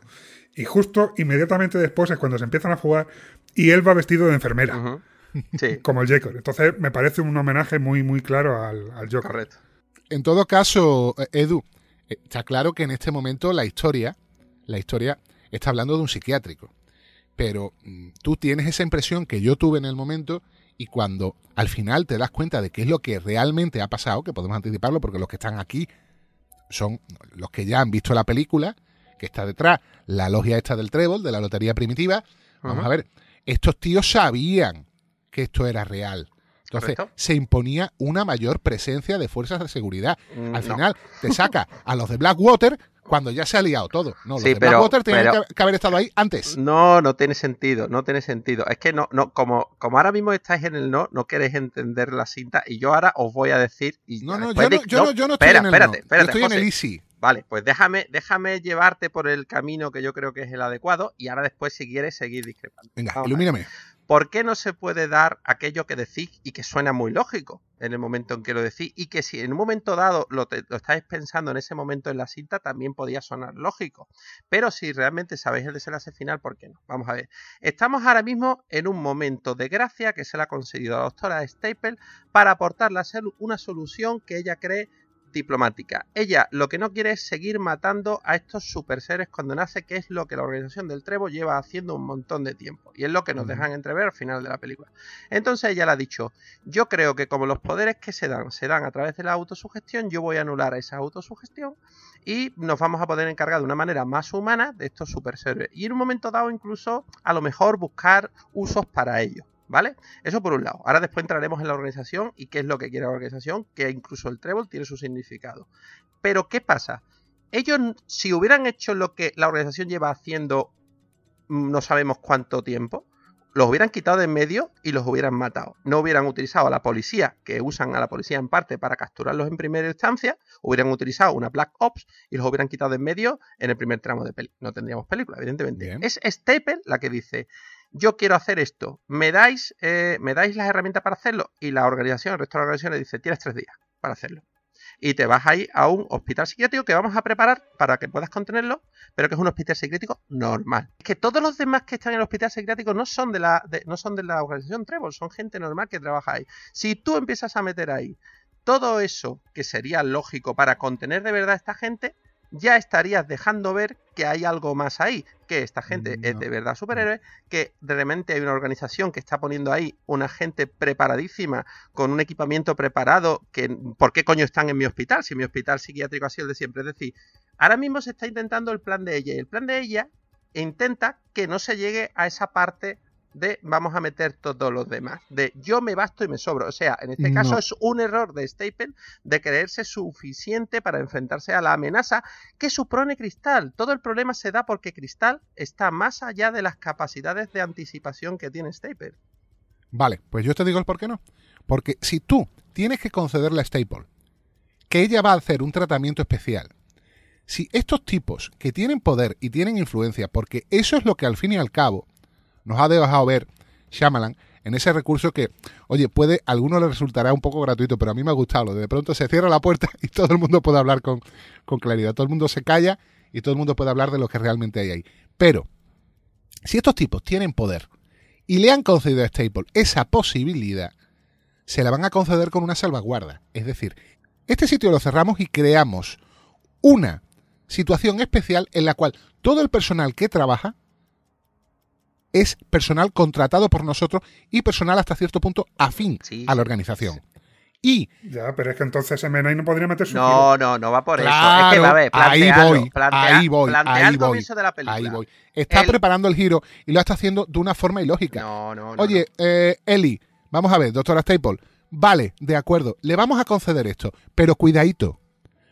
Y justo inmediatamente después es cuando se empiezan a jugar y él va vestido de enfermera. Como el Joker. Entonces me parece un homenaje muy, muy claro al, al Joker. Correcto. En todo caso, eh, Edu, eh, está claro que en este momento la historia, la historia está hablando de un psiquiátrico. Pero mm, tú tienes esa impresión que yo tuve en el momento y cuando al final te das cuenta de qué es lo que realmente ha pasado, que podemos anticiparlo porque los que están aquí son los que ya han visto la película, que está detrás, la logia esta del trébol, de la lotería primitiva. Vamos a ver, estos tíos sabían que esto era real. Entonces se imponía una mayor presencia de fuerzas de seguridad. Mm, Al final te saca a los de Blackwater cuando ya se ha liado todo. No, los de Blackwater tenían que haber estado ahí antes. No, no tiene sentido, no tiene sentido. Es que no, no, como, como ahora mismo estáis en el no, no queréis entender la cinta y yo ahora os voy a decir. Y no, no, yo no, yo, no, estoy en el espérate, Espérate, yo estoy en el easy. Vale, pues déjame, déjame llevarte por el camino que yo creo que es el adecuado y ahora después, si quieres, seguir discrepando. Venga, ilumíname. ¿Por qué no se puede dar aquello que decís y que suena muy lógico en el momento en que lo decís? Y que si en un momento dado lo, estáis pensando en ese momento en la cinta, también podía sonar lógico. Pero si realmente sabéis el desenlace final, ¿por qué no? Vamos a ver. Estamos ahora mismo en un momento de gracia que se le ha concedido a la doctora Staple para aportarle a una solución que ella cree diplomática. Ella lo que no quiere es seguir matando a estos super seres cuando nace, que es lo que la organización del Trevo lleva haciendo un montón de tiempo. Y es lo que nos dejan entrever al final de la película. Entonces ella le ha dicho, yo creo que como los poderes que se dan se dan a través de la autosugestión, yo voy a anular esa autosugestión y nos vamos a poder encargar de una manera más humana de estos super seres. Y en un momento dado incluso a lo mejor buscar usos para ellos. ¿Vale? Eso por un lado. Ahora después entraremos en la organización y qué es lo que quiere la organización, que incluso el trébol tiene su significado. Pero ¿qué pasa? Ellos, si hubieran hecho lo que la organización lleva haciendo mm, no sabemos cuánto tiempo, los hubieran quitado de en medio y los hubieran matado. No hubieran utilizado a la policía, que usan a la policía en parte para capturarlos en primera instancia, hubieran utilizado una Black Ops y los hubieran quitado de en medio en el primer tramo de peli. No tendríamos película, evidentemente. Es Staple la que dice, yo quiero hacer esto, ¿me dais, eh, ¿me dais las herramientas para hacerlo? Y la organización, el resto de la organización le dice, tienes tres días para hacerlo. Y te vas ahí a un hospital psiquiátrico que vamos a preparar para que puedas contenerlo, pero que es un hospital psiquiátrico normal. Es que todos los demás que están en el hospital psiquiátrico no son de la, no son de la organización Trevor, son gente normal que trabaja ahí. Si tú empiezas a meter ahí todo eso que sería lógico para contener de verdad a esta gente, ya estarías dejando ver que hay algo más ahí, que esta gente es de verdad superhéroe, que realmente hay una organización que está poniendo ahí una gente preparadísima, con un equipamiento preparado, que ¿por qué coño están en mi hospital? Si mi hospital psiquiátrico ha sido el de siempre. Es decir, ahora mismo se está intentando el plan de ella, y el plan de ella intenta que no se llegue a esa parte de vamos a meter todos los demás, de yo me basto y me sobro. O sea, en este caso es un error de Staple de creerse suficiente para enfrentarse a la amenaza que supone Cristal. Todo el problema se da porque Cristal está más allá de las capacidades de anticipación que tiene Staple. Vale, pues yo te digo el por qué no. Porque si tú tienes que concederle a Staple que ella va a hacer un tratamiento especial, si estos tipos que tienen poder y tienen influencia, porque eso es lo que al fin y al cabo nos ha dejado ver Shyamalan en ese recurso que, oye, puede, a algunos le resultará un poco gratuito, pero a mí me ha gustado. Lo de, de pronto se cierra la puerta y todo el mundo puede hablar con, con claridad. Todo el mundo se calla y todo el mundo puede hablar de lo que realmente hay ahí. Pero, si estos tipos tienen poder y le han concedido a Staple esa posibilidad, se la van a conceder con una salvaguarda. Es decir, este sitio lo cerramos y creamos una situación especial en la cual todo el personal que trabaja es personal contratado por nosotros y personal hasta cierto punto afín a la organización. Y Ya, pero es que entonces MNI no podría meter su No, no, no va por eso. Es que Claro, va a ver, ahí voy, plantea- ahí voy, ahí el voy, comienzo de la película. ahí voy. Está El- preparando el giro y lo está haciendo de una forma ilógica. No, no, no. Oye, eh, Eli, vamos a ver, doctora Staple. Vale, de acuerdo, le vamos a conceder esto, pero cuidadito.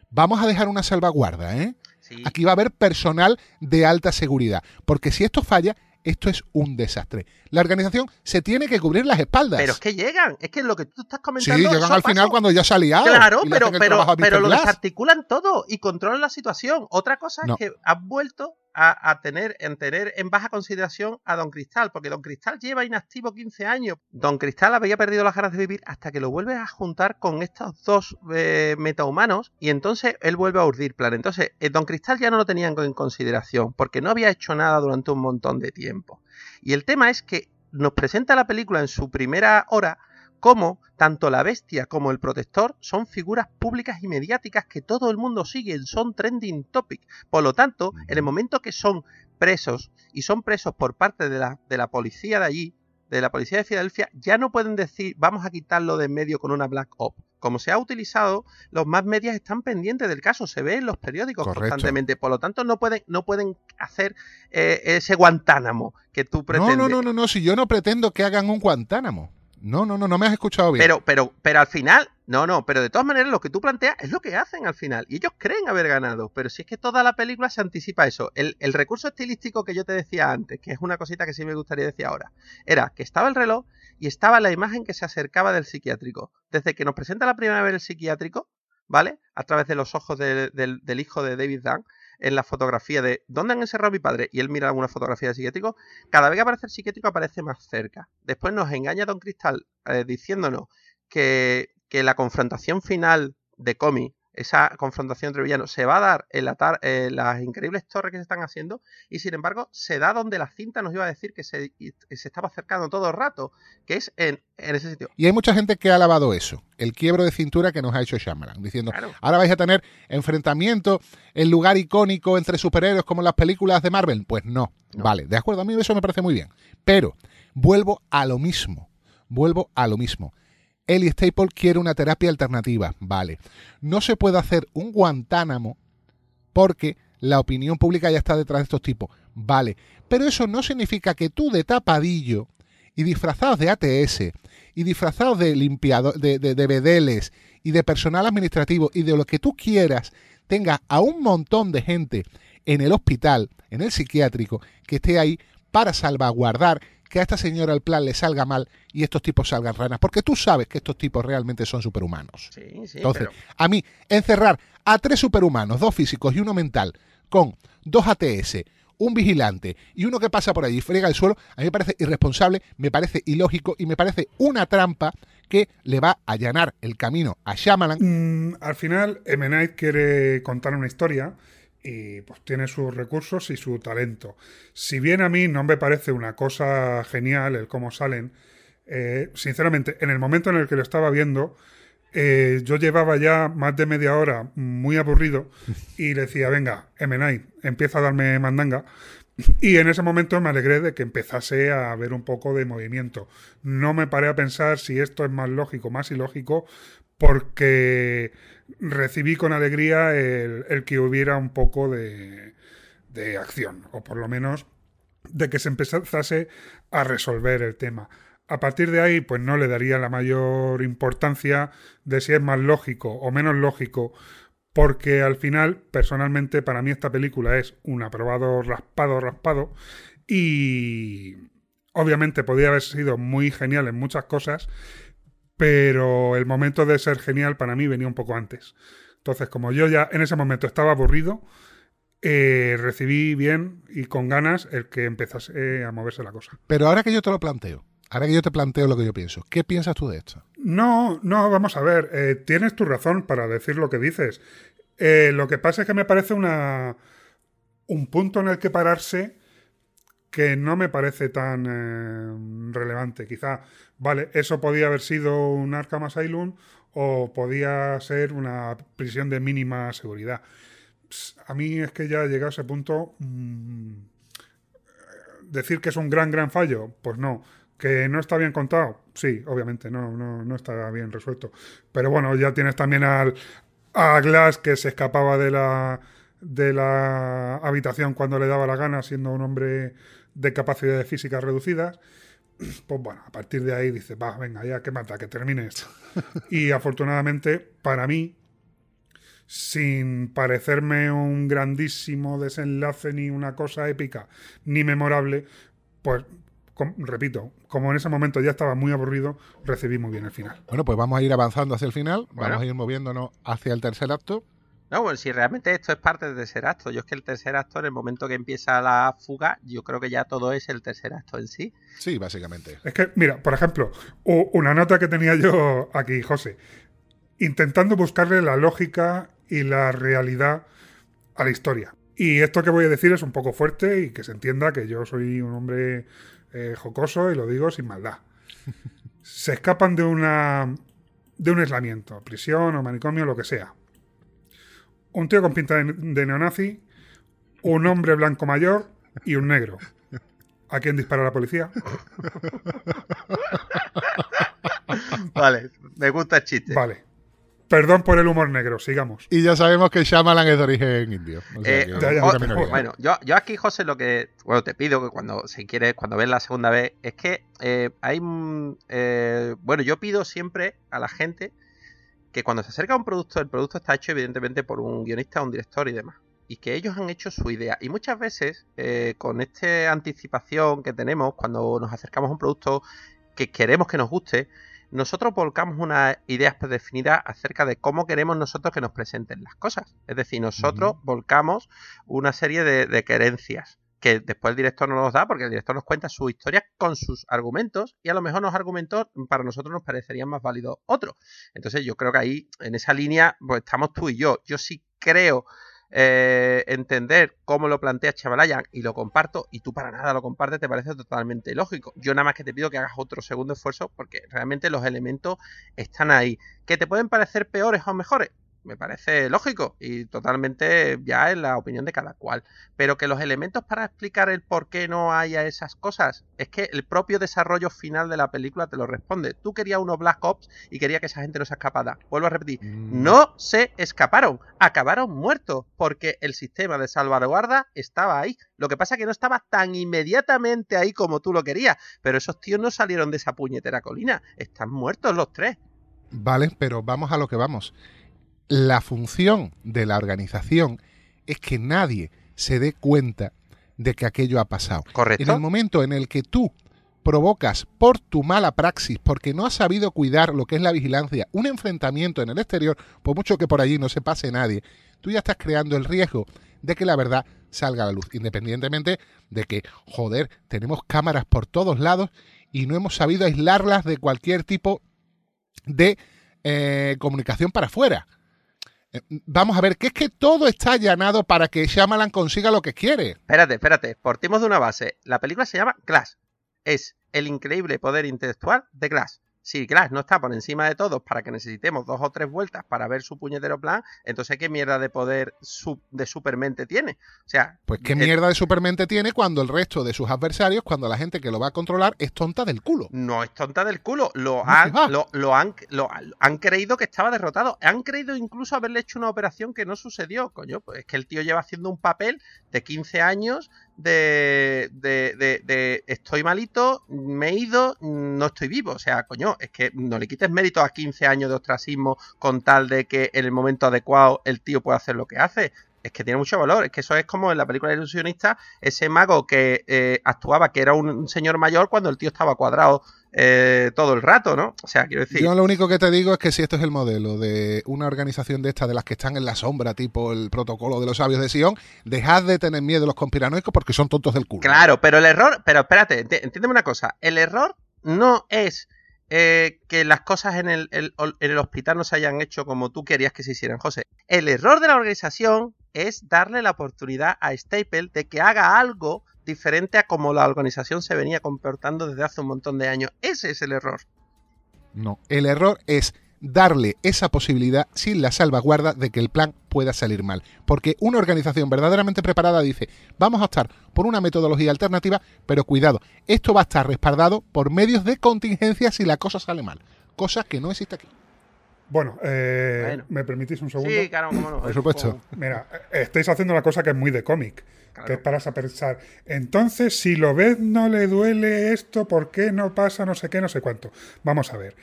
Vamos a dejar una salvaguarda, ¿eh? Sí. Aquí va a haber personal de alta seguridad, porque si esto falla, esto es un desastre. La organización se tiene que cubrir las espaldas. Pero es que llegan, es que lo que tú estás sí, comentando. llegan son al final cuando ya se ha liado Claro, pero, pero, pero lo desarticulan todo y controlan la situación. Otra cosa No. es que han vuelto a, tener, en tener en baja consideración a Don Cristal, porque Don Cristal lleva inactivo 15 años. Don Cristal había perdido las ganas de vivir hasta que lo vuelves a juntar con estos dos eh, metahumanos y entonces él vuelve a urdir plan. Entonces, eh, Don Cristal ya no lo tenían en consideración porque no había hecho nada durante un montón de tiempo. Y el tema es que nos presenta la película en su primera hora como tanto la bestia como el protector son figuras públicas y mediáticas que todo el mundo sigue, son trending topic. Por lo tanto, en el momento que son presos y son presos por parte de la, de la policía de allí, de la policía de Filadelfia, ya no pueden decir vamos a quitarlo de en medio con una black op. Como se ha utilizado, los más medias están pendientes del caso, se ve en los periódicos Correcto. constantemente. Por lo tanto, no pueden, no pueden hacer eh, ese Guantánamo que tú No, pretendes. no, no, no, no, si yo no pretendo que hagan un Guantánamo. No, no, no, no me has escuchado bien. Pero, pero, pero al final, no, no, pero de todas maneras lo que tú planteas es lo que hacen al final. Y ellos creen haber ganado. Pero si es que toda la película se anticipa eso. El, recurso estilístico que yo te decía antes, que es una cosita que sí me gustaría decir ahora, era que estaba el reloj y estaba la imagen que se acercaba del psiquiátrico. Desde que nos presenta la primera vez el psiquiátrico, ¿vale? A través de los ojos del- del hijo de David Dunn, en la fotografía de ¿dónde han encerrado a mi padre? Y él mira una fotografía del psiquiátrico. Cada vez que aparece el psiquiátrico aparece más cerca. Después nos engaña Don Cristal eh, diciéndonos que, que la confrontación final de Comi, esa confrontación entre villanos, se va a dar en la tar- las increíbles torres que se están haciendo y sin embargo se da donde la cinta nos iba a decir que se, se estaba acercando todo el rato, que es en, en ese sitio. Y hay mucha gente que ha alabado eso, el quiebro de cintura que nos ha hecho Shyamalan, diciendo, Claro. ahora vais a tener enfrentamiento en lugar icónico entre superhéroes como en las películas de Marvel. Pues no, No. vale, de acuerdo, a mí eso me parece muy bien. Pero vuelvo a lo mismo, vuelvo a lo mismo. Ellie Staple quiere una terapia alternativa, vale. No se puede hacer un Guantánamo porque la opinión pública ya está detrás de estos tipos, vale. Pero eso no significa que tú de tapadillo y disfrazados de ATS y disfrazados de limpiado, de, de, de bedeles y de personal administrativo y de lo que tú quieras, tenga a un montón de gente en el hospital, en el psiquiátrico, que esté ahí para salvaguardar que a esta señora el plan le salga mal y estos tipos salgan ranas, porque tú sabes que estos tipos realmente son superhumanos. Sí, sí, Entonces, pero- a mí, encerrar a tres superhumanos, dos físicos y uno mental, con dos ATS, un vigilante y uno que pasa por allí y friega el suelo, a mí me parece irresponsable, me parece ilógico y me parece una trampa que le va a allanar el camino a Shyamalan. Mm, al final, M. Night quiere contar una historia y pues tiene sus recursos y su talento. Si bien a mí no me parece una cosa genial el cómo salen, eh, sinceramente, en el momento en el que lo estaba viendo, eh, yo llevaba ya más de media hora muy aburrido y le decía, venga, M. Night, empieza a darme mandanga. Y en ese momento me alegré de que empezase a ver un poco de movimiento. No me paré a pensar si esto es más lógico, más ilógico, porque recibí con alegría el, que hubiera un poco de, de acción, o por lo menos de que se empezase a resolver el tema. A partir de ahí, pues no le daría la mayor importancia de si es más lógico o menos lógico, porque al final, personalmente, para mí esta película es un aprobado raspado, raspado, y obviamente podría haber sido muy genial en muchas cosas, pero el momento de ser genial para mí venía un poco antes. Entonces, como yo ya en ese momento estaba aburrido, eh, recibí bien y con ganas el que empezase a moverse la cosa. Pero ahora que yo te lo planteo, ahora que yo te planteo lo que yo pienso, ¿qué piensas tú de esto? No, no, vamos a ver. eh, tienes tu razón para decir lo que dices. Eh, lo que pasa es que me parece una un punto en el que pararse que no me parece tan eh, relevante. Quizá, vale, eso podía haber sido un Arkham Asylum o podía ser una prisión de mínima seguridad. A mí es que ya he llegado a ese punto. mm, decir que es un gran, gran fallo, pues no. ¿Que no está bien contado? Sí, obviamente, no, no, no está bien resuelto. Pero bueno, ya tienes también al, a Glass que se escapaba de la, de la habitación cuando le daba la gana, siendo un hombre de capacidades físicas reducidas. Pues bueno, a partir de ahí dice, va, venga, ya que mata, que termine esto. Y afortunadamente, para mí, sin parecerme un grandísimo desenlace ni una cosa épica ni memorable, pues com- repito, como en ese momento ya estaba muy aburrido, recibí muy bien el final. Bueno, pues vamos a ir avanzando hacia el final, Bueno. vamos a ir moviéndonos hacia el tercer acto. No, bueno, si realmente esto es parte del tercer acto. Yo es que el tercer acto, en el momento que empieza la fuga, yo creo que ya todo es el tercer acto en sí. Sí, básicamente. Es que, mira, por ejemplo, una nota que tenía yo aquí, José, intentando buscarle la lógica y la realidad a la historia. Y esto que voy a decir es un poco fuerte y que se entienda que yo soy un hombre eh, jocoso y lo digo sin maldad. Se escapan de una de un aislamiento, prisión o manicomio, lo que sea. Un tío con pinta de, de neonazi, un hombre blanco mayor y un negro. ¿A quién dispara la policía? Vale, me gusta el chiste. Vale. Perdón por el humor negro, sigamos. Y ya sabemos que Shyamalan es de origen indio. O sea Eh, ya, ya. Bueno, yo, yo aquí, José, lo que. Bueno, te pido que cuando, si quieres, cuando ves la segunda vez, es que eh, hay. eh, bueno, yo pido siempre a la gente que cuando se acerca a un producto, el producto está hecho, evidentemente, por un guionista, un director y demás. Y que ellos han hecho su idea. Y muchas veces, eh, con esta anticipación que tenemos cuando nos acercamos a un producto que queremos que nos guste, nosotros volcamos unas ideas predefinidas acerca de cómo queremos nosotros que nos presenten las cosas. Es decir, nosotros volcamos una serie de, de querencias que después el director no nos da porque el director nos cuenta su historia con sus argumentos y a lo mejor los argumentos para nosotros nos parecerían más válidos otros. Entonces yo creo que ahí, en esa línea, pues estamos tú y yo. Yo sí creo eh, entender cómo lo plantea Chavalayan y lo comparto y tú para nada lo compartes, te parece totalmente lógico. Yo nada más que te pido que hagas otro segundo esfuerzo porque realmente los elementos están ahí. ¿Que te pueden parecer peores o mejores? Me parece lógico y totalmente ya es la opinión de cada cual. Pero que los elementos para explicar el por qué no haya esas cosas es que el propio desarrollo final de la película te lo responde. Tú querías unos Black Ops y querías que esa gente no se escapara. Vuelvo a repetir, Mm, no se escaparon, acabaron muertos porque el sistema de salvaguarda estaba ahí. Lo que pasa es que no estaba tan inmediatamente ahí como tú lo querías, pero esos tíos no salieron de esa puñetera colina, están muertos los tres. Vale, pero vamos a lo que vamos. La función de la organización es que nadie se dé cuenta de que aquello ha pasado. En el ¿Correcto? momento en el que tú provocas por tu mala praxis, porque no has sabido cuidar lo que es la vigilancia, un enfrentamiento en el exterior, por mucho que por allí no se pase nadie, tú ya estás creando el riesgo de que la verdad salga a la luz, independientemente de que, joder, tenemos cámaras por todos lados y no hemos sabido aislarlas de cualquier tipo de eh, comunicación para afuera. Vamos a ver, que es que todo está allanado para que Shyamalan consiga lo que quiere. Espérate, espérate, partimos de una base. La película se llama Glass. Es el increíble poder intelectual de Glass. Si Glass no está por encima de todos para que necesitemos dos o tres vueltas para ver su puñetero plan, entonces ¿qué mierda de poder de supermente tiene? O sea, Pues qué el- mierda de supermente tiene cuando el resto de sus adversarios, cuando la gente que lo va a controlar es tonta del culo. No es tonta del culo. Lo No han, lo, lo han, lo- han creído que estaba derrotado. Han creído incluso haberle hecho una operación que no sucedió. Coño, pues es que el tío lleva haciendo un papel de 15 años de, de, de, de estoy malito, me he ido, no estoy vivo. O sea, coño, es que no le quites mérito a 15 años de ostracismo con tal de que en el momento adecuado el tío pueda hacer lo que hace. Es que tiene mucho valor. Es que eso es como en la película de ilusionista, ese mago que eh, actuaba que era un, señor mayor cuando el tío estaba cuadrado eh, todo el rato, ¿no? O sea, quiero decir. Yo lo único que te digo es que si esto es el modelo de una organización de estas, de las que están en la sombra, tipo el protocolo de los sabios de Sion, dejad de tener miedo de los conspiranoicos porque son tontos del culo. Claro, pero el error, pero espérate, enti- entiéndeme una cosa, el error no es eh, que las cosas en el, el- en el hospital no se hayan hecho como tú querías que se hicieran, José. El error de la organización es darle la oportunidad a Staple de que haga algo diferente a como la organización se venía comportando desde hace un montón de años. Ese es el error. No, el error es darle esa posibilidad sin la salvaguarda de que el plan pueda salir mal. Porque una organización verdaderamente preparada dice, vamos a optar por una metodología alternativa, pero cuidado, esto va a estar respaldado por medios de contingencia si la cosa sale mal. Cosa que no existe aquí. Bueno, eh, Bueno. ¿me permitís un segundo? Sí, claro, cómo no. Por supuesto. Mira, eh, estáis haciendo una cosa que es muy de cómic, que es para pensar, entonces si lo ves no le duele esto, ¿por qué no pasa no sé qué, no sé cuánto? Vamos a ver.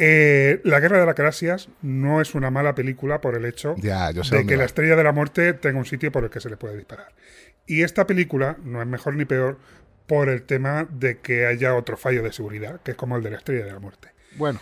Eh, la Guerra de las Galaxias no es una mala película por el hecho Ya, yo sé de que va. la Estrella de la Muerte tenga un sitio por el que se le puede disparar. Y esta película no es mejor ni peor por el tema de que haya otro fallo de seguridad, que es como el de la Estrella de la Muerte. Bueno,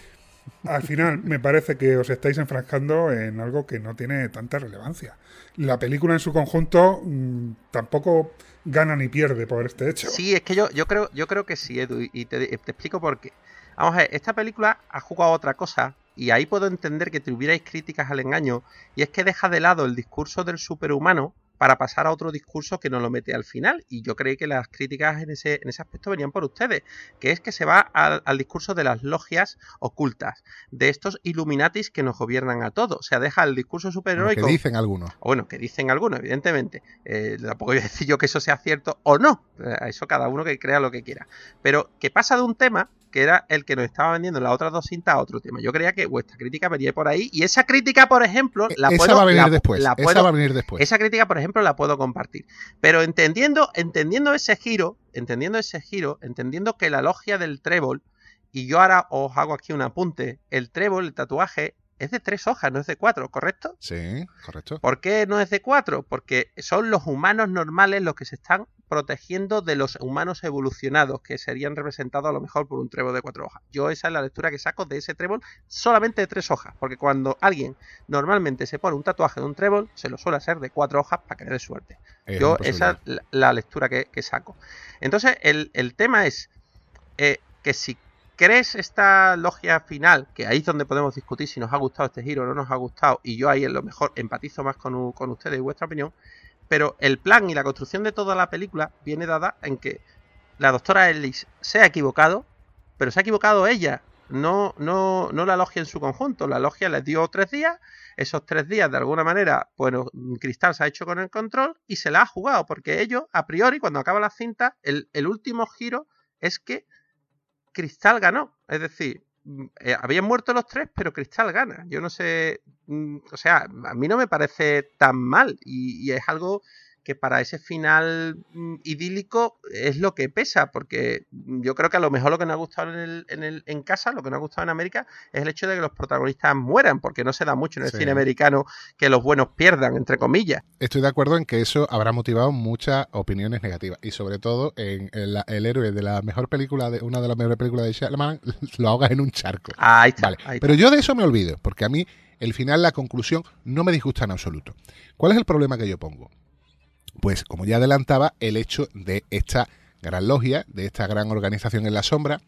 Al final, me parece que os estáis enfrascando en algo que no tiene tanta relevancia. La película en su conjunto mm, tampoco gana ni pierde por este hecho. Sí, es que yo, yo creo, yo creo que sí, Edu, y te, te explico por qué. Vamos a ver, esta película ha jugado a otra cosa, y ahí puedo entender que tuvierais críticas al engaño, y es que deja de lado el discurso del superhumano para pasar a otro discurso que nos lo mete al final. Y yo creí que las críticas en ese, en ese aspecto venían por ustedes, que es que se va al, al discurso de las logias ocultas, de estos Illuminatis que nos gobiernan a todos. O sea, deja el discurso lo que superheroico dicen algunos. o bueno, que dicen algunos, evidentemente. Eh, tampoco voy a decir yo que eso sea cierto o no. Eh, eso cada uno que crea lo que quiera. Pero que pasa de un tema que era el que nos estaba vendiendo en las otras dos cintas a otro tema. Yo creía que vuestra crítica venía por ahí. Y esa crítica, por ejemplo, la esa puedo. va a venir la- después. la esa puedo- va a venir después. esa crítica, por ejemplo, la puedo compartir. Pero entendiendo, entendiendo ese giro, entendiendo ese giro, entendiendo que la logia del trébol, y yo ahora os hago aquí un apunte, el trébol, el tatuaje, es de tres hojas, no es de cuatro, ¿correcto? Sí, correcto. ¿Por qué no es de cuatro? Porque son los humanos normales los que se están protegiendo de los humanos evolucionados, que serían representados a lo mejor por un trébol de cuatro hojas. Yo esa es la lectura que saco de ese trébol solamente de tres hojas, porque cuando alguien normalmente se pone un tatuaje de un trébol, se lo suele hacer de cuatro hojas para que le dé suerte. Es Yo esa es la, la lectura que, que saco. Entonces, el, el tema es eh, que si crees esta logia final, que ahí es donde podemos discutir si nos ha gustado este giro o no nos ha gustado, y yo ahí en lo mejor empatizo más con, con ustedes y vuestra opinión, pero el plan y la construcción de toda la película viene dada en que la doctora Ellis se ha equivocado, pero se ha equivocado ella, no, no, no la logia en su conjunto. La logia les dio tres días, esos tres días de alguna manera, bueno, Cristal se ha hecho con el control y se la ha jugado, porque ellos, a priori, cuando acaba la cinta, el, el último giro es que Cristal ganó. Es decir, mm, eh, habían muerto los tres, pero Cristal gana. Yo no sé, mm, o sea, a mí no me parece tan mal y, y es algo que para ese final mm, idílico es lo que pesa, porque mm, yo creo que a lo mejor lo que nos ha gustado en, el, en, el, en casa, lo que nos ha gustado en América, es el hecho de que los protagonistas mueran, porque no se da mucho en el Sí. cine americano que los buenos pierdan, entre comillas. Estoy de acuerdo en que eso habrá motivado muchas opiniones negativas y sobre todo en el, el héroe de la mejor película de una de las mejores películas de Shyamalan lo ahogas en un charco. Ahí está. Vale, ahí pero yo de eso me olvido, porque a mí el final, la conclusión, no me disgusta en absoluto. ¿Cuál es el problema que yo pongo? Pues, como ya adelantaba, el hecho de esta gran logia, de esta gran organización en la sombra.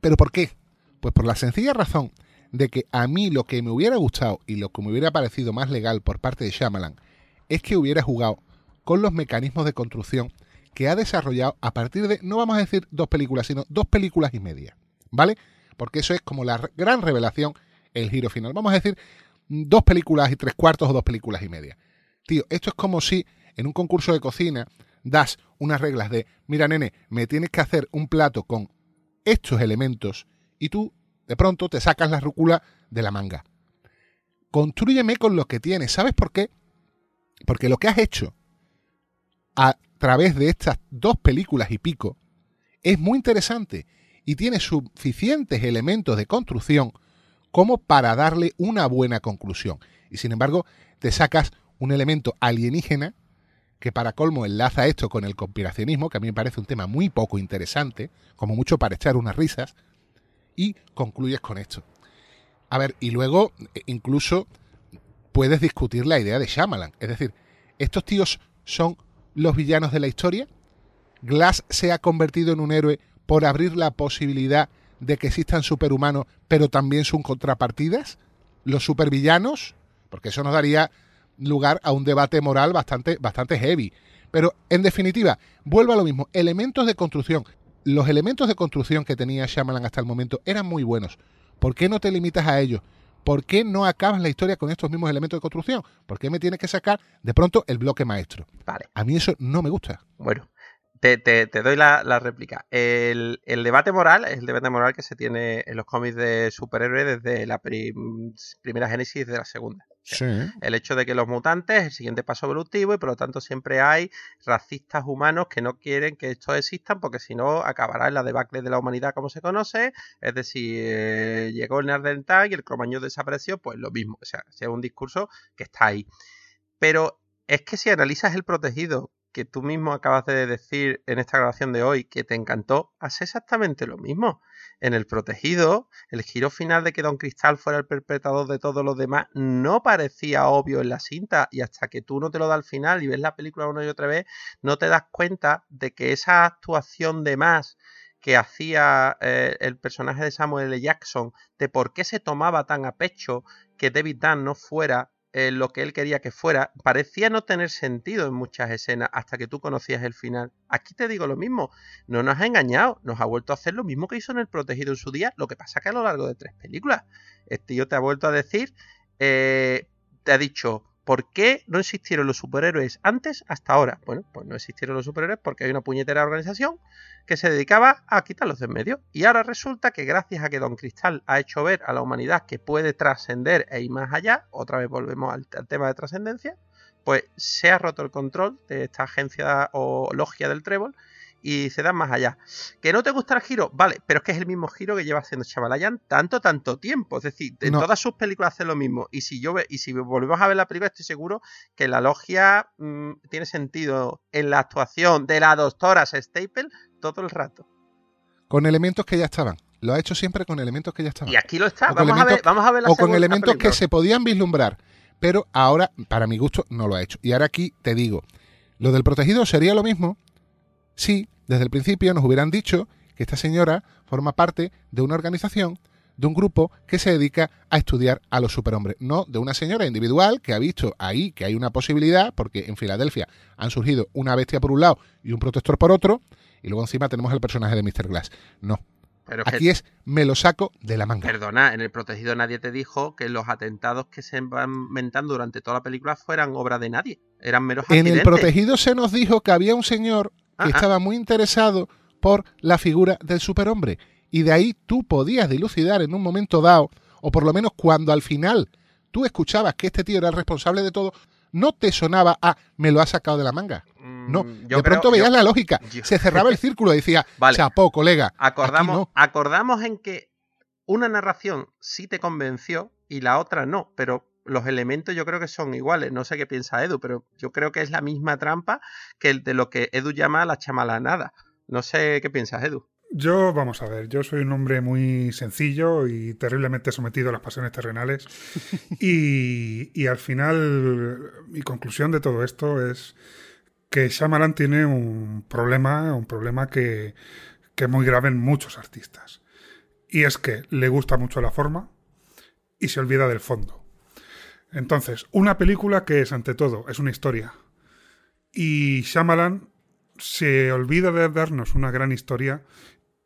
¿Pero por qué? Pues por la sencilla razón de que a mí lo que me hubiera gustado y lo que me hubiera parecido más legal por parte de Shyamalan es que hubiera jugado con los mecanismos de construcción que ha desarrollado a partir de, no vamos a decir dos películas, sino dos películas y media. ¿Vale? Porque eso es como la gran revelación, el giro final. Vamos a decir dos películas y tres cuartos o dos películas y media. Tío, esto es como si en un concurso de cocina das unas reglas de, mira nene, me tienes que hacer un plato con estos elementos y tú de pronto te sacas la rúcula de la manga. Constrúyeme con lo que tienes. ¿Sabes por qué? Porque lo que has hecho a través de estas dos películas y pico es muy interesante y tiene suficientes elementos de construcción como para darle una buena conclusión. Y sin embargo, te sacas un elemento alienígena que para colmo enlaza esto con el conspiracionismo, que a mí me parece un tema muy poco interesante, como mucho para echar unas risas, y concluyes con esto. A ver, y luego eh, incluso puedes discutir la idea de Shyamalan. Es decir, ¿estos tíos son los villanos de la historia? ¿Glass se ha convertido en un héroe por abrir la posibilidad de que existan superhumanos, pero también son contrapartidas? ¿Los supervillanos? Porque eso nos daría lugar a un debate moral bastante, bastante heavy. Pero, en definitiva, vuelvo a lo mismo. Elementos de construcción. Los elementos de construcción que tenía Shyamalan hasta el momento eran muy buenos. ¿Por qué no te limitas a ellos? ¿por qué no acabas la historia con estos mismos elementos de construcción? ¿Por qué me tienes que sacar de pronto el bloque maestro? Vale. A mí eso no me gusta. Bueno, te, te- te doy la, la réplica. El, el debate moral es el debate moral que se tiene en los cómics de superhéroes desde la prim- primera génesis desde la segunda. Sí. El hecho de que los mutantes es el siguiente paso evolutivo y por lo tanto siempre hay racistas humanos que no quieren que estos existan porque si no acabará en la debacle de la humanidad como se conoce. Es decir, eh, llegó el Neandertal y el cromañón desapareció, pues lo mismo. O sea, es un discurso que está ahí. Pero es que si analizas el protegido que tú mismo acabas de decir en esta grabación de hoy que te encantó, hace exactamente lo mismo. En el protegido, el giro final de que Don Cristal fuera el perpetrador de todo lo demás no parecía obvio en la cinta y hasta que tú no te lo das al final y ves la película una y otra vez, no te das cuenta de que esa actuación de más que hacía eh, el personaje de Samuel L. Jackson, de por qué se tomaba tan a pecho que David Dunn no fuera eh, lo que él quería que fuera, parecía no tener sentido en muchas escenas hasta que tú conocías el final. Aquí te digo lo mismo, no nos ha engañado, nos ha vuelto a hacer lo mismo que hizo en El Protegido en su día, lo que pasa que a lo largo de tres películas. Este tío te ha vuelto a decir, eh, te ha dicho, ¿por qué no existieron los superhéroes antes hasta ahora? Bueno, pues no existieron los superhéroes porque hay una puñetera organización que se dedicaba a quitarlos de en medio. Y ahora resulta que gracias a que Don Cristal ha hecho ver a la humanidad que puede trascender e ir más allá, otra vez volvemos al, al tema de trascendencia, pues se ha roto el control de esta agencia o logia del trébol y se dan más allá. ¿Que no te gusta el giro? Vale, pero es que es el mismo giro que lleva haciendo Chavalayan tanto, tanto tiempo. Es decir, en No. todas sus películas hace lo mismo. Y si yo ve, y si volvemos a ver la película, estoy seguro que la logia mm, tiene sentido en la actuación de la doctora Staple todo el rato. Con elementos que ya estaban. Lo ha hecho siempre con elementos que ya estaban. Y aquí lo está. Vamos a ver, vamos a ver la o con elementos que se podían vislumbrar. Pero ahora, para mi gusto, no lo ha hecho. Y ahora aquí te digo, lo del protegido sería lo mismo si desde el principio nos hubieran dicho que esta señora forma parte de una organización, de un grupo que se dedica a estudiar a los superhombres, no de una señora individual que ha visto ahí que hay una posibilidad, porque en Filadelfia han surgido una bestia por un lado y un protector por otro, y luego encima tenemos el personaje de Mr. Glass. No, Pero es que- aquí es me lo saco de la manga. Perdona, en el protegido nadie te dijo que los atentados que se van inventando durante toda la película fueran obra de nadie. Eran meros En el protegido se nos dijo que había un señor que Ah, estaba muy interesado por la figura del superhombre. Y de ahí tú podías dilucidar en un momento dado, o por lo menos cuando al final tú escuchabas que este tío era el responsable de todo, no te sonaba a me lo ha sacado de la manga. Mm, No, yo de creo- pronto veías yo- la lógica. yo- Se cerraba el círculo y decía, Vale. chapó, colega. acordamos, no. acordamos en que una narración sí te convenció y la otra no, pero los elementos yo creo que son iguales. No sé qué piensa Edu, pero yo creo que es la misma trampa que el de lo que Edu llama la chamalanada. No sé qué piensas, Edu. Yo, vamos a ver, yo soy un hombre muy sencillo y terriblemente sometido a las pasiones terrenales. y, y al final, mi conclusión de todo esto es que Shyamalan tiene un problema, un problema que, que es muy grave en muchos artistas. Y es que le gusta mucho la forma y se olvida del fondo. Entonces, una película que es, ante todo, es una historia. Y Shyamalan se olvida de darnos una gran historia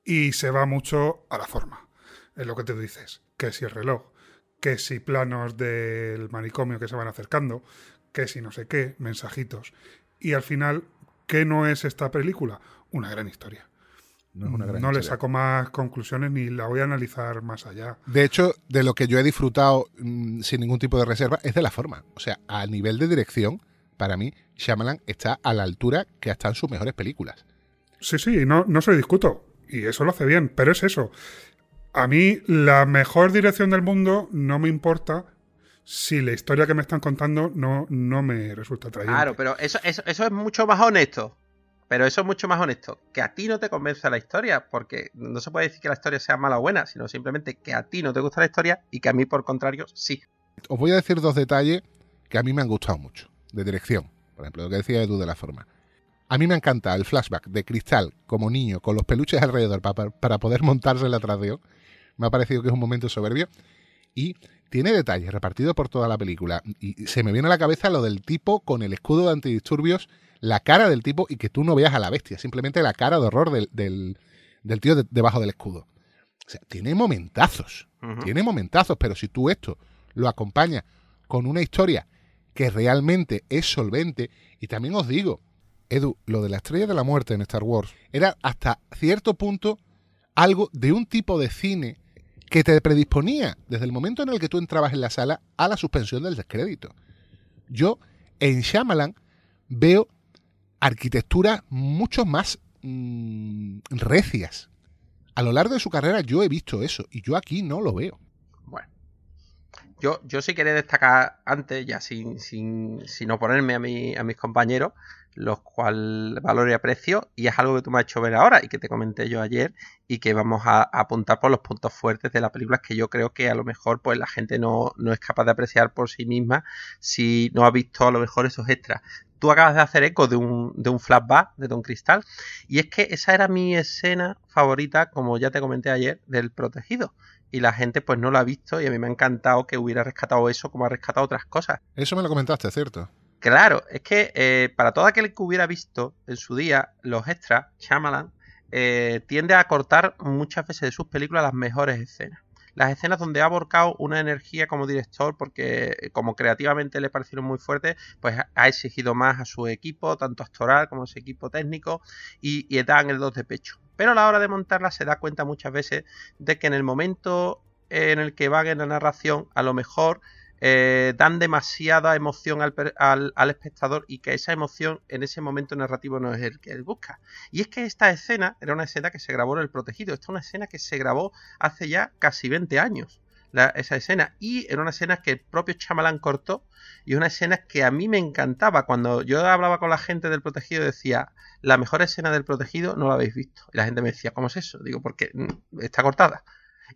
y se va mucho a la forma. Es lo que te dices. Que si el reloj, que si planos del manicomio que se van acercando, que si no sé qué, mensajitos. Y al final, ¿qué no es esta película? Una gran historia. No es una gran no le saco más conclusiones ni la voy a analizar más allá. De hecho, de lo que yo he disfrutado mm, sin ningún tipo de reserva es de la forma. O sea, a nivel de dirección, para mí, Shyamalan está a la altura que hasta en sus mejores películas. Sí, sí, no, no se lo discuto. Y eso lo hace bien, pero es eso. A mí, la mejor dirección del mundo no me importa si la historia que me están contando no, no me resulta atrayente. Claro, pero eso, eso, eso es mucho más honesto. Pero eso es mucho más honesto. Que a ti no te convence la historia, porque no se puede decir que la historia sea mala o buena, sino simplemente que a ti no te gusta la historia y que a mí, por contrario, sí. Os voy a decir dos detalles que a mí me han gustado mucho, de dirección. Por ejemplo, lo que decía Edu de la forma. A mí me ha encantado el flashback de Cristal como niño con los peluches alrededor para, para poder montarse la traseo. Me ha parecido que es un momento soberbio. Y tiene detalles repartidos por toda la película. Y se me viene a la cabeza lo del tipo con el escudo de antidisturbios, la cara del tipo y que tú no veas a la bestia, simplemente la cara de horror del, del, del tío de- debajo del escudo. O sea, tiene momentazos. Tiene momentazos, pero si tú esto lo acompañas con una historia que realmente es solvente, y también os digo, Edu, lo de la estrella de la muerte en Star Wars era hasta cierto punto algo de un tipo de cine que te predisponía desde el momento en el que tú entrabas en la sala a la suspensión del descrédito. Yo en Shyamalan veo arquitecturas mucho más mm, recias. A lo largo de su carrera yo he visto eso y yo aquí no lo veo. Bueno. Yo, yo sí quería destacar antes, ya sin, sin, sin oponerme a, mi, a mis compañeros, los cuales valoro y aprecio, y es algo que tú me has hecho ver ahora y que te comenté yo ayer, y que vamos a, a apuntar por los puntos fuertes de la película que yo creo que a lo mejor pues la gente no, no es capaz de apreciar por sí misma si no ha visto a lo mejor esos extras. Tú acabas de hacer eco de un, de un flashback de Don Cristal, y es que esa era mi escena favorita, como ya te comenté ayer, del protegido. Y la gente pues no lo ha visto y a mí me ha encantado que hubiera rescatado eso como ha rescatado otras cosas. Eso me lo comentaste, ¿cierto? Claro, es que eh, para todo aquel que hubiera visto en su día los extras, Shyamalan eh, tiende a cortar muchas veces de sus películas las mejores escenas. Las escenas donde ha volcado una energía como director, porque eh, como creativamente le parecieron muy fuertes, pues ha exigido más a su equipo, tanto actoral como a su equipo técnico, y, y dan el dos de pecho. Pero a la hora de montarla se da cuenta muchas veces de que en el momento en el que van en la narración, a lo mejor eh, dan demasiada emoción al, al, espectador y que esa emoción en ese momento narrativo no es el que él busca. Y es que esta escena era una escena que se grabó en El Protegido, esta es una escena que se grabó hace ya casi 20 años. La, esa escena y era una escena que el propio Chamalán cortó y una escena que a mí me encantaba cuando yo hablaba con la gente del protegido decía la mejor escena del protegido no la habéis visto y la gente me decía ¿cómo es eso? digo porque está cortada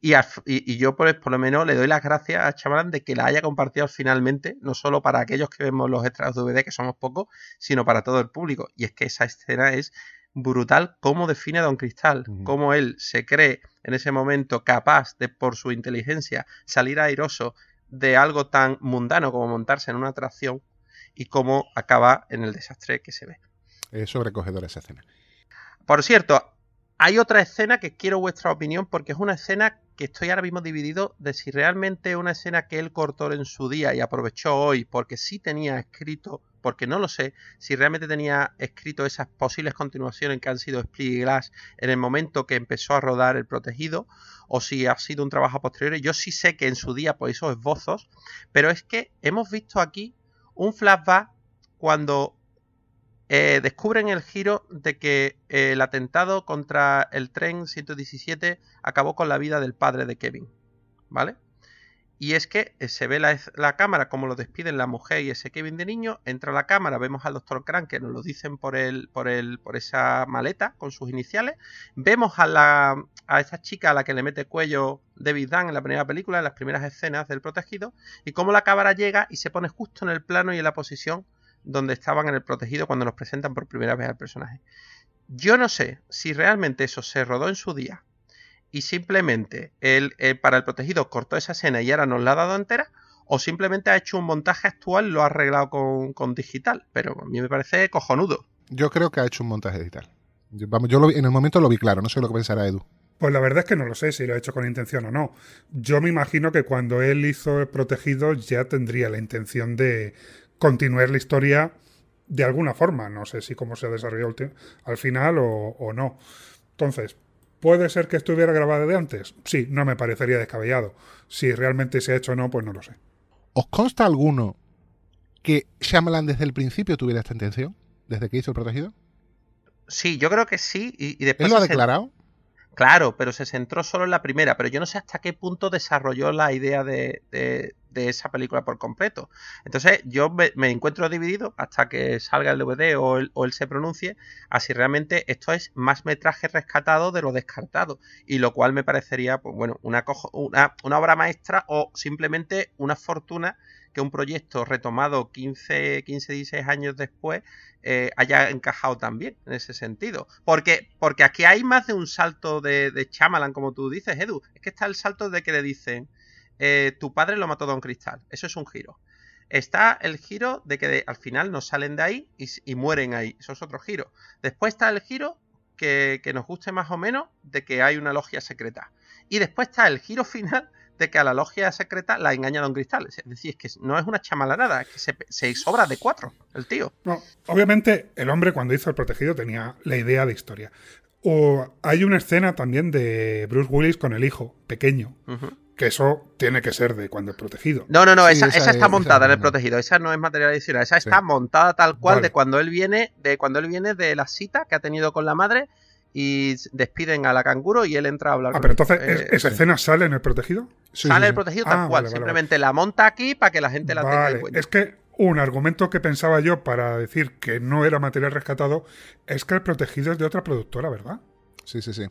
y, a, y, y, yo, pues, por lo menos, le doy las gracias a Chamalán de que la haya compartido finalmente, no solo para aquellos que vemos los extras DVD, que somos pocos, sino para todo el público. Y es que esa escena es brutal cómo define a Don Cristal, uh -huh. cómo él se cree en ese momento capaz de, por su inteligencia, salir airoso de algo tan mundano como montarse en una atracción y cómo acaba en el desastre que se ve. Es sobrecogedora esa escena. Por cierto, hay otra escena que quiero vuestra opinión porque es una escena que estoy ahora mismo dividido de si realmente es una escena que él cortó en su día y aprovechó hoy porque sí tenía escrito, porque no lo sé, si realmente tenía escrito esas posibles continuaciones que han sido Split y Glass en el momento que empezó a rodar El Protegido o si ha sido un trabajo posterior. Yo sí sé que en su día pues esos esbozos, pero es que hemos visto aquí un flashback cuando eh, descubren el giro de que eh, el atentado contra el tren 117 acabó con la vida del padre de Kevin, ¿vale? Y es que eh, se ve la, cámara como lo despiden la mujer y ese Kevin de niño, entra a la cámara, vemos al doctor Crank que nos lo dicen por el, por el, por esa maleta con sus iniciales, vemos a la a esa chica a la que le mete cuello David Dunn en la primera película, en las primeras escenas del protegido, y cómo la cámara llega y se pone justo en el plano y en la posición donde estaban en el protegido cuando nos presentan por primera vez al personaje. Yo no sé si realmente eso se rodó en su día y simplemente él, él, para el protegido cortó esa escena y ahora nos la ha dado entera o simplemente ha hecho un montaje actual lo ha arreglado con, con, digital. Pero a mí me parece cojonudo. Yo creo que ha hecho un montaje digital. Yo, vamos, yo lo vi, en el momento lo vi claro, no sé lo que pensará Edu. Pues la verdad es que no lo sé si lo ha hecho con intención o no. Yo me imagino que cuando él hizo el protegido ya tendría la intención de, continuar la historia de alguna forma. No sé si cómo se desarrolló al final o, o, no. Entonces, ¿puede ser que estuviera grabada de antes? Sí, no me parecería descabellado. Si realmente se ha hecho o no, pues no lo sé. ¿Os consta alguno que Shyamalan desde el principio tuviera esta intención? ¿Desde que hizo el protegido? Sí, yo creo que sí. Y, y después ¿Él lo ha declarado? Claro, pero se centró solo en la primera. Pero yo no sé hasta qué punto desarrolló la idea de, de, esa película por completo. Entonces yo me, encuentro dividido hasta que salga el DVD o él, se pronuncie a si realmente esto es más metraje rescatado de lo descartado. Y lo cual me parecería, pues bueno, una, una, una obra maestra o simplemente una fortuna que un proyecto retomado 15, 15 16 años después eh, haya encajado también en ese sentido. Porque, porque aquí hay más de un salto de, de como tú dices, Edu. Es que está el salto de que le dicen, eh, tu padre lo mató Don Cristal. Eso es un giro. Está el giro de que al final no salen de ahí y, y, mueren ahí. Eso es otro giro. Después está el giro que, que, nos guste más o menos de que hay una logia secreta. Y después está el giro final de que a la logia secreta la engaña Don Cristal. Es decir, es que no es una chamalanada, es que se, se sobra de cuatro el tío. No, obviamente el hombre cuando hizo el protegido tenía la idea de historia. O hay una escena también de Bruce Willis con el hijo pequeño, que eso tiene que ser de cuando el protegido. No, no, no, Sí, esa, esa esa es- está montada en el protegido. Esa no es material adicional. Esa Sí. está montada tal cual Vale. de cuando él viene, de cuando él viene de la cita que ha tenido con la madre y despiden a la canguro y él entra a hablar Ah, con pero él. entonces, ¿es- Eh, ¿esa escena sale en el protegido? Sí, sale sí, el protegido Ah, tal cual. vale, vale, Simplemente la monta aquí para que la gente la tenga en Vale, cuenta. es que un argumento que pensaba yo para decir que no era material rescatado es que el protegido es de otra productora, ¿verdad? Sí, sí, sí.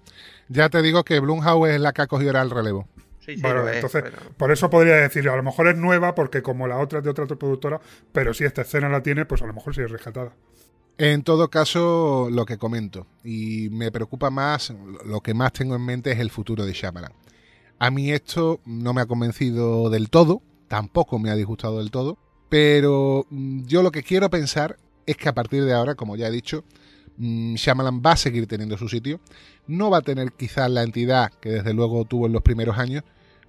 Ya te digo que Blumhouse es la que ha cogido ahora el relevo. Sí, sí, Vale, es, entonces, pero- por eso podría decir, a lo mejor es nueva porque como la otra es de otra productora, pero si esta escena la tiene, pues a lo mejor sí es rescatada. En todo caso, lo que comento, y me preocupa más, lo que más tengo en mente es el futuro de Shyamalan. A mí esto no me ha convencido del todo, tampoco me ha disgustado del todo, pero mm, yo lo que quiero pensar es que a partir de ahora, como ya he dicho, mm, Shyamalan va a seguir teniendo su sitio, no va a tener quizás la entidad que desde luego tuvo en los primeros años,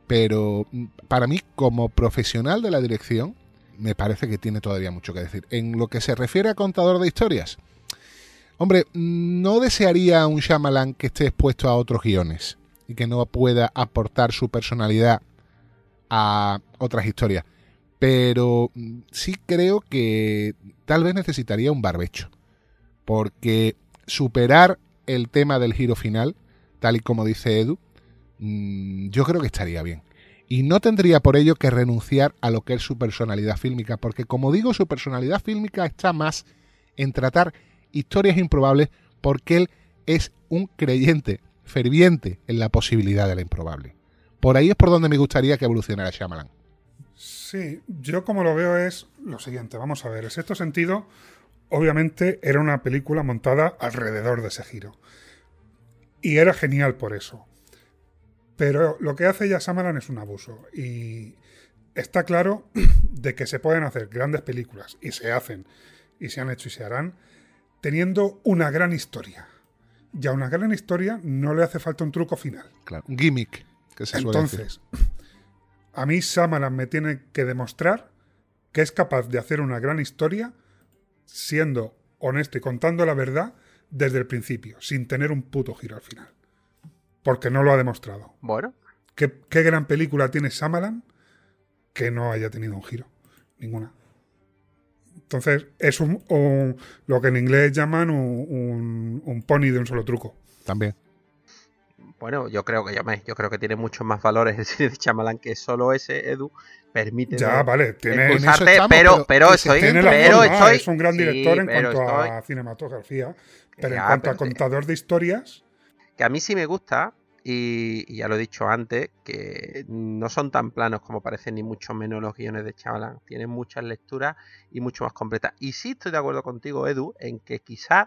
pero mm, para mí como profesional de la dirección, me parece que tiene todavía mucho que decir. En lo que se refiere a contador de historias, hombre, no desearía un Shyamalan que esté expuesto a otros guiones y que no pueda aportar su personalidad a otras historias. Pero sí creo que tal vez necesitaría un barbecho. Porque superar el tema del giro final, tal y como dice Edu, mm, yo creo que estaría bien. Y no tendría por ello que renunciar a lo que es su personalidad fílmica, porque como digo, su personalidad fílmica está más en tratar historias improbables porque él es un creyente ferviente en la posibilidad de la improbable. Por ahí es por donde me gustaría que evolucionara Shyamalan. Sí, yo como lo veo es lo siguiente, vamos a ver, el sexto sentido obviamente era una película montada alrededor de ese giro. Y era genial por eso. Pero lo que hace ya Samaran es un abuso. Y está claro de que se pueden hacer grandes películas, y se hacen, y se han hecho y se harán, teniendo una gran historia. Y a una gran historia no le hace falta un truco final. Claro, un gimmick, que se suele decir. Entonces, a mí Samaran me tiene que demostrar que es capaz de hacer una gran historia siendo honesto y contando la verdad desde el principio, sin tener un puto giro al final. Porque no lo ha demostrado. Bueno, ¿Qué, qué gran película tiene Samalan que no haya tenido un giro? Ninguna. Entonces, es un, un- lo que en inglés llaman un, un- un pony de un solo truco. También. bueno, yo creo que me- yo creo que tiene muchos más valores el cine de Chamalán que solo ese Edu permite Ya, vale, tiene, en eso excusarte, estamos, pero, pero pero estoy, tiene pero forma, estoy, es un gran sí, director en cuanto estoy- a cinematografía. Pero Ya, en cuanto pero a contador de historias, que a mí sí me gusta y, y ya lo he dicho antes que no son tan planos como parecen ni mucho menos los guiones de Chavalán tienen muchas lecturas y mucho más completas. Y sí estoy de acuerdo contigo Edu en que quizás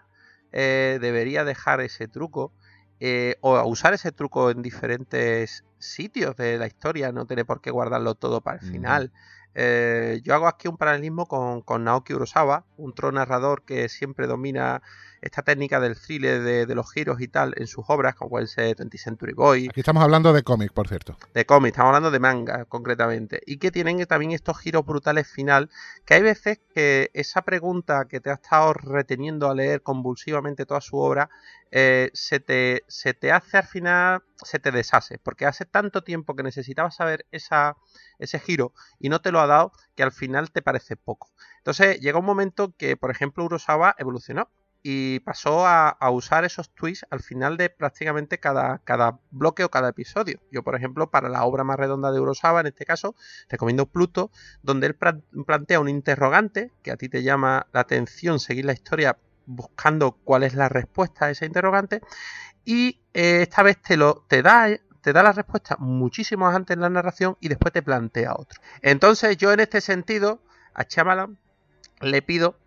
eh, debería dejar ese truco eh, o usar ese truco en diferentes sitios de la historia. No tiene por qué guardarlo todo para el Ujú. final. Eh, yo hago aquí un paralelismo con, con Naoki Urasawa, un tro narrador que siempre domina esta técnica del thriller de, de los giros y tal en sus obras, como puede ser 20th Century Boy, Aquí estamos hablando de cómic, por cierto. de cómics, estamos hablando de manga concretamente, y que tienen también estos giros brutales final, que hay veces que esa pregunta que te ha estado reteniendo a leer convulsivamente toda su obra, eh, se, te, se te hace al final, se te deshace, porque hace tanto tiempo que necesitabas saber esa, ese giro y no te lo ha dado que al final te parece poco. Entonces llega un momento que, por ejemplo, Urosawa evolucionó y pasó a, usar esos twists al final de prácticamente cada, cada bloque o cada episodio. Yo, por ejemplo, para la obra más redonda de Urosawa, en este caso, recomiendo Pluto, donde él plantea un interrogante que a ti te llama la atención seguir la historia buscando cuál es la respuesta a ese interrogante y eh, esta vez te lo te da te da la respuesta muchísimo antes en la narración y después te plantea otro. Entonces yo en este sentido a Shyamalan le pido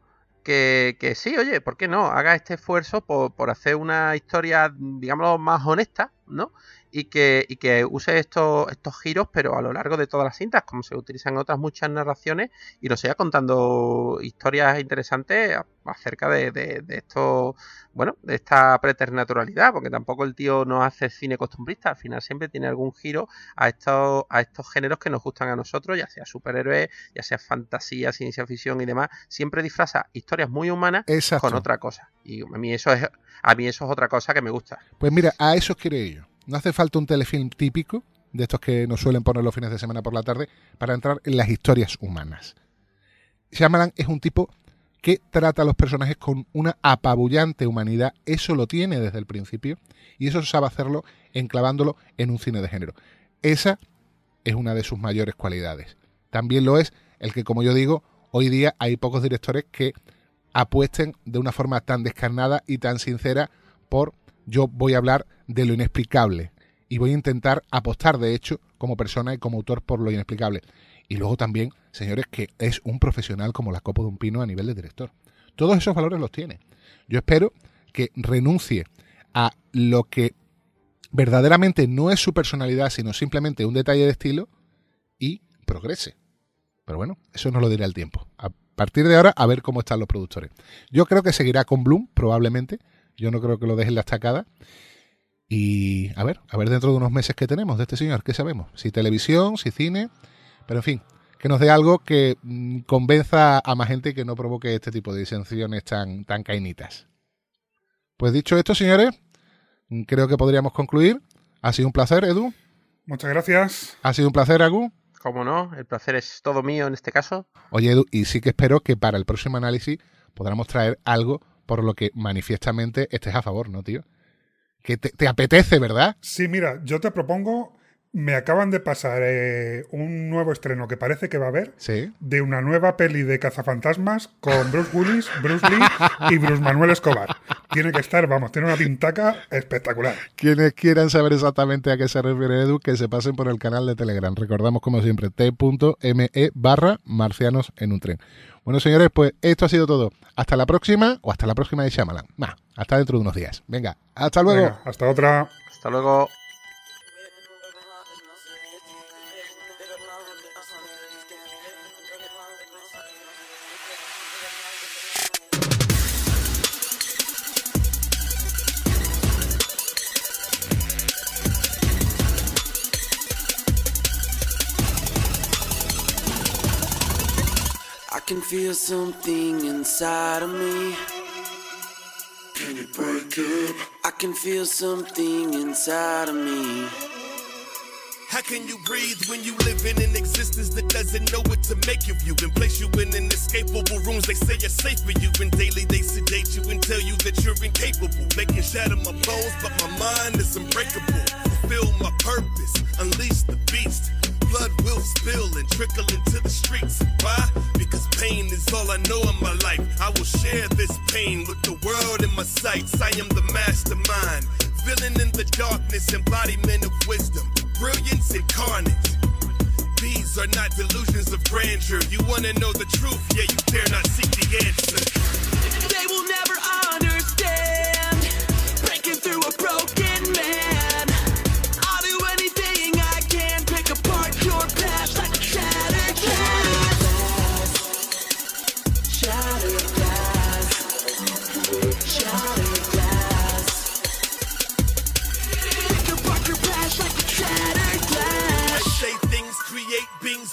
que, que sí, oye, ¿por qué no? Haga este esfuerzo por, por hacer una historia, digámoslo, más honesta, ¿no? Y que, y que use estos, estos giros, pero a lo largo de todas las cintas, como se utilizan en otras muchas narraciones, y nos siga contando historias interesantes acerca de, de, de esto, bueno, de esta preternaturalidad, porque tampoco el tío no hace cine costumbrista, al final siempre tiene algún giro a estos, a estos géneros que nos gustan a nosotros, ya sea superhéroes, ya sea fantasía, ciencia ficción y demás, siempre disfraza historias muy humanas Exacto. con otra cosa. Y a mí eso es, a mí eso es otra cosa que me gusta. Pues mira, a eso quiero yo. No hace falta un telefilm típico, de estos que nos suelen poner los fines de semana por la tarde, para entrar en las historias humanas. Shyamalan es un tipo que trata a los personajes con una apabullante humanidad. Eso lo tiene desde el principio y eso sabe hacerlo enclavándolo en un cine de género. Esa es una de sus mayores cualidades. También lo es el que, como yo digo, hoy día hay pocos directores que apuesten de una forma tan descarnada y tan sincera por yo voy a hablar de lo inexplicable y voy a intentar apostar, de hecho, como persona y como autor por lo inexplicable. Y luego también, señores, que es un profesional como la copa de un pino a nivel de director. Todos esos valores los tiene. Yo espero que renuncie a lo que verdaderamente no es su personalidad, sino simplemente un detalle de estilo y progrese. Pero bueno, eso nos lo dirá el tiempo. A partir de ahora, a ver cómo están los productores. Yo creo que seguirá con Bloom, probablemente. Yo no creo que lo dejen la estacada. Y a ver, a ver dentro de unos meses que tenemos de este señor, ¿qué sabemos? Si televisión, si cine, pero en fin, que nos dé algo que mm, convenza a más gente y que no provoque este tipo de disensiones tan, tan cainitas. Pues dicho esto, señores, mm, creo que podríamos concluir. Ha sido un placer, Edu. Muchas gracias. Ha sido un placer, Agu. Como no, el placer es todo mío en este caso. Oye, Edu, y sí que espero que para el próximo análisis podamos traer algo por lo que manifiestamente estés a favor, ¿no, tío? Que te, te apetece, ¿verdad? Sí, mira, yo te propongo, me acaban de pasar eh, un nuevo estreno que parece que va a haber Sí. de una nueva peli de cazafantasmas con Bruce Willis, Bruce Lee y Bruce Manuel Escobar. Tiene que estar, vamos, tiene una pintaca espectacular. Quienes quieran saber exactamente a qué se refiere Edu, que se pasen por el canal de Telegram. Recordamos, como siempre, t.me barra marcianos en un tren. Bueno, señores, pues esto ha sido todo. Hasta la próxima o hasta la próxima de Shyamalan. Nah, hasta dentro de unos días. Venga, hasta luego. Venga, hasta otra. Hasta luego. Can feel something inside of me. Can you break it? I can feel something inside of me. How can you breathe when you live in an existence that doesn't know what to make of you and place you in inescapable rooms they say are safe for you and daily they sedate you and tell you that you're incapable they can shatter my bones but my mind is unbreakable fulfill my purpose unleash the beast blood will spill and trickle into the streets why because pain is all I know in my life I will share this pain with the world in my sights I am the mastermind villain in the darkness embodiment of wisdom brilliance incarnate. These are not delusions of grandeur. You wanna know the truth, yeah, you dare not seek the answer. They will never understand.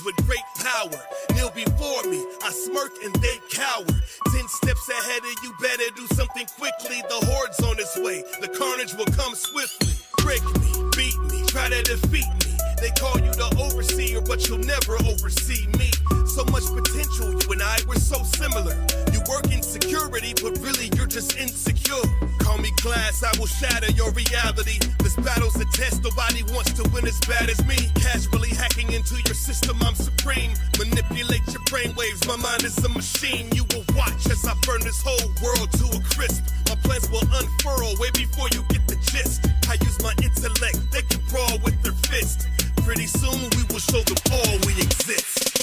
With great power. Kneel before me, I smirk and they cower. Ten steps ahead of you, better do something quickly. The horde's on its way, the carnage will come swiftly. Break me, beat me, try to defeat me. They call you the overseer, but you'll never oversee me. So much potential, you and I were so similar. You work in security, but really you're just insecure. Call me class, I will shatter your reality. This battle's a test, nobody wants to win as bad as me. Casually hacking into your system, I'm supreme. Manipulate your brainwaves, my mind is a machine. You will watch as I burn this whole world to a crisp. My plans will unfurl way before you get the gist. I use my intellect, they can brawl with their fist. Pretty soon we will show them all we exist.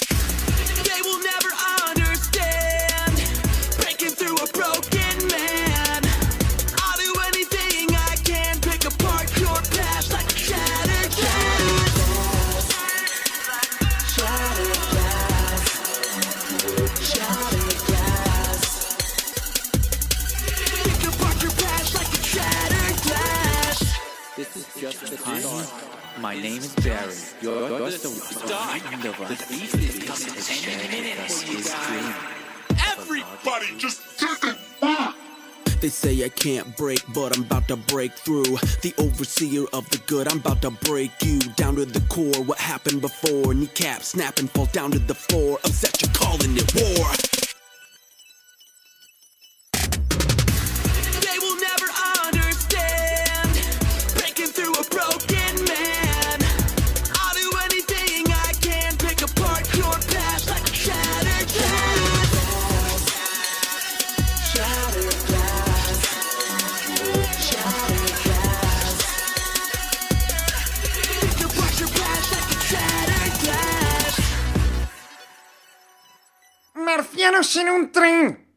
They will never understand. Breaking through a broken Darren, you're, you're the one of us. The beast is coming ten minutes, his dream. Everybody just They say I can't break, but I'm about to break through. The overseer of the good, I'm about to break you down to the core. What happened before? Kneecap snap and fall down to the floor. Upset, you're calling it war. Glass. Marcianos en un tren.